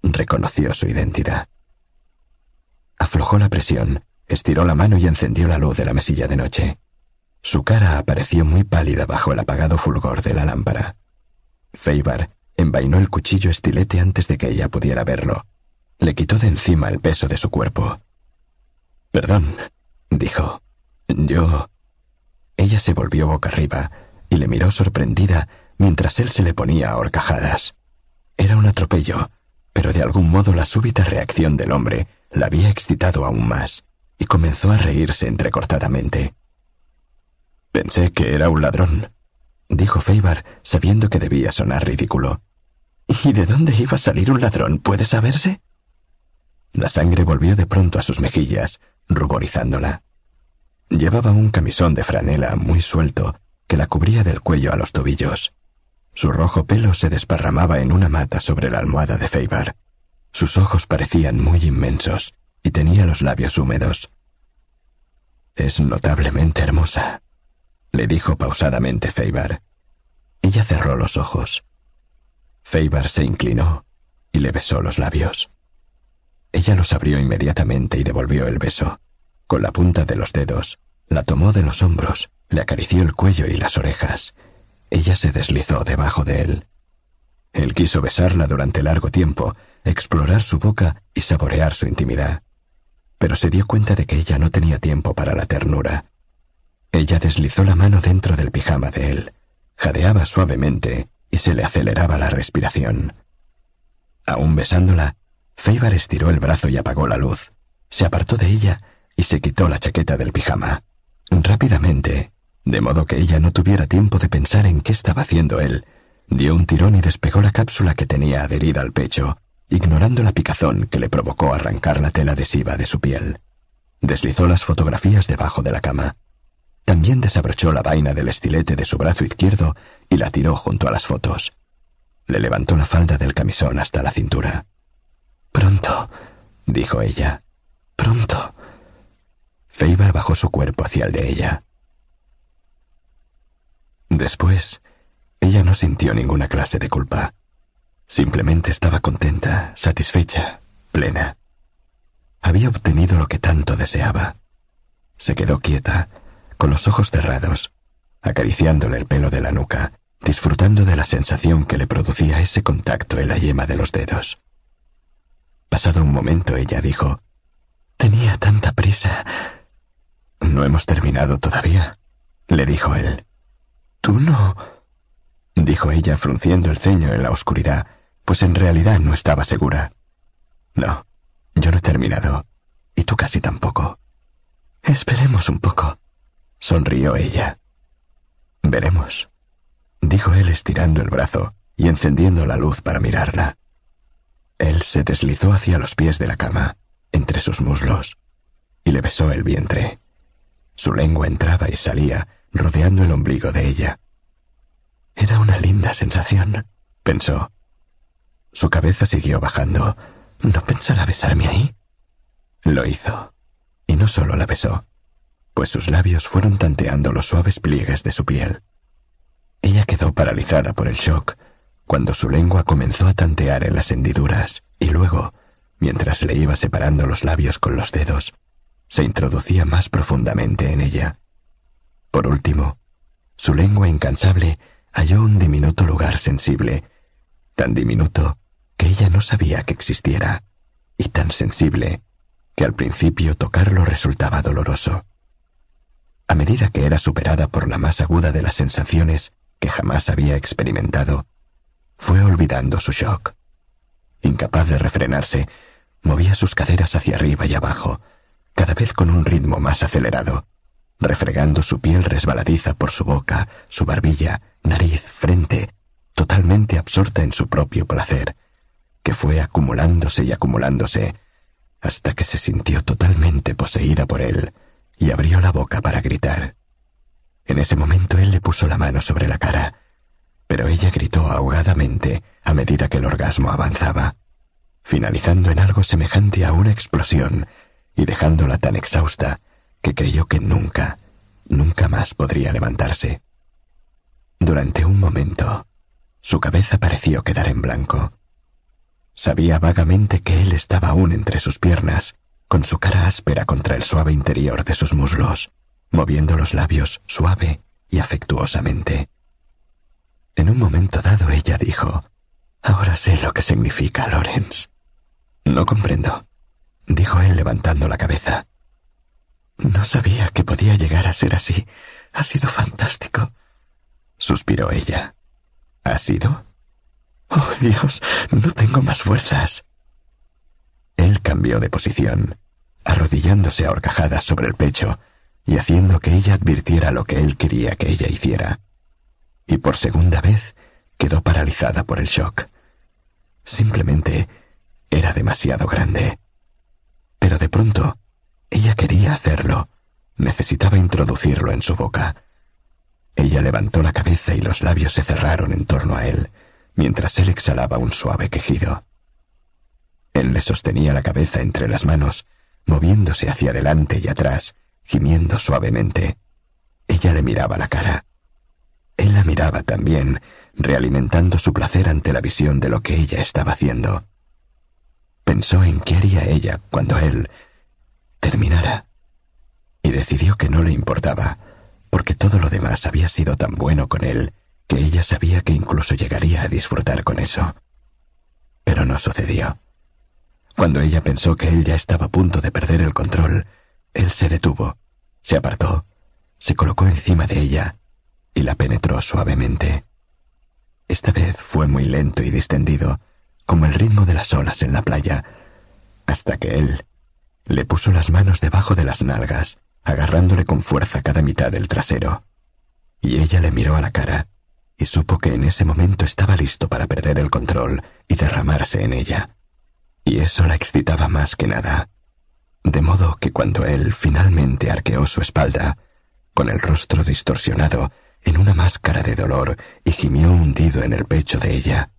reconoció su identidad. Aflojó la presión, estiró la mano y encendió la luz de la mesilla de noche. Su cara apareció muy pálida bajo el apagado fulgor de la lámpara. Feibar envainó el cuchillo estilete antes de que ella pudiera verlo. Le quitó de encima el peso de su cuerpo. Perdón, dijo. Yo... Ella se volvió boca arriba y le miró sorprendida mientras él se le ponía a horcajadas. Era un atropello, pero de algún modo la súbita reacción del hombre la había excitado aún más, y comenzó a reírse entrecortadamente. Pensé que era un ladrón, dijo Feibar, sabiendo que debía sonar ridículo. ¿Y de dónde iba a salir un ladrón? ¿Puede saberse? La sangre volvió de pronto a sus mejillas, ruborizándola. Llevaba un camisón de franela muy suelto que la cubría del cuello a los tobillos. Su rojo pelo se desparramaba en una mata sobre la almohada de Feibar. Sus ojos parecían muy inmensos y tenía los labios húmedos. Es notablemente hermosa, le dijo pausadamente Feibar. Ella cerró los ojos. Feibar se inclinó y le besó los labios. Ella los abrió inmediatamente y devolvió el beso. Con la punta de los dedos, la tomó de los hombros, le acarició el cuello y las orejas. Ella se deslizó debajo de él. Él quiso besarla durante largo tiempo, explorar su boca y saborear su intimidad. Pero se dio cuenta de que ella no tenía tiempo para la ternura. Ella deslizó la mano dentro del pijama de él, jadeaba suavemente y se le aceleraba la respiración. Aún besándola, Feibar estiró el brazo y apagó la luz. Se apartó de ella y se quitó la chaqueta del pijama. Rápidamente, de modo que ella no tuviera tiempo de pensar en qué estaba haciendo él, dio un tirón y despegó la cápsula que tenía adherida al pecho, ignorando la picazón que le provocó arrancar la tela adhesiva de su piel. Deslizó las fotografías debajo de la cama. También desabrochó la vaina del estilete de su brazo izquierdo y la tiró junto a las fotos. Le levantó la falda del camisón hasta la cintura. Pronto, dijo ella. Pronto. Feibar bajó su cuerpo hacia el de ella. Después, ella no sintió ninguna clase de culpa. Simplemente estaba contenta, satisfecha, plena. Había obtenido lo que tanto deseaba. Se quedó quieta, con los ojos cerrados, acariciándole el pelo de la nuca, disfrutando de la sensación que le producía ese contacto en la yema de los dedos. Pasado un momento ella dijo, Tenía tanta prisa. No hemos terminado todavía, le dijo él. Tú no, dijo ella frunciendo el ceño en la oscuridad, pues en realidad no estaba segura. No, yo no he terminado, y tú casi tampoco. Esperemos un poco, sonrió ella. Veremos, dijo él estirando el brazo y encendiendo la luz para mirarla. Él se deslizó hacia los pies de la cama, entre sus muslos, y le besó el vientre. Su lengua entraba y salía, rodeando el ombligo de ella. Era una linda sensación, pensó. Su cabeza siguió bajando. ¿No pensará besarme ahí? Lo hizo. Y no solo la besó, pues sus labios fueron tanteando los suaves pliegues de su piel. Ella quedó paralizada por el shock cuando su lengua comenzó a tantear en las hendiduras y luego, mientras le iba separando los labios con los dedos, se introducía más profundamente en ella. Por último, su lengua incansable halló un diminuto lugar sensible, tan diminuto que ella no sabía que existiera, y tan sensible que al principio tocarlo resultaba doloroso. A medida que era superada por la más aguda de las sensaciones que jamás había experimentado, fue olvidando su shock. Incapaz de refrenarse, movía sus caderas hacia arriba y abajo, cada vez con un ritmo más acelerado, refregando su piel resbaladiza por su boca, su barbilla, nariz, frente, totalmente absorta en su propio placer, que fue acumulándose y acumulándose hasta que se sintió totalmente poseída por él y abrió la boca para gritar. En ese momento él le puso la mano sobre la cara, pero ella gritó ahogadamente a medida que el orgasmo avanzaba, finalizando en algo semejante a una explosión y dejándola tan exhausta que creyó que nunca, nunca más podría levantarse. Durante un momento, su cabeza pareció quedar en blanco. Sabía vagamente que él estaba aún entre sus piernas, con su cara áspera contra el suave interior de sus muslos, moviendo los labios suave y afectuosamente. En un momento dado ella dijo, Ahora sé lo que significa, Lorenz. No comprendo, dijo él levantando la cabeza. No sabía que podía llegar a ser así. Ha sido fantástico. Suspiró ella. ¿Ha sido? Oh, Dios, no tengo más fuerzas. Él cambió de posición, arrodillándose a horcajadas sobre el pecho y haciendo que ella advirtiera lo que él quería que ella hiciera. Y por segunda vez quedó paralizada por el shock. Simplemente era demasiado grande. Pero de pronto ella quería hacerlo. Necesitaba introducirlo en su boca. Ella levantó la cabeza y los labios se cerraron en torno a él, mientras él exhalaba un suave quejido. Él le sostenía la cabeza entre las manos, moviéndose hacia adelante y atrás, gimiendo suavemente. Ella le miraba la cara. Él la miraba también, realimentando su placer ante la visión de lo que ella estaba haciendo. Pensó en qué haría ella cuando él, terminara. Y decidió que no le importaba, porque todo lo demás había sido tan bueno con él que ella sabía que incluso llegaría a disfrutar con eso. Pero no sucedió. Cuando ella pensó que él ya estaba a punto de perder el control, él se detuvo, se apartó, se colocó encima de ella y la penetró suavemente. Esta vez fue muy lento y distendido, como el ritmo de las olas en la playa, hasta que él, le puso las manos debajo de las nalgas, agarrándole con fuerza cada mitad del trasero. Y ella le miró a la cara y supo que en ese momento estaba listo para perder el control y derramarse en ella. Y eso la excitaba más que nada. De modo que cuando él finalmente arqueó su espalda, con el rostro distorsionado en una máscara de dolor y gimió hundido en el pecho de ella,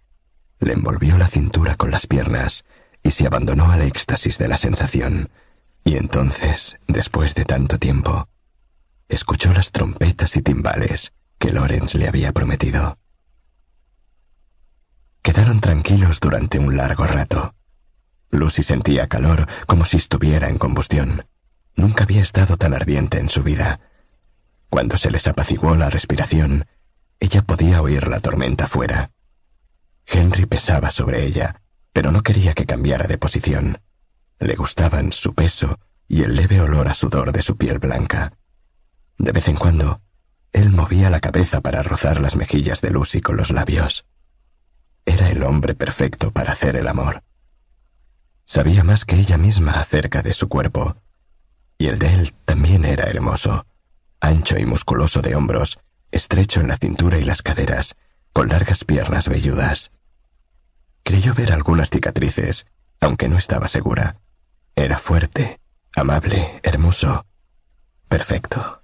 le envolvió la cintura con las piernas y se abandonó al éxtasis de la sensación. Y entonces, después de tanto tiempo, escuchó las trompetas y timbales que Lorenz le había prometido. Quedaron tranquilos durante un largo rato. Lucy sentía calor como si estuviera en combustión. Nunca había estado tan ardiente en su vida. Cuando se les apaciguó la respiración, ella podía oír la tormenta fuera. Henry pesaba sobre ella, pero no quería que cambiara de posición. Le gustaban su peso y el leve olor a sudor de su piel blanca. De vez en cuando, él movía la cabeza para rozar las mejillas de Lucy con los labios. Era el hombre perfecto para hacer el amor. Sabía más que ella misma acerca de su cuerpo, y el de él también era hermoso, ancho y musculoso de hombros, estrecho en la cintura y las caderas, con largas piernas velludas. Creyó ver algunas cicatrices, aunque no estaba segura. Era fuerte, amable, hermoso, perfecto.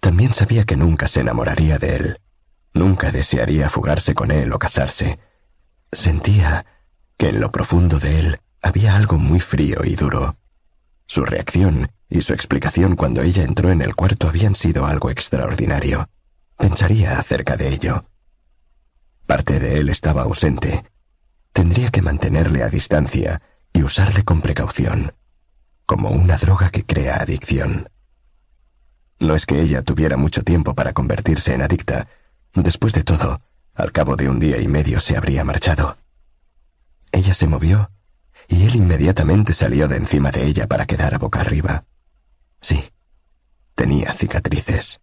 También sabía que nunca se enamoraría de él, nunca desearía fugarse con él o casarse. Sentía que en lo profundo de él había algo muy frío y duro. Su reacción y su explicación cuando ella entró en el cuarto habían sido algo extraordinario. Pensaría acerca de ello. Parte de él estaba ausente. Tendría que mantenerle a distancia y usarle con precaución, como una droga que crea adicción. No es que ella tuviera mucho tiempo para convertirse en adicta. Después de todo, al cabo de un día y medio se habría marchado. Ella se movió y él inmediatamente salió de encima de ella para quedar a boca arriba. Sí, tenía cicatrices.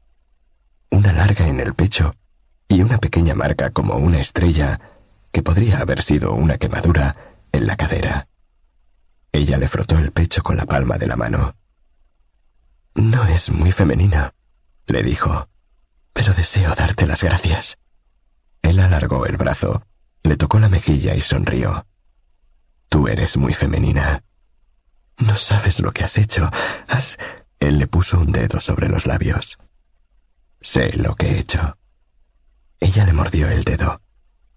Una larga en el pecho y una pequeña marca como una estrella que podría haber sido una quemadura en la cadera. Ella le frotó el pecho con la palma de la mano. No es muy femenina, le dijo, pero deseo darte las gracias. Él alargó el brazo, le tocó la mejilla y sonrió. Tú eres muy femenina. No sabes lo que has hecho. Has... Él le puso un dedo sobre los labios. Sé lo que he hecho. Ella le mordió el dedo.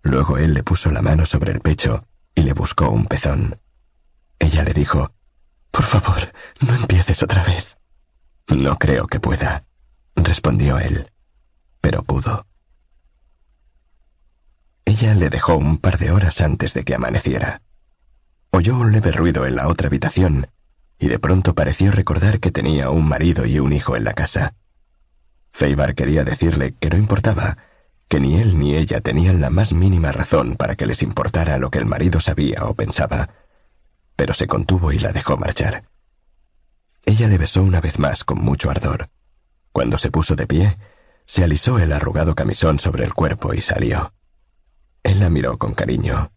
Luego él le puso la mano sobre el pecho y le buscó un pezón. Ella le dijo, Por favor, no empieces otra vez. No creo que pueda, respondió él, pero pudo. Ella le dejó un par de horas antes de que amaneciera. Oyó un leve ruido en la otra habitación y de pronto pareció recordar que tenía un marido y un hijo en la casa. Feibar quería decirle que no importaba, que ni él ni ella tenían la más mínima razón para que les importara lo que el marido sabía o pensaba, pero se contuvo y la dejó marchar. Ella le besó una vez más con mucho ardor. Cuando se puso de pie, se alisó el arrugado camisón sobre el cuerpo y salió. Él la miró con cariño.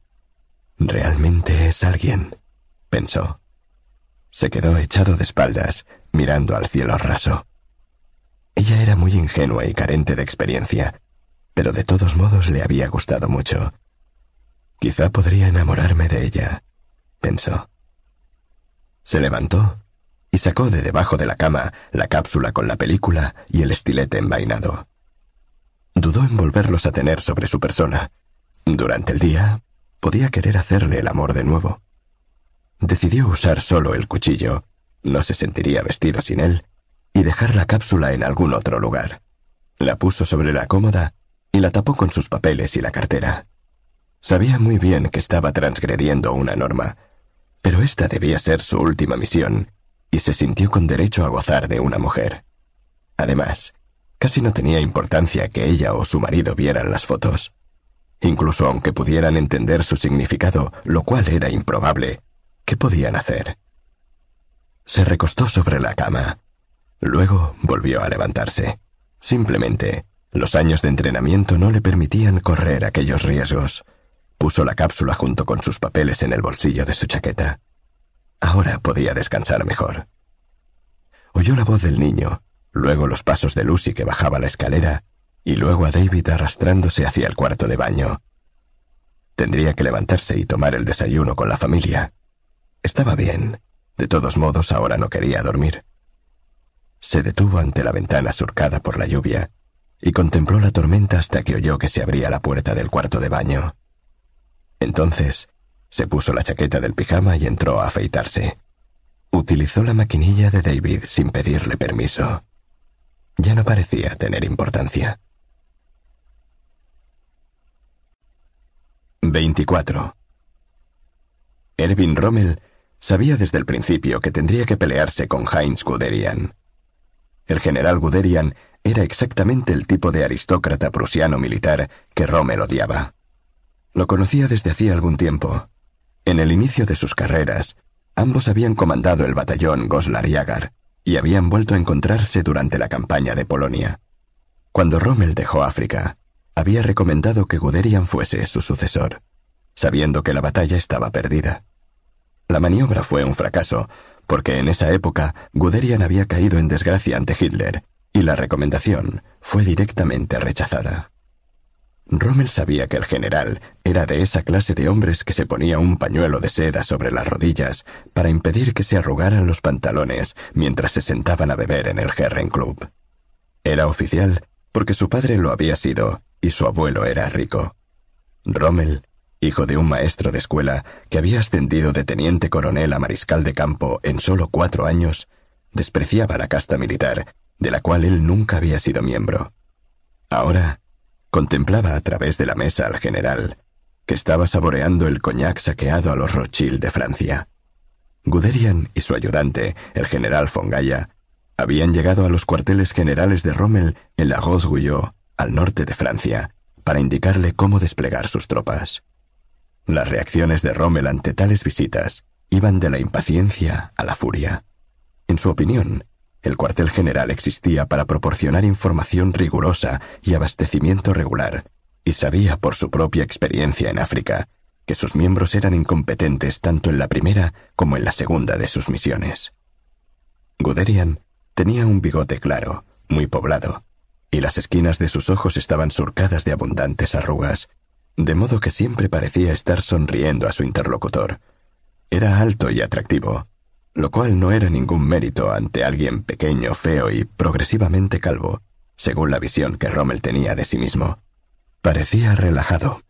Realmente es alguien, pensó. Se quedó echado de espaldas, mirando al cielo raso. Ella era muy ingenua y carente de experiencia, pero de todos modos le había gustado mucho. Quizá podría enamorarme de ella, pensó. Se levantó y sacó de debajo de la cama la cápsula con la película y el estilete envainado. Dudó en volverlos a tener sobre su persona. Durante el día podía querer hacerle el amor de nuevo. Decidió usar solo el cuchillo, no se sentiría vestido sin él, y dejar la cápsula en algún otro lugar. La puso sobre la cómoda y la tapó con sus papeles y la cartera. Sabía muy bien que estaba transgrediendo una norma, pero esta debía ser su última misión, y se sintió con derecho a gozar de una mujer. Además, casi no tenía importancia que ella o su marido vieran las fotos. Incluso aunque pudieran entender su significado, lo cual era improbable, ¿qué podían hacer? Se recostó sobre la cama. Luego volvió a levantarse. Simplemente los años de entrenamiento no le permitían correr aquellos riesgos. Puso la cápsula junto con sus papeles en el bolsillo de su chaqueta. Ahora podía descansar mejor. Oyó la voz del niño, luego los pasos de Lucy que bajaba la escalera, y luego a David arrastrándose hacia el cuarto de baño. Tendría que levantarse y tomar el desayuno con la familia. Estaba bien. De todos modos, ahora no quería dormir. Se detuvo ante la ventana surcada por la lluvia y contempló la tormenta hasta que oyó que se abría la puerta del cuarto de baño. Entonces, se puso la chaqueta del pijama y entró a afeitarse. Utilizó la maquinilla de David sin pedirle permiso. Ya no parecía tener importancia. 24. Erwin Rommel sabía desde el principio que tendría que pelearse con Heinz Guderian. El general Guderian era exactamente el tipo de aristócrata prusiano militar que Rommel odiaba. Lo conocía desde hacía algún tiempo. En el inicio de sus carreras, ambos habían comandado el batallón Goslar Yagar y habían vuelto a encontrarse durante la campaña de Polonia. Cuando Rommel dejó África, había recomendado que Guderian fuese su sucesor, sabiendo que la batalla estaba perdida. La maniobra fue un fracaso, porque en esa época Guderian había caído en desgracia ante Hitler y la recomendación fue directamente rechazada. Rommel sabía que el general era de esa clase de hombres que se ponía un pañuelo de seda sobre las rodillas para impedir que se arrugaran los pantalones mientras se sentaban a beber en el Herren Club. Era oficial porque su padre lo había sido y su abuelo era rico. Rommel, hijo de un maestro de escuela que había ascendido de teniente coronel a mariscal de campo en solo cuatro años, despreciaba la casta militar de la cual él nunca había sido miembro. Ahora contemplaba a través de la mesa al general, que estaba saboreando el coñac saqueado a los Rothschild de Francia. Guderian y su ayudante, el general Fongaya, habían llegado a los cuarteles generales de Rommel en la Rose-Guyot, al norte de Francia, para indicarle cómo desplegar sus tropas. Las reacciones de Rommel ante tales visitas iban de la impaciencia a la furia. En su opinión, el cuartel general existía para proporcionar información rigurosa y abastecimiento regular, y sabía por su propia experiencia en África que sus miembros eran incompetentes tanto en la primera como en la segunda de sus misiones. Guderian Tenía un bigote claro, muy poblado, y las esquinas de sus ojos estaban surcadas de abundantes arrugas, de modo que siempre parecía estar sonriendo a su interlocutor. Era alto y atractivo, lo cual no era ningún mérito ante alguien pequeño, feo y progresivamente calvo, según la visión que Rommel tenía de sí mismo. Parecía relajado,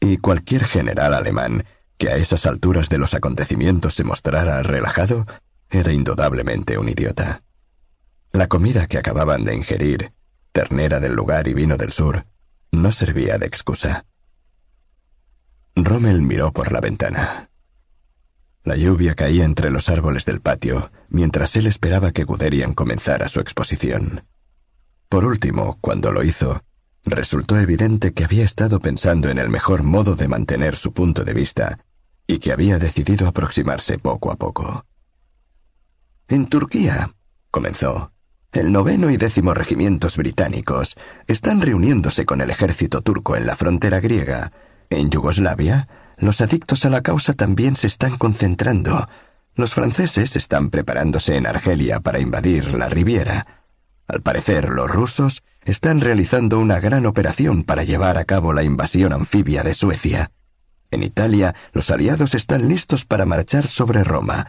y cualquier general alemán que a esas alturas de los acontecimientos se mostrara relajado era indudablemente un idiota. La comida que acababan de ingerir, ternera del lugar y vino del sur, no servía de excusa. Rommel miró por la ventana. La lluvia caía entre los árboles del patio, mientras él esperaba que Guderian comenzara su exposición. Por último, cuando lo hizo, resultó evidente que había estado pensando en el mejor modo de mantener su punto de vista y que había decidido aproximarse poco a poco. En Turquía, comenzó, el noveno y décimo regimientos británicos están reuniéndose con el ejército turco en la frontera griega. En Yugoslavia, los adictos a la causa también se están concentrando. Los franceses están preparándose en Argelia para invadir la Riviera. Al parecer, los rusos están realizando una gran operación para llevar a cabo la invasión anfibia de Suecia. En Italia, los aliados están listos para marchar sobre Roma.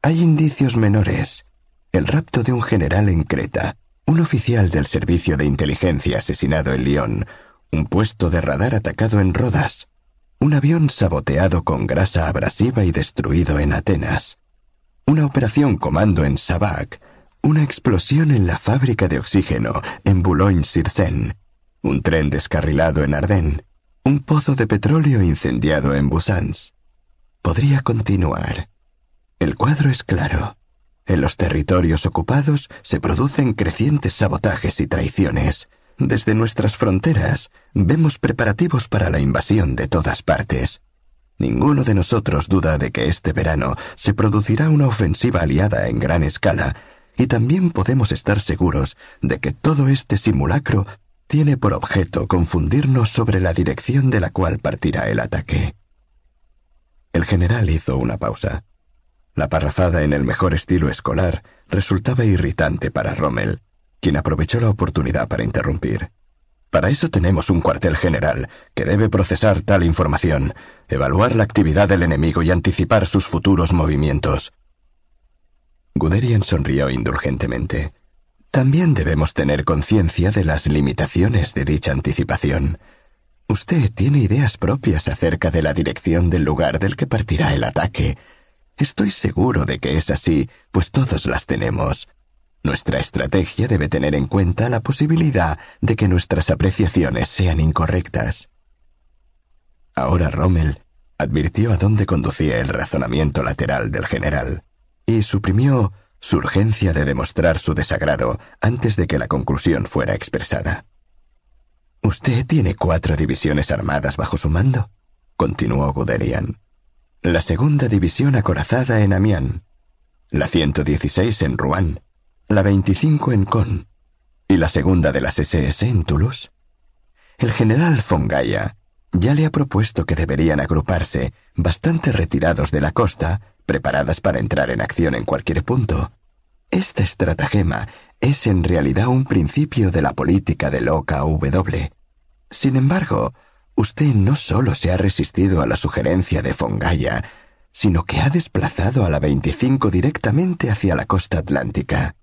Hay indicios menores. El rapto de un general en Creta, un oficial del servicio de inteligencia asesinado en Lyon, un puesto de radar atacado en Rodas, un avión saboteado con grasa abrasiva y destruido en Atenas, una operación comando en Sabac, una explosión en la fábrica de oxígeno en Boulogne-sur-Seine, un tren descarrilado en Ardennes, un pozo de petróleo incendiado en Busans. Podría continuar. El cuadro es claro. En los territorios ocupados se producen crecientes sabotajes y traiciones. Desde nuestras fronteras vemos preparativos para la invasión de todas partes. Ninguno de nosotros duda de que este verano se producirá una ofensiva aliada en gran escala, y también podemos estar seguros de que todo este simulacro tiene por objeto confundirnos sobre la dirección de la cual partirá el ataque. El general hizo una pausa. La parrafada en el mejor estilo escolar resultaba irritante para Rommel, quien aprovechó la oportunidad para interrumpir. Para eso tenemos un cuartel general, que debe procesar tal información, evaluar la actividad del enemigo y anticipar sus futuros movimientos. Guderian sonrió indulgentemente. También debemos tener conciencia de las limitaciones de dicha anticipación. Usted tiene ideas propias acerca de la dirección del lugar del que partirá el ataque. Estoy seguro de que es así, pues todos las tenemos. Nuestra estrategia debe tener en cuenta la posibilidad de que nuestras apreciaciones sean incorrectas. Ahora Rommel advirtió a dónde conducía el razonamiento lateral del general y suprimió su urgencia de demostrar su desagrado antes de que la conclusión fuera expresada. Usted tiene cuatro divisiones armadas bajo su mando, continuó Guderian. La segunda división acorazada en Amiens, la 116 en Rouen, la 25 en Con y la segunda de las SS en Toulouse. El general Fongaya ya le ha propuesto que deberían agruparse bastante retirados de la costa preparadas para entrar en acción en cualquier punto. Esta estratagema es en realidad un principio de la política del OKW. Sin embargo, usted no solo se ha resistido a la sugerencia de Fongaya, sino que ha desplazado a la 25 directamente hacia la costa atlántica.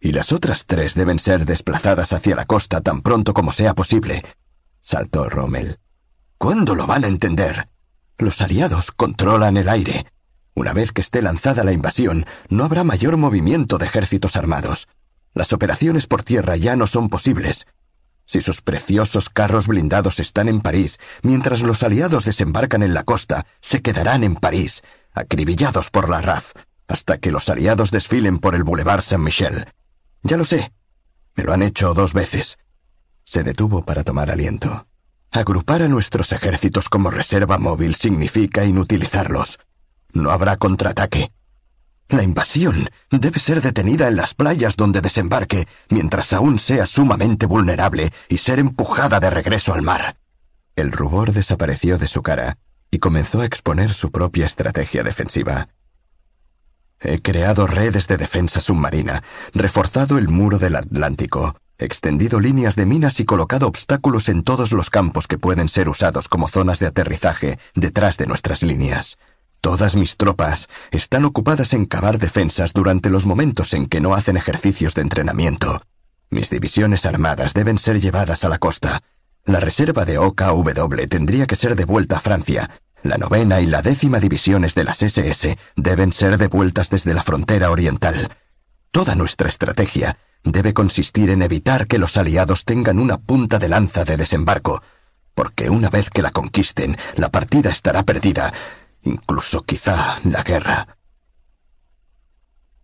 Y las otras tres deben ser desplazadas hacia la costa tan pronto como sea posible, saltó Rommel. ¿Cuándo lo van a entender? Los aliados controlan el aire. Una vez que esté lanzada la invasión, no habrá mayor movimiento de ejércitos armados. Las operaciones por tierra ya no son posibles. Si sus preciosos carros blindados están en París, mientras los aliados desembarcan en la costa, se quedarán en París, acribillados por la RAF, hasta que los aliados desfilen por el Boulevard Saint-Michel. Ya lo sé. Me lo han hecho dos veces. Se detuvo para tomar aliento. Agrupar a nuestros ejércitos como reserva móvil significa inutilizarlos. No habrá contraataque. La invasión debe ser detenida en las playas donde desembarque mientras aún sea sumamente vulnerable y ser empujada de regreso al mar. El rubor desapareció de su cara y comenzó a exponer su propia estrategia defensiva. He creado redes de defensa submarina, reforzado el muro del Atlántico, extendido líneas de minas y colocado obstáculos en todos los campos que pueden ser usados como zonas de aterrizaje detrás de nuestras líneas. Todas mis tropas están ocupadas en cavar defensas durante los momentos en que no hacen ejercicios de entrenamiento. Mis divisiones armadas deben ser llevadas a la costa. La reserva de OKW tendría que ser devuelta a Francia. La novena y la décima divisiones de las SS deben ser devueltas desde la frontera oriental. Toda nuestra estrategia debe consistir en evitar que los aliados tengan una punta de lanza de desembarco, porque una vez que la conquisten, la partida estará perdida, incluso quizá la guerra.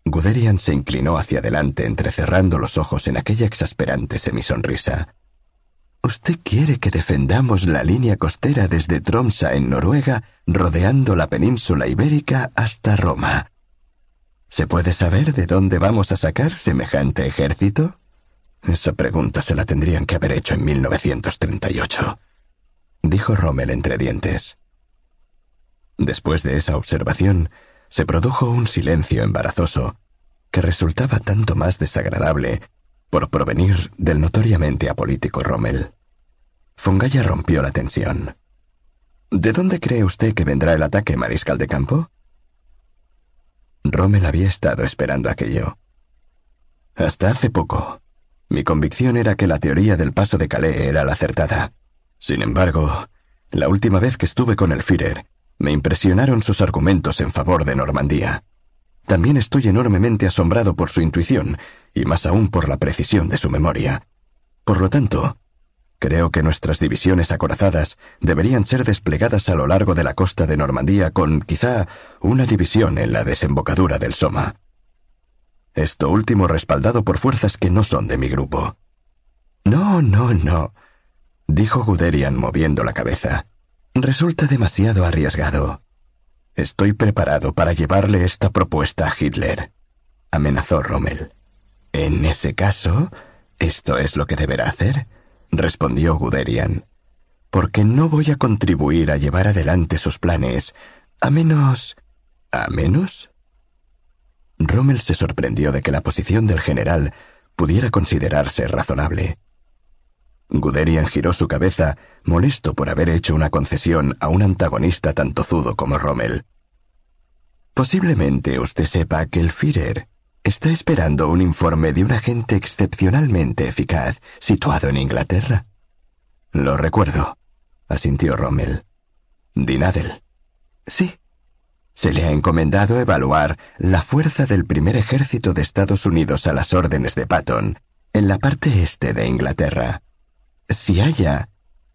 Guderian se inclinó hacia adelante entrecerrando los ojos en aquella exasperante semisonrisa. Usted quiere que defendamos la línea costera desde Tromsa en Noruega, rodeando la península ibérica hasta Roma. ¿Se puede saber de dónde vamos a sacar semejante ejército? Esa pregunta se la tendrían que haber hecho en 1938, dijo Rommel entre dientes. Después de esa observación, se produjo un silencio embarazoso que resultaba tanto más desagradable por provenir del notoriamente apolítico Rommel. Fongaya rompió la tensión. ¿De dónde cree usted que vendrá el ataque, mariscal de campo? Rommel había estado esperando aquello. Hasta hace poco, mi convicción era que la teoría del paso de Calais era la acertada. Sin embargo, la última vez que estuve con el Führer, me impresionaron sus argumentos en favor de Normandía. También estoy enormemente asombrado por su intuición, y más aún por la precisión de su memoria. Por lo tanto, Creo que nuestras divisiones acorazadas deberían ser desplegadas a lo largo de la costa de Normandía con, quizá, una división en la desembocadura del Soma. Esto último respaldado por fuerzas que no son de mi grupo. No, no, no, dijo Guderian moviendo la cabeza. Resulta demasiado arriesgado. Estoy preparado para llevarle esta propuesta a Hitler, amenazó Rommel. En ese caso, ¿esto es lo que deberá hacer? respondió Guderian, porque no voy a contribuir a llevar adelante sus planes, a menos... ¿A menos? Rommel se sorprendió de que la posición del general pudiera considerarse razonable. Guderian giró su cabeza, molesto por haber hecho una concesión a un antagonista tan tozudo como Rommel. Posiblemente usted sepa que el Führer Está esperando un informe de un agente excepcionalmente eficaz situado en Inglaterra. Lo recuerdo, asintió Rommel. Dinadel. Sí. Se le ha encomendado evaluar la fuerza del primer ejército de Estados Unidos a las órdenes de Patton, en la parte este de Inglaterra. Si haya,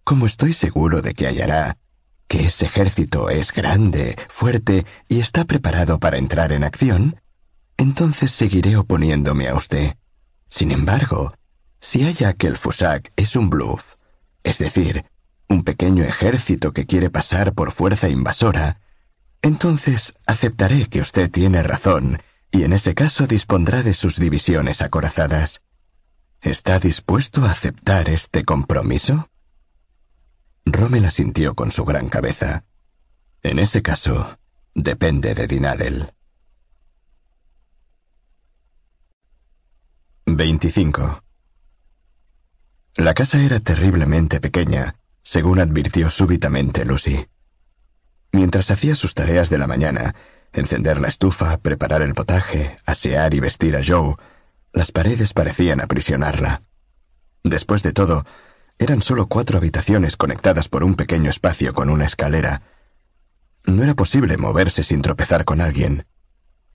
como estoy seguro de que hallará, que ese ejército es grande, fuerte y está preparado para entrar en acción, entonces seguiré oponiéndome a usted. Sin embargo, si haya que el FUSAC es un bluff, es decir, un pequeño ejército que quiere pasar por fuerza invasora, entonces aceptaré que usted tiene razón y en ese caso dispondrá de sus divisiones acorazadas. ¿Está dispuesto a aceptar este compromiso? Rommel asintió con su gran cabeza. En ese caso, depende de Dinadel. 25. La casa era terriblemente pequeña, según advirtió súbitamente Lucy. Mientras hacía sus tareas de la mañana, encender la estufa, preparar el potaje, asear y vestir a Joe, las paredes parecían aprisionarla. Después de todo, eran solo cuatro habitaciones conectadas por un pequeño espacio con una escalera. No era posible moverse sin tropezar con alguien.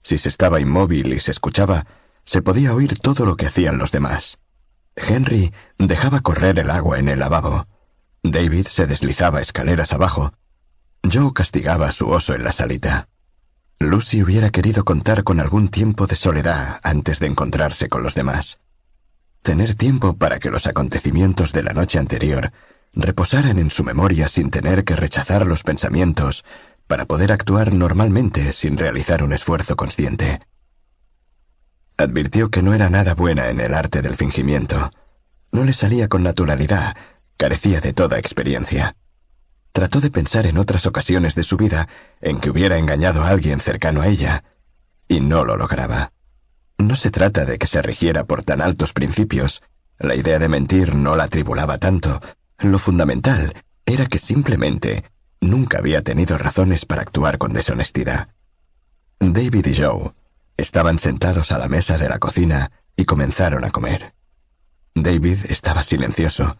Si se estaba inmóvil y se escuchaba, se podía oír todo lo que hacían los demás. Henry dejaba correr el agua en el lavabo. David se deslizaba escaleras abajo. Joe castigaba a su oso en la salita. Lucy hubiera querido contar con algún tiempo de soledad antes de encontrarse con los demás. Tener tiempo para que los acontecimientos de la noche anterior reposaran en su memoria sin tener que rechazar los pensamientos para poder actuar normalmente sin realizar un esfuerzo consciente. Advirtió que no era nada buena en el arte del fingimiento. No le salía con naturalidad, carecía de toda experiencia. Trató de pensar en otras ocasiones de su vida en que hubiera engañado a alguien cercano a ella, y no lo lograba. No se trata de que se rigiera por tan altos principios. La idea de mentir no la atribulaba tanto. Lo fundamental era que simplemente nunca había tenido razones para actuar con deshonestidad. David y Joe estaban sentados a la mesa de la cocina y comenzaron a comer. David estaba silencioso.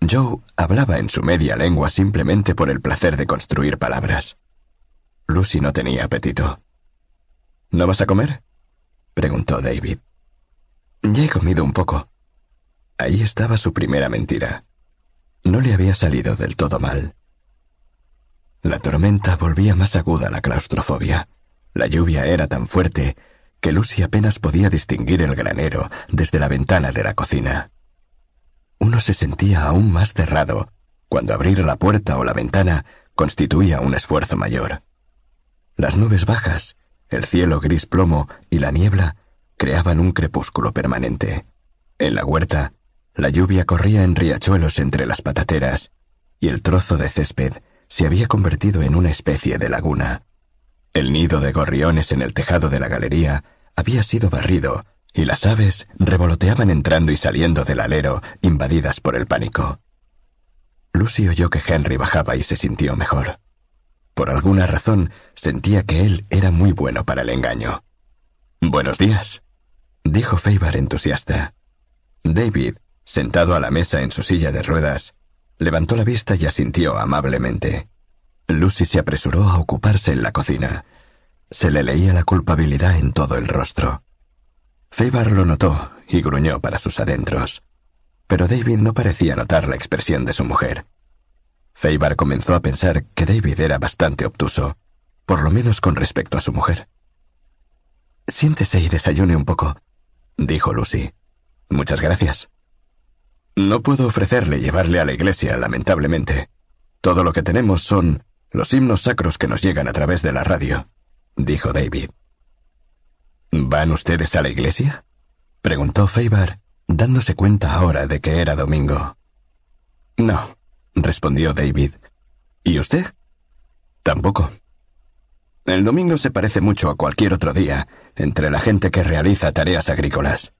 Joe hablaba en su media lengua simplemente por el placer de construir palabras. Lucy no tenía apetito. ¿No vas a comer? preguntó David. Ya he comido un poco. Ahí estaba su primera mentira. No le había salido del todo mal. La tormenta volvía más aguda la claustrofobia. La lluvia era tan fuerte que Lucy apenas podía distinguir el granero desde la ventana de la cocina. Uno se sentía aún más cerrado cuando abrir la puerta o la ventana constituía un esfuerzo mayor. Las nubes bajas, el cielo gris plomo y la niebla creaban un crepúsculo permanente. En la huerta, la lluvia corría en riachuelos entre las patateras y el trozo de césped se había convertido en una especie de laguna. El nido de gorriones en el tejado de la galería había sido barrido y las aves revoloteaban entrando y saliendo del alero, invadidas por el pánico. Lucy oyó que Henry bajaba y se sintió mejor. Por alguna razón sentía que él era muy bueno para el engaño. Buenos días, dijo Faber entusiasta. David, sentado a la mesa en su silla de ruedas, levantó la vista y asintió amablemente. Lucy se apresuró a ocuparse en la cocina. Se le leía la culpabilidad en todo el rostro. Faber lo notó y gruñó para sus adentros. Pero David no parecía notar la expresión de su mujer. Faber comenzó a pensar que David era bastante obtuso, por lo menos con respecto a su mujer. Siéntese y desayune un poco, dijo Lucy. Muchas gracias. No puedo ofrecerle llevarle a la iglesia, lamentablemente. Todo lo que tenemos son los himnos sacros que nos llegan a través de la radio, dijo David. ¿Van ustedes a la iglesia? preguntó Faber, dándose cuenta ahora de que era domingo. No, respondió David. ¿Y usted? Tampoco. El domingo se parece mucho a cualquier otro día entre la gente que realiza tareas agrícolas,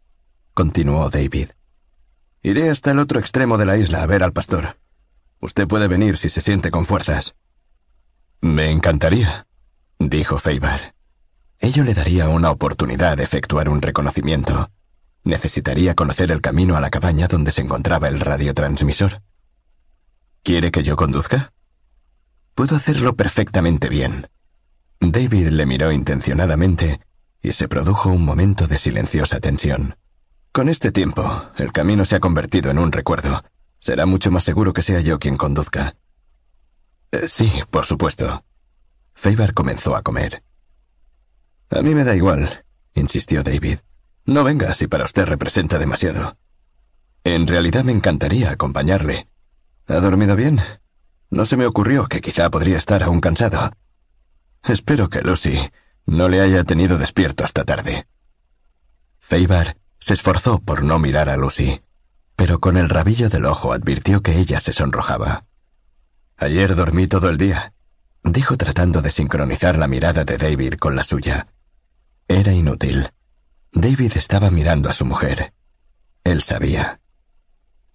continuó David. Iré hasta el otro extremo de la isla a ver al pastor. Usted puede venir si se siente con fuerzas. Me encantaría, dijo Faber. Ello le daría una oportunidad de efectuar un reconocimiento. Necesitaría conocer el camino a la cabaña donde se encontraba el radiotransmisor. ¿Quiere que yo conduzca? Puedo hacerlo perfectamente bien. David le miró intencionadamente y se produjo un momento de silenciosa tensión. Con este tiempo, el camino se ha convertido en un recuerdo. Será mucho más seguro que sea yo quien conduzca. Eh, sí, por supuesto. Faber comenzó a comer. A mí me da igual, insistió David. No venga si para usted representa demasiado. En realidad me encantaría acompañarle. ¿Ha dormido bien? No se me ocurrió que quizá podría estar aún cansado. Espero que Lucy no le haya tenido despierto hasta tarde. Faber se esforzó por no mirar a Lucy, pero con el rabillo del ojo advirtió que ella se sonrojaba. Ayer dormí todo el día, dijo tratando de sincronizar la mirada de David con la suya. Era inútil. David estaba mirando a su mujer. Él sabía.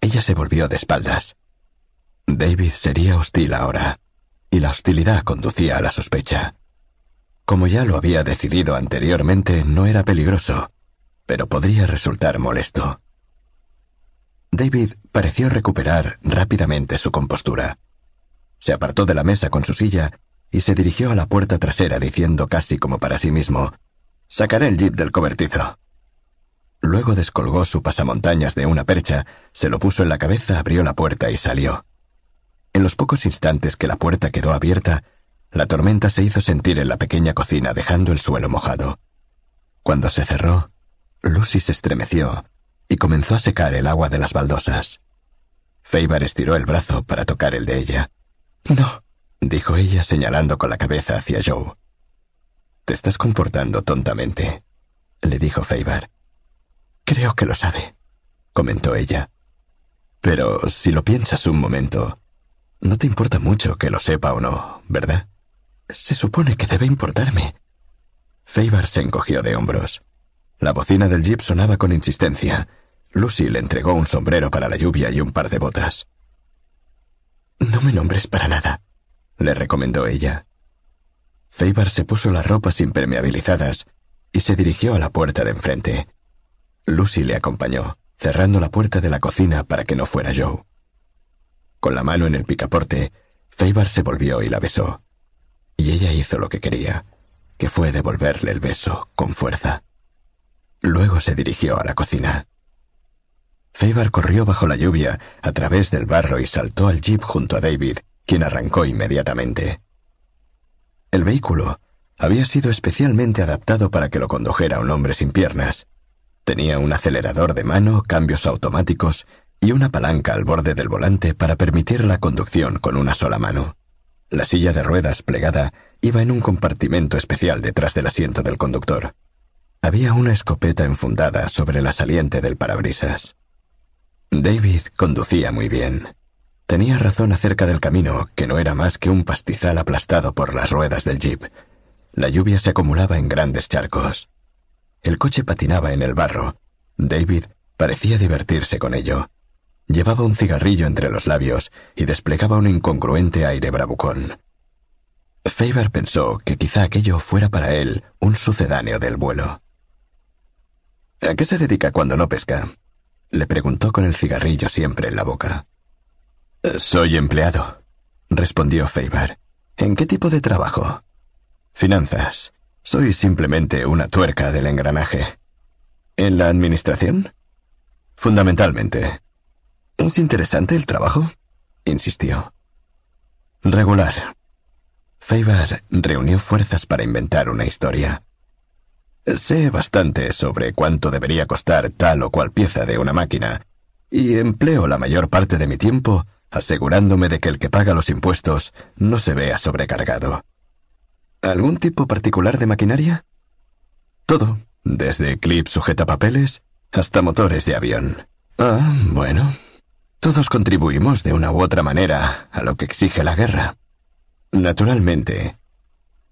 Ella se volvió de espaldas. David sería hostil ahora, y la hostilidad conducía a la sospecha. Como ya lo había decidido anteriormente, no era peligroso, pero podría resultar molesto. David pareció recuperar rápidamente su compostura. Se apartó de la mesa con su silla y se dirigió a la puerta trasera diciendo casi como para sí mismo, Sacaré el jeep del cobertizo. Luego descolgó su pasamontañas de una percha, se lo puso en la cabeza, abrió la puerta y salió. En los pocos instantes que la puerta quedó abierta, la tormenta se hizo sentir en la pequeña cocina dejando el suelo mojado. Cuando se cerró, Lucy se estremeció y comenzó a secar el agua de las baldosas. Faber estiró el brazo para tocar el de ella. No, dijo ella señalando con la cabeza hacia Joe. Te estás comportando tontamente, le dijo Faber. Creo que lo sabe, comentó ella. Pero si lo piensas un momento, no te importa mucho que lo sepa o no, ¿verdad? Se supone que debe importarme. Feibar se encogió de hombros. La bocina del jeep sonaba con insistencia. Lucy le entregó un sombrero para la lluvia y un par de botas. No me nombres para nada, le recomendó ella. Feibar se puso las ropas impermeabilizadas y se dirigió a la puerta de enfrente. Lucy le acompañó, cerrando la puerta de la cocina para que no fuera Joe. Con la mano en el picaporte, Feibar se volvió y la besó. Y ella hizo lo que quería, que fue devolverle el beso con fuerza. Luego se dirigió a la cocina. Feibar corrió bajo la lluvia, a través del barro y saltó al jeep junto a David, quien arrancó inmediatamente. El vehículo había sido especialmente adaptado para que lo condujera un hombre sin piernas. Tenía un acelerador de mano, cambios automáticos y una palanca al borde del volante para permitir la conducción con una sola mano. La silla de ruedas plegada iba en un compartimento especial detrás del asiento del conductor. Había una escopeta enfundada sobre la saliente del parabrisas. David conducía muy bien. Tenía razón acerca del camino, que no era más que un pastizal aplastado por las ruedas del jeep. La lluvia se acumulaba en grandes charcos. El coche patinaba en el barro. David parecía divertirse con ello. Llevaba un cigarrillo entre los labios y desplegaba un incongruente aire bravucón. Faber pensó que quizá aquello fuera para él un sucedáneo del vuelo. ¿A qué se dedica cuando no pesca? Le preguntó con el cigarrillo siempre en la boca. Soy empleado, respondió Feibar. ¿En qué tipo de trabajo? Finanzas. Soy simplemente una tuerca del engranaje. ¿En la administración? Fundamentalmente. ¿Es interesante el trabajo? insistió. Regular. Feibar reunió fuerzas para inventar una historia. Sé bastante sobre cuánto debería costar tal o cual pieza de una máquina, y empleo la mayor parte de mi tiempo asegurándome de que el que paga los impuestos no se vea sobrecargado. ¿Algún tipo particular de maquinaria? Todo, desde clip sujetapapeles hasta motores de avión. Ah, bueno. Todos contribuimos de una u otra manera a lo que exige la guerra. Naturalmente.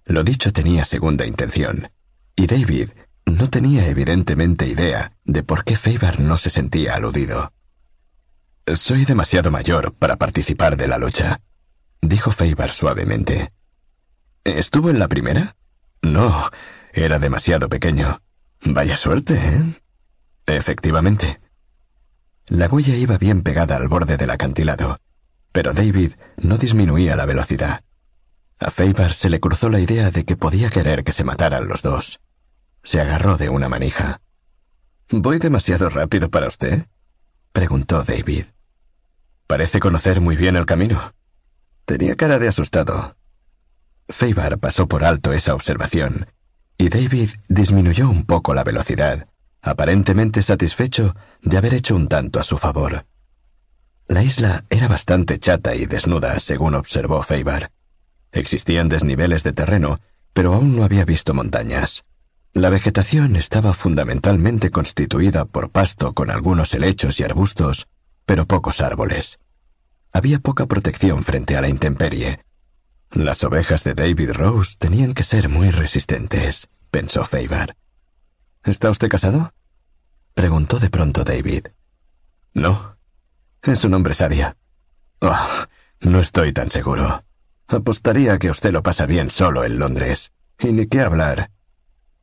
Lo dicho tenía segunda intención, y David no tenía evidentemente idea de por qué Faber no se sentía aludido. Soy demasiado mayor para participar de la lucha, dijo Feibar suavemente. ¿Estuvo en la primera? No, era demasiado pequeño. Vaya suerte, ¿eh? Efectivamente. La huella iba bien pegada al borde del acantilado, pero David no disminuía la velocidad. A Feibar se le cruzó la idea de que podía querer que se mataran los dos. Se agarró de una manija. ¿Voy demasiado rápido para usted? Preguntó David. Parece conocer muy bien el camino. Tenía cara de asustado. Feibar pasó por alto esa observación, y David disminuyó un poco la velocidad, aparentemente satisfecho de haber hecho un tanto a su favor. La isla era bastante chata y desnuda, según observó Feibar. Existían desniveles de terreno, pero aún no había visto montañas. La vegetación estaba fundamentalmente constituida por pasto con algunos helechos y arbustos, pero pocos árboles. Había poca protección frente a la intemperie. Las ovejas de David Rose tenían que ser muy resistentes, pensó Feibar. ¿Está usted casado? preguntó de pronto David. No. Es un hombre sabia. Oh, no estoy tan seguro. Apostaría que usted lo pasa bien solo en Londres. Y ni qué hablar.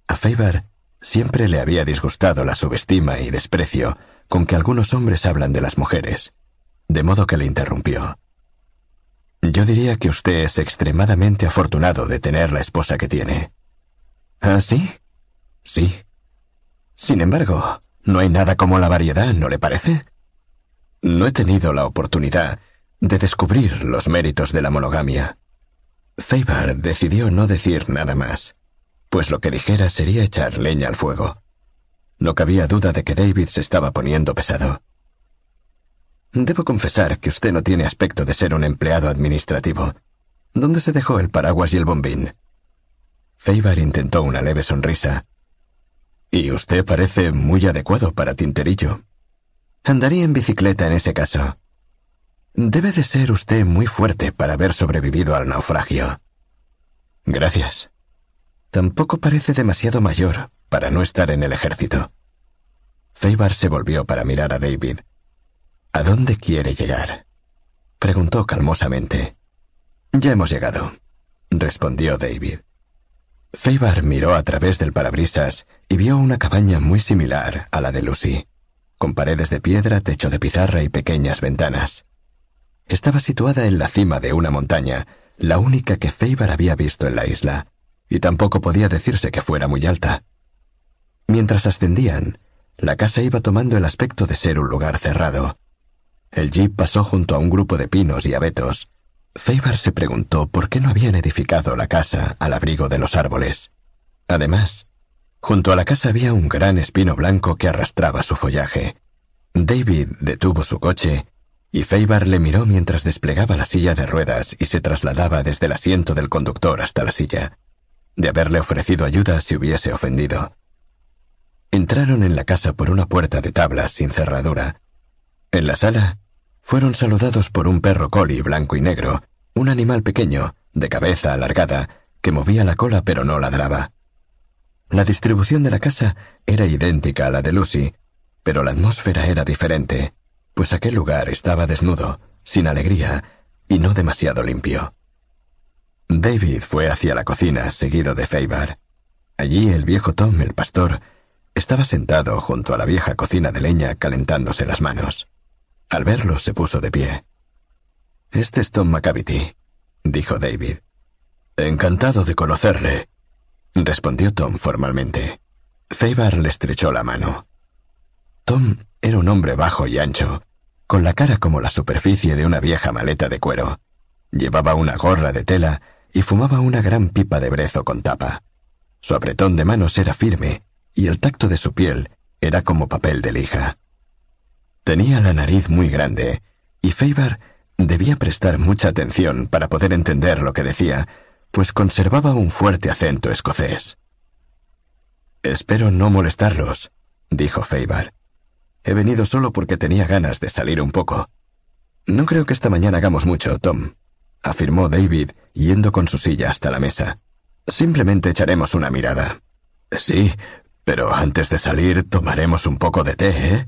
A Faber siempre le había disgustado la subestima y desprecio con que algunos hombres hablan de las mujeres, de modo que le interrumpió. Yo diría que usted es extremadamente afortunado de tener la esposa que tiene. ¿Ah, sí? Sí. Sin embargo, no hay nada como la variedad, ¿no le parece? No he tenido la oportunidad de descubrir los méritos de la monogamia. Faber decidió no decir nada más pues lo que dijera sería echar leña al fuego. No cabía duda de que David se estaba poniendo pesado. Debo confesar que usted no tiene aspecto de ser un empleado administrativo. ¿Dónde se dejó el paraguas y el bombín? Faber intentó una leve sonrisa. Y usted parece muy adecuado para tinterillo. Andaría en bicicleta en ese caso. Debe de ser usted muy fuerte para haber sobrevivido al naufragio. Gracias. Tampoco parece demasiado mayor para no estar en el ejército. Feibar se volvió para mirar a David. ¿A dónde quiere llegar? Preguntó calmosamente. Ya hemos llegado, respondió David. Feibar miró a través del parabrisas y vio una cabaña muy similar a la de Lucy, con paredes de piedra, techo de pizarra y pequeñas ventanas. Estaba situada en la cima de una montaña, la única que Feibar había visto en la isla, y tampoco podía decirse que fuera muy alta. Mientras ascendían, la casa iba tomando el aspecto de ser un lugar cerrado. El jeep pasó junto a un grupo de pinos y abetos, Feibar se preguntó por qué no habían edificado la casa al abrigo de los árboles. Además, junto a la casa había un gran espino blanco que arrastraba su follaje. David detuvo su coche y Feibar le miró mientras desplegaba la silla de ruedas y se trasladaba desde el asiento del conductor hasta la silla. De haberle ofrecido ayuda se hubiese ofendido. Entraron en la casa por una puerta de tablas sin cerradura. En la sala, fueron saludados por un perro coli blanco y negro, un animal pequeño, de cabeza alargada, que movía la cola pero no ladraba. La distribución de la casa era idéntica a la de Lucy, pero la atmósfera era diferente, pues aquel lugar estaba desnudo, sin alegría y no demasiado limpio. David fue hacia la cocina, seguido de Feibar. Allí el viejo Tom, el pastor, estaba sentado junto a la vieja cocina de leña calentándose las manos. Al verlo se puso de pie. Este es Tom McCavity, dijo David. Encantado de conocerle, respondió Tom formalmente. Feibar le estrechó la mano. Tom era un hombre bajo y ancho, con la cara como la superficie de una vieja maleta de cuero. Llevaba una gorra de tela y fumaba una gran pipa de brezo con tapa. Su apretón de manos era firme y el tacto de su piel era como papel de lija. Tenía la nariz muy grande, y Feibar debía prestar mucha atención para poder entender lo que decía, pues conservaba un fuerte acento escocés. Espero no molestarlos, dijo Feibar. He venido solo porque tenía ganas de salir un poco. No creo que esta mañana hagamos mucho, Tom, afirmó David, yendo con su silla hasta la mesa. Simplemente echaremos una mirada. Sí, pero antes de salir tomaremos un poco de té, ¿eh?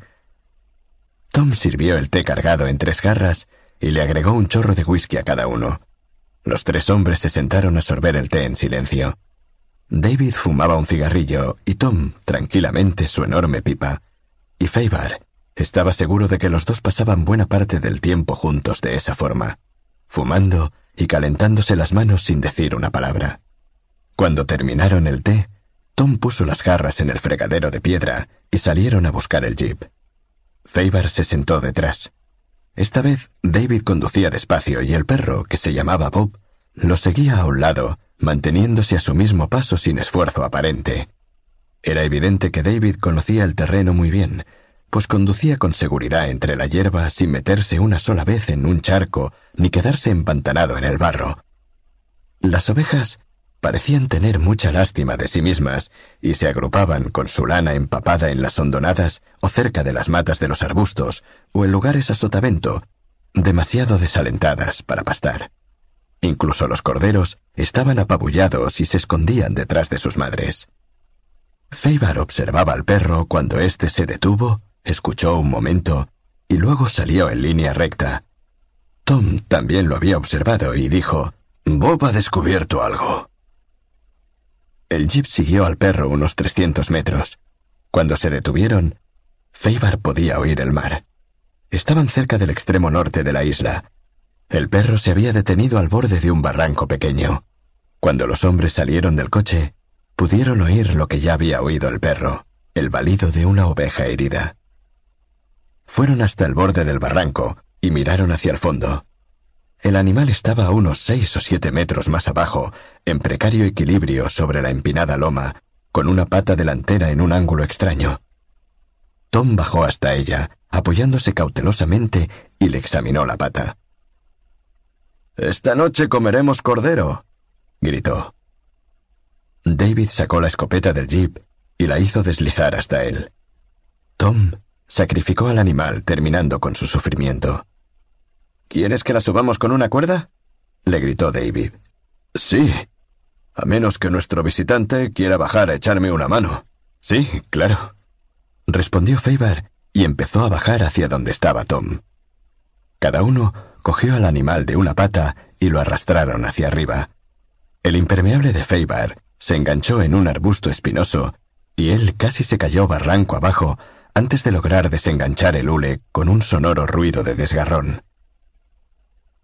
Tom sirvió el té cargado en tres jarras y le agregó un chorro de whisky a cada uno. Los tres hombres se sentaron a sorber el té en silencio. David fumaba un cigarrillo y Tom, tranquilamente, su enorme pipa. Y Feibar estaba seguro de que los dos pasaban buena parte del tiempo juntos de esa forma, fumando y calentándose las manos sin decir una palabra. Cuando terminaron el té, Tom puso las jarras en el fregadero de piedra y salieron a buscar el jeep. Feibar se sentó detrás. Esta vez David conducía despacio y el perro, que se llamaba Bob, lo seguía a un lado, manteniéndose a su mismo paso sin esfuerzo aparente. Era evidente que David conocía el terreno muy bien, pues conducía con seguridad entre la hierba sin meterse una sola vez en un charco ni quedarse empantanado en el barro. Las ovejas parecían tener mucha lástima de sí mismas y se agrupaban con su lana empapada en las hondonadas o cerca de las matas de los arbustos o en lugares a sotavento, demasiado desalentadas para pastar. Incluso los corderos estaban apabullados y se escondían detrás de sus madres. Feibar observaba al perro cuando éste se detuvo, escuchó un momento y luego salió en línea recta. Tom también lo había observado y dijo, Bob ha descubierto algo. El jeep siguió al perro unos trescientos metros. Cuando se detuvieron, Feibar podía oír el mar. Estaban cerca del extremo norte de la isla. El perro se había detenido al borde de un barranco pequeño. Cuando los hombres salieron del coche, pudieron oír lo que ya había oído el perro, el balido de una oveja herida. Fueron hasta el borde del barranco y miraron hacia el fondo. El animal estaba a unos seis o siete metros más abajo, en precario equilibrio sobre la empinada loma, con una pata delantera en un ángulo extraño. Tom bajó hasta ella, apoyándose cautelosamente, y le examinó la pata. Esta noche comeremos cordero, gritó. David sacó la escopeta del jeep y la hizo deslizar hasta él. Tom sacrificó al animal terminando con su sufrimiento. ¿Quieres que la subamos con una cuerda? le gritó David. Sí. A menos que nuestro visitante quiera bajar a echarme una mano. Sí, claro. Respondió Faber y empezó a bajar hacia donde estaba Tom. Cada uno cogió al animal de una pata y lo arrastraron hacia arriba. El impermeable de Faber se enganchó en un arbusto espinoso y él casi se cayó barranco abajo antes de lograr desenganchar el hule con un sonoro ruido de desgarrón.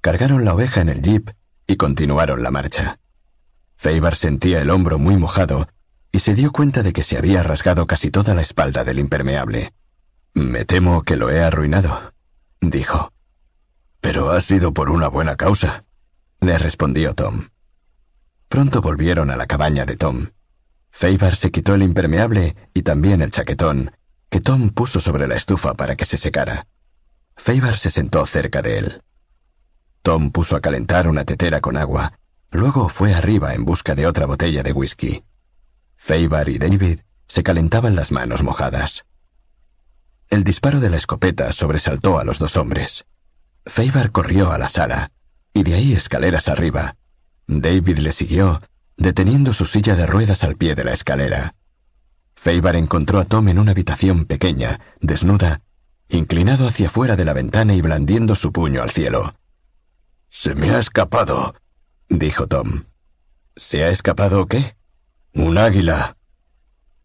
Cargaron la oveja en el jeep y continuaron la marcha. Faber sentía el hombro muy mojado y se dio cuenta de que se había rasgado casi toda la espalda del impermeable. Me temo que lo he arruinado, dijo. Pero ha sido por una buena causa, le respondió Tom. Pronto volvieron a la cabaña de Tom. Faber se quitó el impermeable y también el chaquetón, que Tom puso sobre la estufa para que se secara. Faber se sentó cerca de él. Tom puso a calentar una tetera con agua, luego fue arriba en busca de otra botella de whisky. Faber y David se calentaban las manos mojadas. El disparo de la escopeta sobresaltó a los dos hombres. Faber corrió a la sala, y de ahí escaleras arriba. David le siguió, deteniendo su silla de ruedas al pie de la escalera. Faber encontró a Tom en una habitación pequeña, desnuda, inclinado hacia fuera de la ventana y blandiendo su puño al cielo. Se me ha escapado, dijo Tom. ¿Se ha escapado qué? Un águila.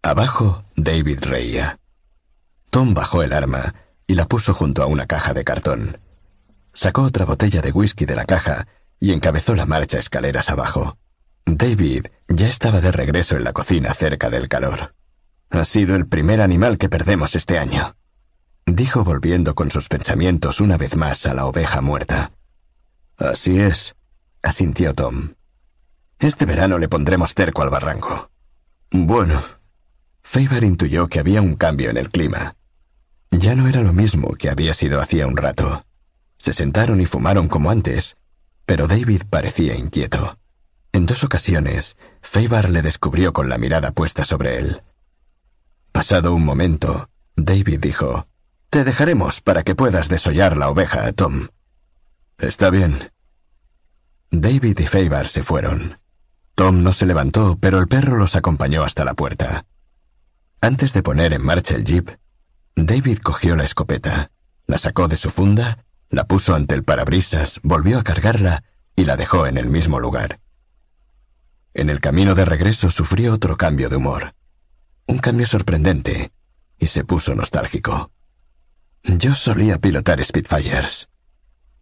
Abajo, David reía. Tom bajó el arma y la puso junto a una caja de cartón. Sacó otra botella de whisky de la caja y encabezó la marcha escaleras abajo. David ya estaba de regreso en la cocina cerca del calor. Ha sido el primer animal que perdemos este año, dijo volviendo con sus pensamientos una vez más a la oveja muerta. Así es, asintió Tom. Este verano le pondremos cerco al barranco. Bueno. Faber intuyó que había un cambio en el clima. Ya no era lo mismo que había sido hacía un rato. Se sentaron y fumaron como antes, pero David parecía inquieto. En dos ocasiones, Faber le descubrió con la mirada puesta sobre él. Pasado un momento, David dijo, Te dejaremos para que puedas desollar la oveja, Tom. Está bien. David y Faber se fueron. Tom no se levantó, pero el perro los acompañó hasta la puerta. Antes de poner en marcha el jeep, David cogió la escopeta, la sacó de su funda la puso ante el parabrisas, volvió a cargarla y la dejó en el mismo lugar. En el camino de regreso sufrió otro cambio de humor. Un cambio sorprendente, y se puso nostálgico. Yo solía pilotar Spitfires.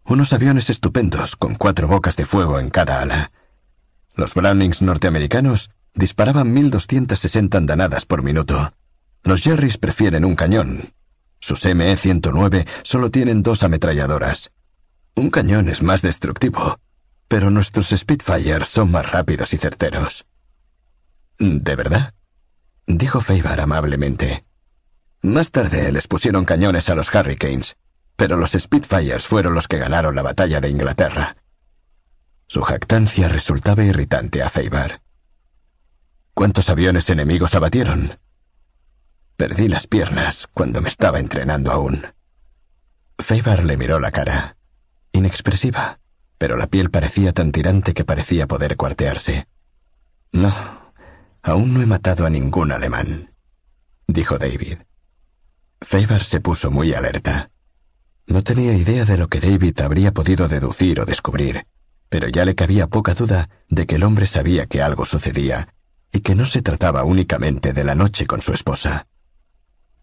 Unos aviones estupendos con cuatro bocas de fuego en cada ala. Los Brownings norteamericanos disparaban 1260 andanadas por minuto. Los Jerrys prefieren un cañón, sus ME-109 solo tienen dos ametralladoras. Un cañón es más destructivo, pero nuestros Spitfires son más rápidos y certeros. ¿De verdad? Dijo Faber amablemente. Más tarde les pusieron cañones a los Hurricanes, pero los Spitfires fueron los que ganaron la batalla de Inglaterra. Su jactancia resultaba irritante a Faber. ¿Cuántos aviones enemigos abatieron? Perdí las piernas cuando me estaba entrenando aún. Faber le miró la cara. Inexpresiva, pero la piel parecía tan tirante que parecía poder cuartearse. No, aún no he matado a ningún alemán, dijo David. Faber se puso muy alerta. No tenía idea de lo que David habría podido deducir o descubrir, pero ya le cabía poca duda de que el hombre sabía que algo sucedía y que no se trataba únicamente de la noche con su esposa.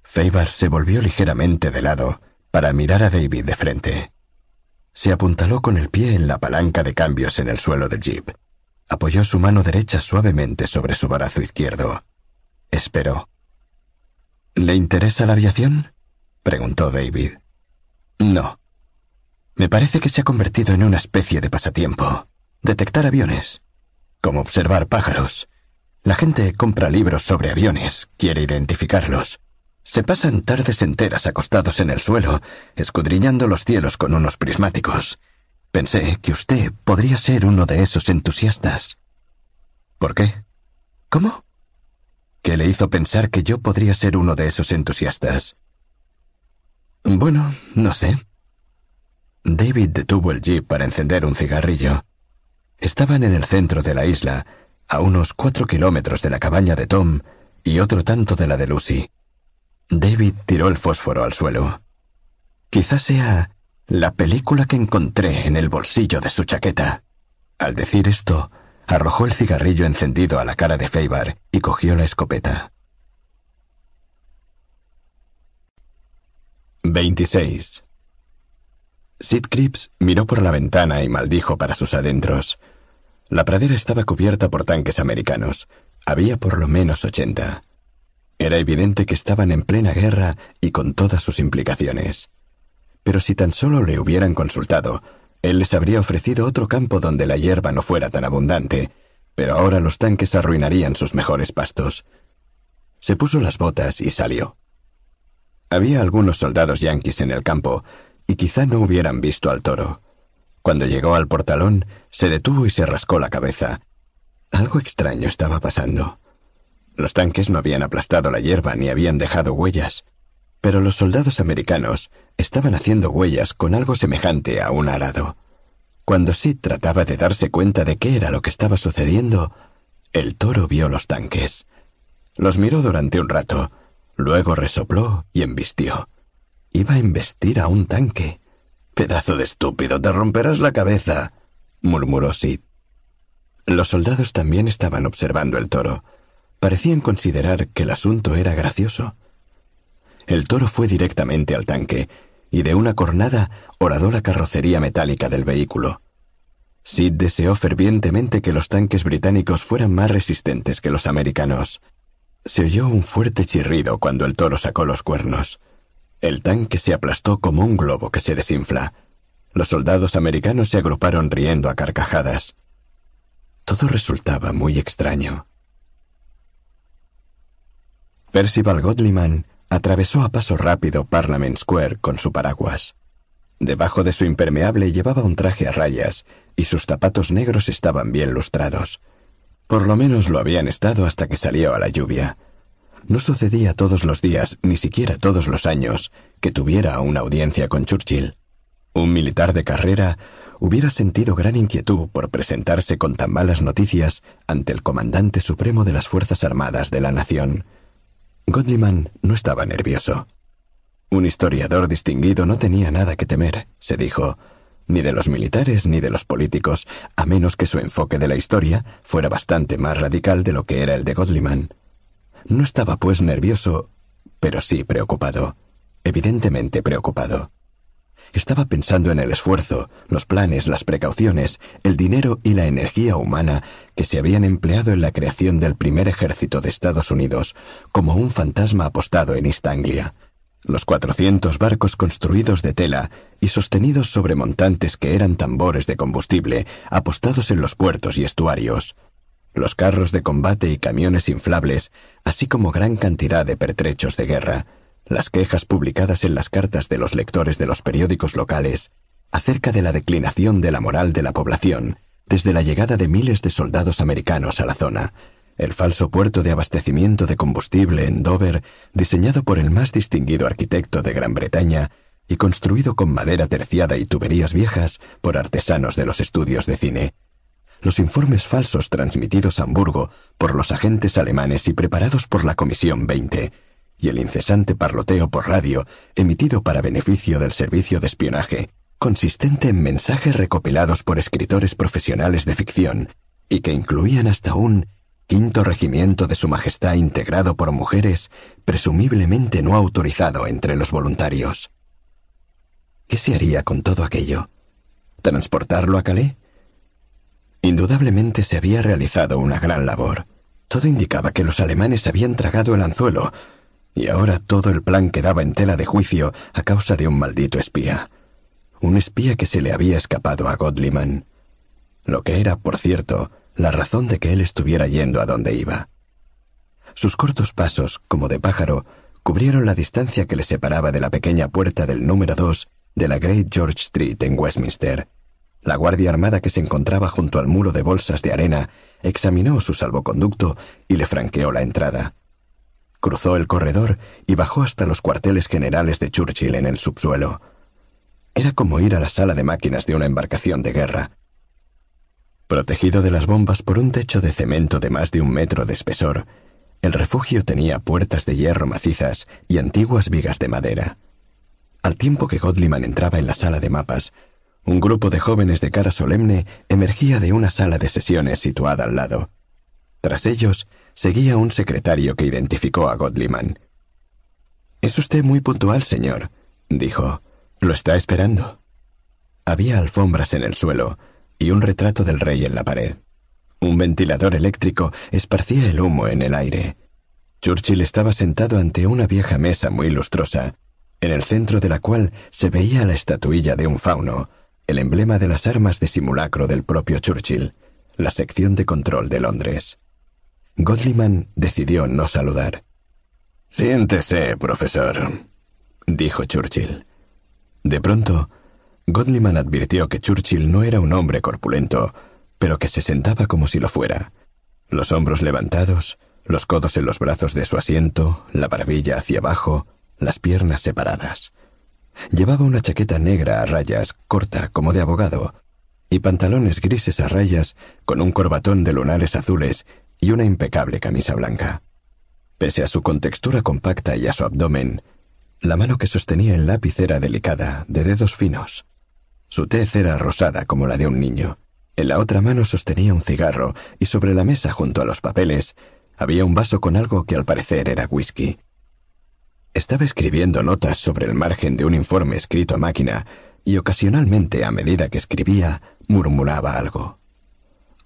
Faber se volvió ligeramente de lado para mirar a David de frente. Se apuntaló con el pie en la palanca de cambios en el suelo del jeep. Apoyó su mano derecha suavemente sobre su brazo izquierdo. Esperó. ¿Le interesa la aviación? preguntó David. No. Me parece que se ha convertido en una especie de pasatiempo. Detectar aviones. Como observar pájaros. La gente compra libros sobre aviones, quiere identificarlos. Se pasan tardes enteras acostados en el suelo, escudriñando los cielos con unos prismáticos. Pensé que usted podría ser uno de esos entusiastas. ¿Por qué? ¿Cómo? ¿Qué le hizo pensar que yo podría ser uno de esos entusiastas? Bueno, no sé. David detuvo el jeep para encender un cigarrillo. Estaban en el centro de la isla, a unos cuatro kilómetros de la cabaña de Tom y otro tanto de la de Lucy. David tiró el fósforo al suelo. Quizás sea la película que encontré en el bolsillo de su chaqueta. Al decir esto, arrojó el cigarrillo encendido a la cara de Feibar y cogió la escopeta. 26. Sid Cripps miró por la ventana y maldijo para sus adentros. La pradera estaba cubierta por tanques americanos. Había por lo menos ochenta. Era evidente que estaban en plena guerra y con todas sus implicaciones. Pero si tan solo le hubieran consultado, él les habría ofrecido otro campo donde la hierba no fuera tan abundante, pero ahora los tanques arruinarían sus mejores pastos. Se puso las botas y salió. Había algunos soldados yanquis en el campo, y quizá no hubieran visto al toro. Cuando llegó al portalón, se detuvo y se rascó la cabeza. Algo extraño estaba pasando. Los tanques no habían aplastado la hierba ni habían dejado huellas, pero los soldados americanos estaban haciendo huellas con algo semejante a un arado. Cuando Sid trataba de darse cuenta de qué era lo que estaba sucediendo, el toro vio los tanques. Los miró durante un rato, luego resopló y embistió. Iba a embestir a un tanque. Pedazo de estúpido, te romperás la cabeza, murmuró Sid. Los soldados también estaban observando el toro. Parecían considerar que el asunto era gracioso. El toro fue directamente al tanque y de una cornada horadó la carrocería metálica del vehículo. Sid deseó fervientemente que los tanques británicos fueran más resistentes que los americanos. Se oyó un fuerte chirrido cuando el toro sacó los cuernos. El tanque se aplastó como un globo que se desinfla. Los soldados americanos se agruparon riendo a carcajadas. Todo resultaba muy extraño. Percival Godliman atravesó a paso rápido Parliament Square con su paraguas. Debajo de su impermeable llevaba un traje a rayas y sus zapatos negros estaban bien lustrados. Por lo menos lo habían estado hasta que salió a la lluvia. No sucedía todos los días, ni siquiera todos los años, que tuviera una audiencia con Churchill. Un militar de carrera hubiera sentido gran inquietud por presentarse con tan malas noticias ante el comandante supremo de las Fuerzas Armadas de la Nación. Godliman no estaba nervioso. Un historiador distinguido no tenía nada que temer, se dijo, ni de los militares ni de los políticos, a menos que su enfoque de la historia fuera bastante más radical de lo que era el de Godliman. No estaba pues nervioso, pero sí preocupado, evidentemente preocupado. Estaba pensando en el esfuerzo, los planes, las precauciones, el dinero y la energía humana que se habían empleado en la creación del primer ejército de Estados Unidos, como un fantasma apostado en East Anglia. Los cuatrocientos barcos construidos de tela y sostenidos sobre montantes que eran tambores de combustible, apostados en los puertos y estuarios los carros de combate y camiones inflables, así como gran cantidad de pertrechos de guerra, las quejas publicadas en las cartas de los lectores de los periódicos locales acerca de la declinación de la moral de la población desde la llegada de miles de soldados americanos a la zona, el falso puerto de abastecimiento de combustible en Dover, diseñado por el más distinguido arquitecto de Gran Bretaña y construido con madera terciada y tuberías viejas por artesanos de los estudios de cine, los informes falsos transmitidos a Hamburgo por los agentes alemanes y preparados por la Comisión 20, y el incesante parloteo por radio emitido para beneficio del servicio de espionaje, consistente en mensajes recopilados por escritores profesionales de ficción, y que incluían hasta un quinto regimiento de Su Majestad integrado por mujeres, presumiblemente no autorizado entre los voluntarios. ¿Qué se haría con todo aquello? ¿Transportarlo a Calais? Indudablemente se había realizado una gran labor. Todo indicaba que los alemanes habían tragado el anzuelo, y ahora todo el plan quedaba en tela de juicio a causa de un maldito espía. Un espía que se le había escapado a Godliman. Lo que era, por cierto, la razón de que él estuviera yendo a donde iba. Sus cortos pasos, como de pájaro, cubrieron la distancia que le separaba de la pequeña puerta del número dos de la Great George Street en Westminster. La Guardia Armada que se encontraba junto al muro de bolsas de arena examinó su salvoconducto y le franqueó la entrada. Cruzó el corredor y bajó hasta los cuarteles generales de Churchill en el subsuelo. Era como ir a la sala de máquinas de una embarcación de guerra. Protegido de las bombas por un techo de cemento de más de un metro de espesor, el refugio tenía puertas de hierro macizas y antiguas vigas de madera. Al tiempo que Godliman entraba en la sala de mapas, un grupo de jóvenes de cara solemne emergía de una sala de sesiones situada al lado. Tras ellos, seguía un secretario que identificó a Godliman. Es usted muy puntual, señor, dijo. Lo está esperando. Había alfombras en el suelo y un retrato del rey en la pared. Un ventilador eléctrico esparcía el humo en el aire. Churchill estaba sentado ante una vieja mesa muy lustrosa, en el centro de la cual se veía la estatuilla de un fauno, el emblema de las armas de simulacro del propio Churchill, la sección de control de Londres. Godliman decidió no saludar. Siéntese, profesor, dijo Churchill. De pronto, Godliman advirtió que Churchill no era un hombre corpulento, pero que se sentaba como si lo fuera, los hombros levantados, los codos en los brazos de su asiento, la barbilla hacia abajo, las piernas separadas. Llevaba una chaqueta negra a rayas, corta como de abogado, y pantalones grises a rayas con un corbatón de lunares azules y una impecable camisa blanca. Pese a su contextura compacta y a su abdomen, la mano que sostenía el lápiz era delicada, de dedos finos. Su tez era rosada como la de un niño. En la otra mano sostenía un cigarro y sobre la mesa junto a los papeles había un vaso con algo que al parecer era whisky. Estaba escribiendo notas sobre el margen de un informe escrito a máquina y ocasionalmente, a medida que escribía, murmuraba algo.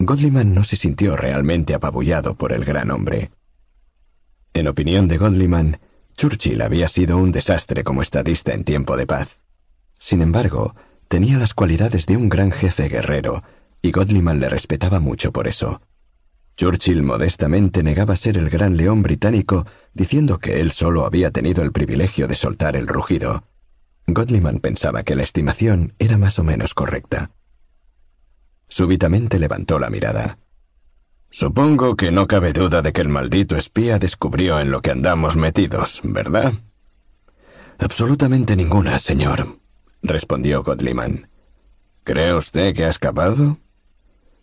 Godliman no se sintió realmente apabullado por el gran hombre. En opinión de Godliman, Churchill había sido un desastre como estadista en tiempo de paz. Sin embargo, tenía las cualidades de un gran jefe guerrero, y Godliman le respetaba mucho por eso. Churchill modestamente negaba ser el gran león británico, diciendo que él solo había tenido el privilegio de soltar el rugido. Godliman pensaba que la estimación era más o menos correcta. Súbitamente levantó la mirada. Supongo que no cabe duda de que el maldito espía descubrió en lo que andamos metidos, ¿verdad? Absolutamente ninguna, señor, respondió Godliman. ¿Cree usted que ha escapado?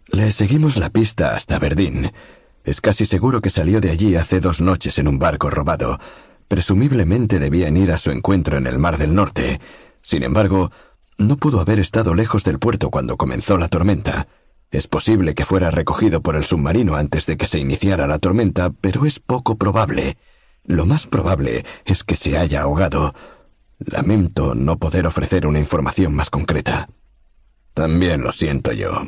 Le seguimos la pista hasta Aberdeen. Es casi seguro que salió de allí hace dos noches en un barco robado. Presumiblemente debían ir a su encuentro en el Mar del Norte. Sin embargo, no pudo haber estado lejos del puerto cuando comenzó la tormenta. Es posible que fuera recogido por el submarino antes de que se iniciara la tormenta, pero es poco probable. Lo más probable es que se haya ahogado. Lamento no poder ofrecer una información más concreta. También lo siento yo.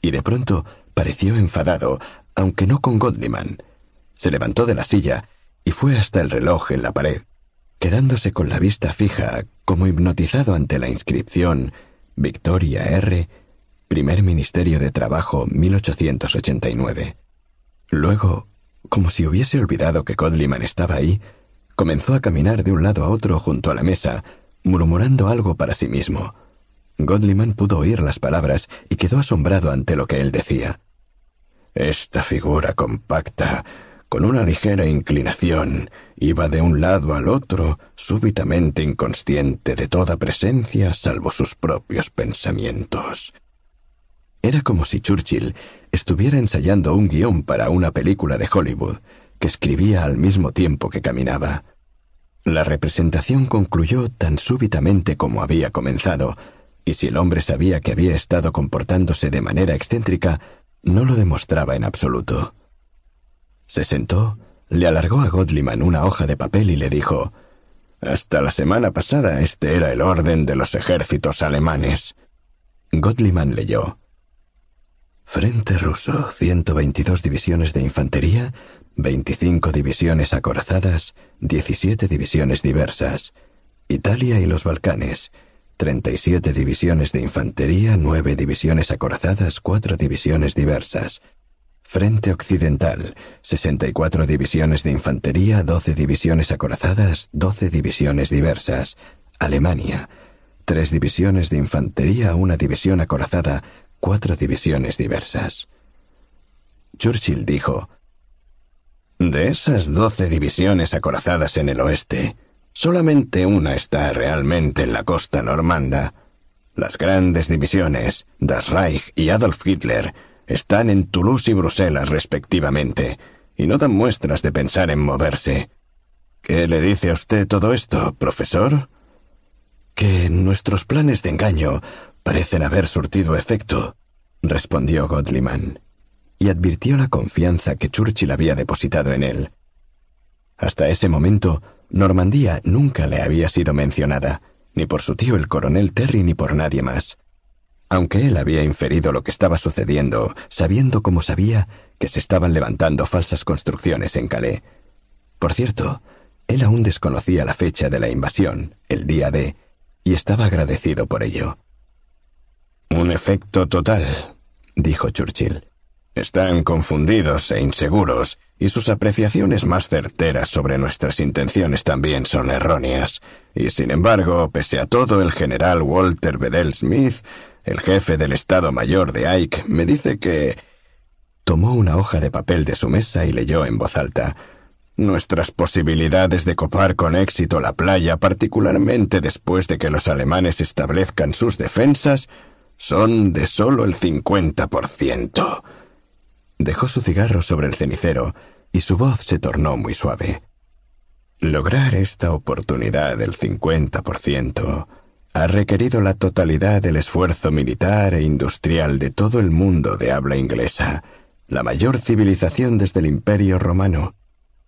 Y de pronto pareció enfadado, aunque no con Godliman. Se levantó de la silla y fue hasta el reloj en la pared quedándose con la vista fija, como hipnotizado ante la inscripción Victoria R., Primer Ministerio de Trabajo 1889. Luego, como si hubiese olvidado que Godliman estaba ahí, comenzó a caminar de un lado a otro junto a la mesa, murmurando algo para sí mismo. Godliman pudo oír las palabras y quedó asombrado ante lo que él decía. Esta figura compacta, con una ligera inclinación, iba de un lado al otro, súbitamente inconsciente de toda presencia salvo sus propios pensamientos. Era como si Churchill estuviera ensayando un guion para una película de Hollywood, que escribía al mismo tiempo que caminaba. La representación concluyó tan súbitamente como había comenzado, y si el hombre sabía que había estado comportándose de manera excéntrica, no lo demostraba en absoluto. Se sentó, le alargó a Godliman una hoja de papel y le dijo Hasta la semana pasada este era el orden de los ejércitos alemanes. Godliman leyó Frente ruso, 122 divisiones de infantería, 25 divisiones acorazadas, 17 divisiones diversas. Italia y los Balcanes, 37 divisiones de infantería, 9 divisiones acorazadas, 4 divisiones diversas. Frente Occidental, 64 divisiones de infantería, 12 divisiones acorazadas, 12 divisiones diversas. Alemania, 3 divisiones de infantería, una división acorazada, 4 divisiones diversas. Churchill dijo, De esas 12 divisiones acorazadas en el oeste, solamente una está realmente en la costa normanda. Las grandes divisiones, Das Reich y Adolf Hitler, están en Toulouse y Bruselas respectivamente, y no dan muestras de pensar en moverse. ¿Qué le dice a usted todo esto, profesor? Que nuestros planes de engaño parecen haber surtido efecto, respondió Godliman, y advirtió la confianza que Churchill había depositado en él. Hasta ese momento, Normandía nunca le había sido mencionada, ni por su tío el coronel Terry ni por nadie más. Aunque él había inferido lo que estaba sucediendo, sabiendo como sabía que se estaban levantando falsas construcciones en Calais. Por cierto, él aún desconocía la fecha de la invasión, el día de, y estaba agradecido por ello. Un efecto total, dijo Churchill. Están confundidos e inseguros, y sus apreciaciones más certeras sobre nuestras intenciones también son erróneas. Y sin embargo, pese a todo, el general Walter Bedell Smith, el jefe del Estado Mayor de Ike, me dice que... Tomó una hoja de papel de su mesa y leyó en voz alta. Nuestras posibilidades de copar con éxito la playa, particularmente después de que los alemanes establezcan sus defensas, son de solo el cincuenta por ciento. Dejó su cigarro sobre el cenicero y su voz se tornó muy suave. Lograr esta oportunidad del cincuenta por ciento ha requerido la totalidad del esfuerzo militar e industrial de todo el mundo de habla inglesa, la mayor civilización desde el Imperio romano.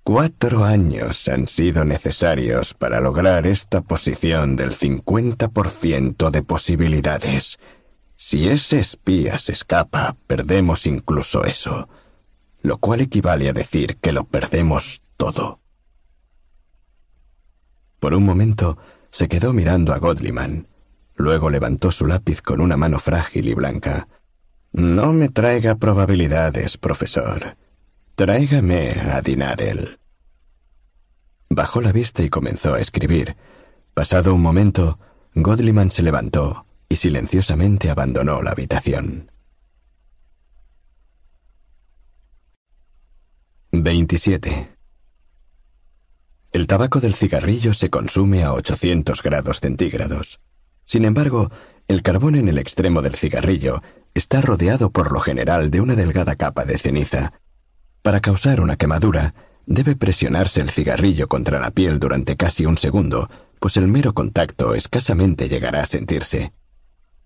Cuatro años han sido necesarios para lograr esta posición del cincuenta por ciento de posibilidades. Si ese espía se escapa, perdemos incluso eso, lo cual equivale a decir que lo perdemos todo. Por un momento se quedó mirando a Godliman. Luego levantó su lápiz con una mano frágil y blanca. No me traiga probabilidades, profesor. Tráigame a Dinadel. Bajó la vista y comenzó a escribir. Pasado un momento, Godliman se levantó, y silenciosamente abandonó la habitación. 27. El tabaco del cigarrillo se consume a 800 grados centígrados. Sin embargo, el carbón en el extremo del cigarrillo está rodeado por lo general de una delgada capa de ceniza. Para causar una quemadura, debe presionarse el cigarrillo contra la piel durante casi un segundo, pues el mero contacto escasamente llegará a sentirse.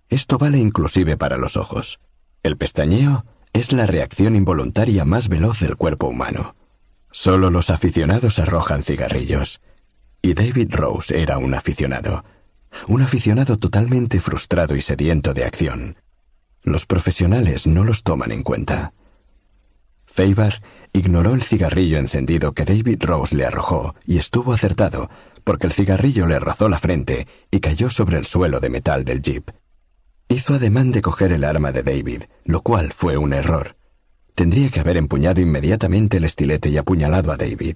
Esto vale inclusive para los ojos. El pestañeo es la reacción involuntaria más veloz del cuerpo humano. Solo los aficionados arrojan cigarrillos. Y David Rose era un aficionado. Un aficionado totalmente frustrado y sediento de acción. Los profesionales no los toman en cuenta. Faber ignoró el cigarrillo encendido que David Rose le arrojó y estuvo acertado, porque el cigarrillo le rozó la frente y cayó sobre el suelo de metal del jeep. Hizo ademán de coger el arma de David, lo cual fue un error. Tendría que haber empuñado inmediatamente el estilete y apuñalado a David.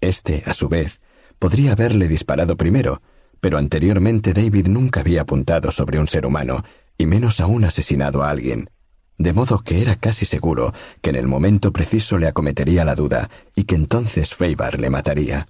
Este, a su vez, podría haberle disparado primero, pero anteriormente David nunca había apuntado sobre un ser humano, y menos aún asesinado a alguien, de modo que era casi seguro que en el momento preciso le acometería la duda y que entonces Faber le mataría.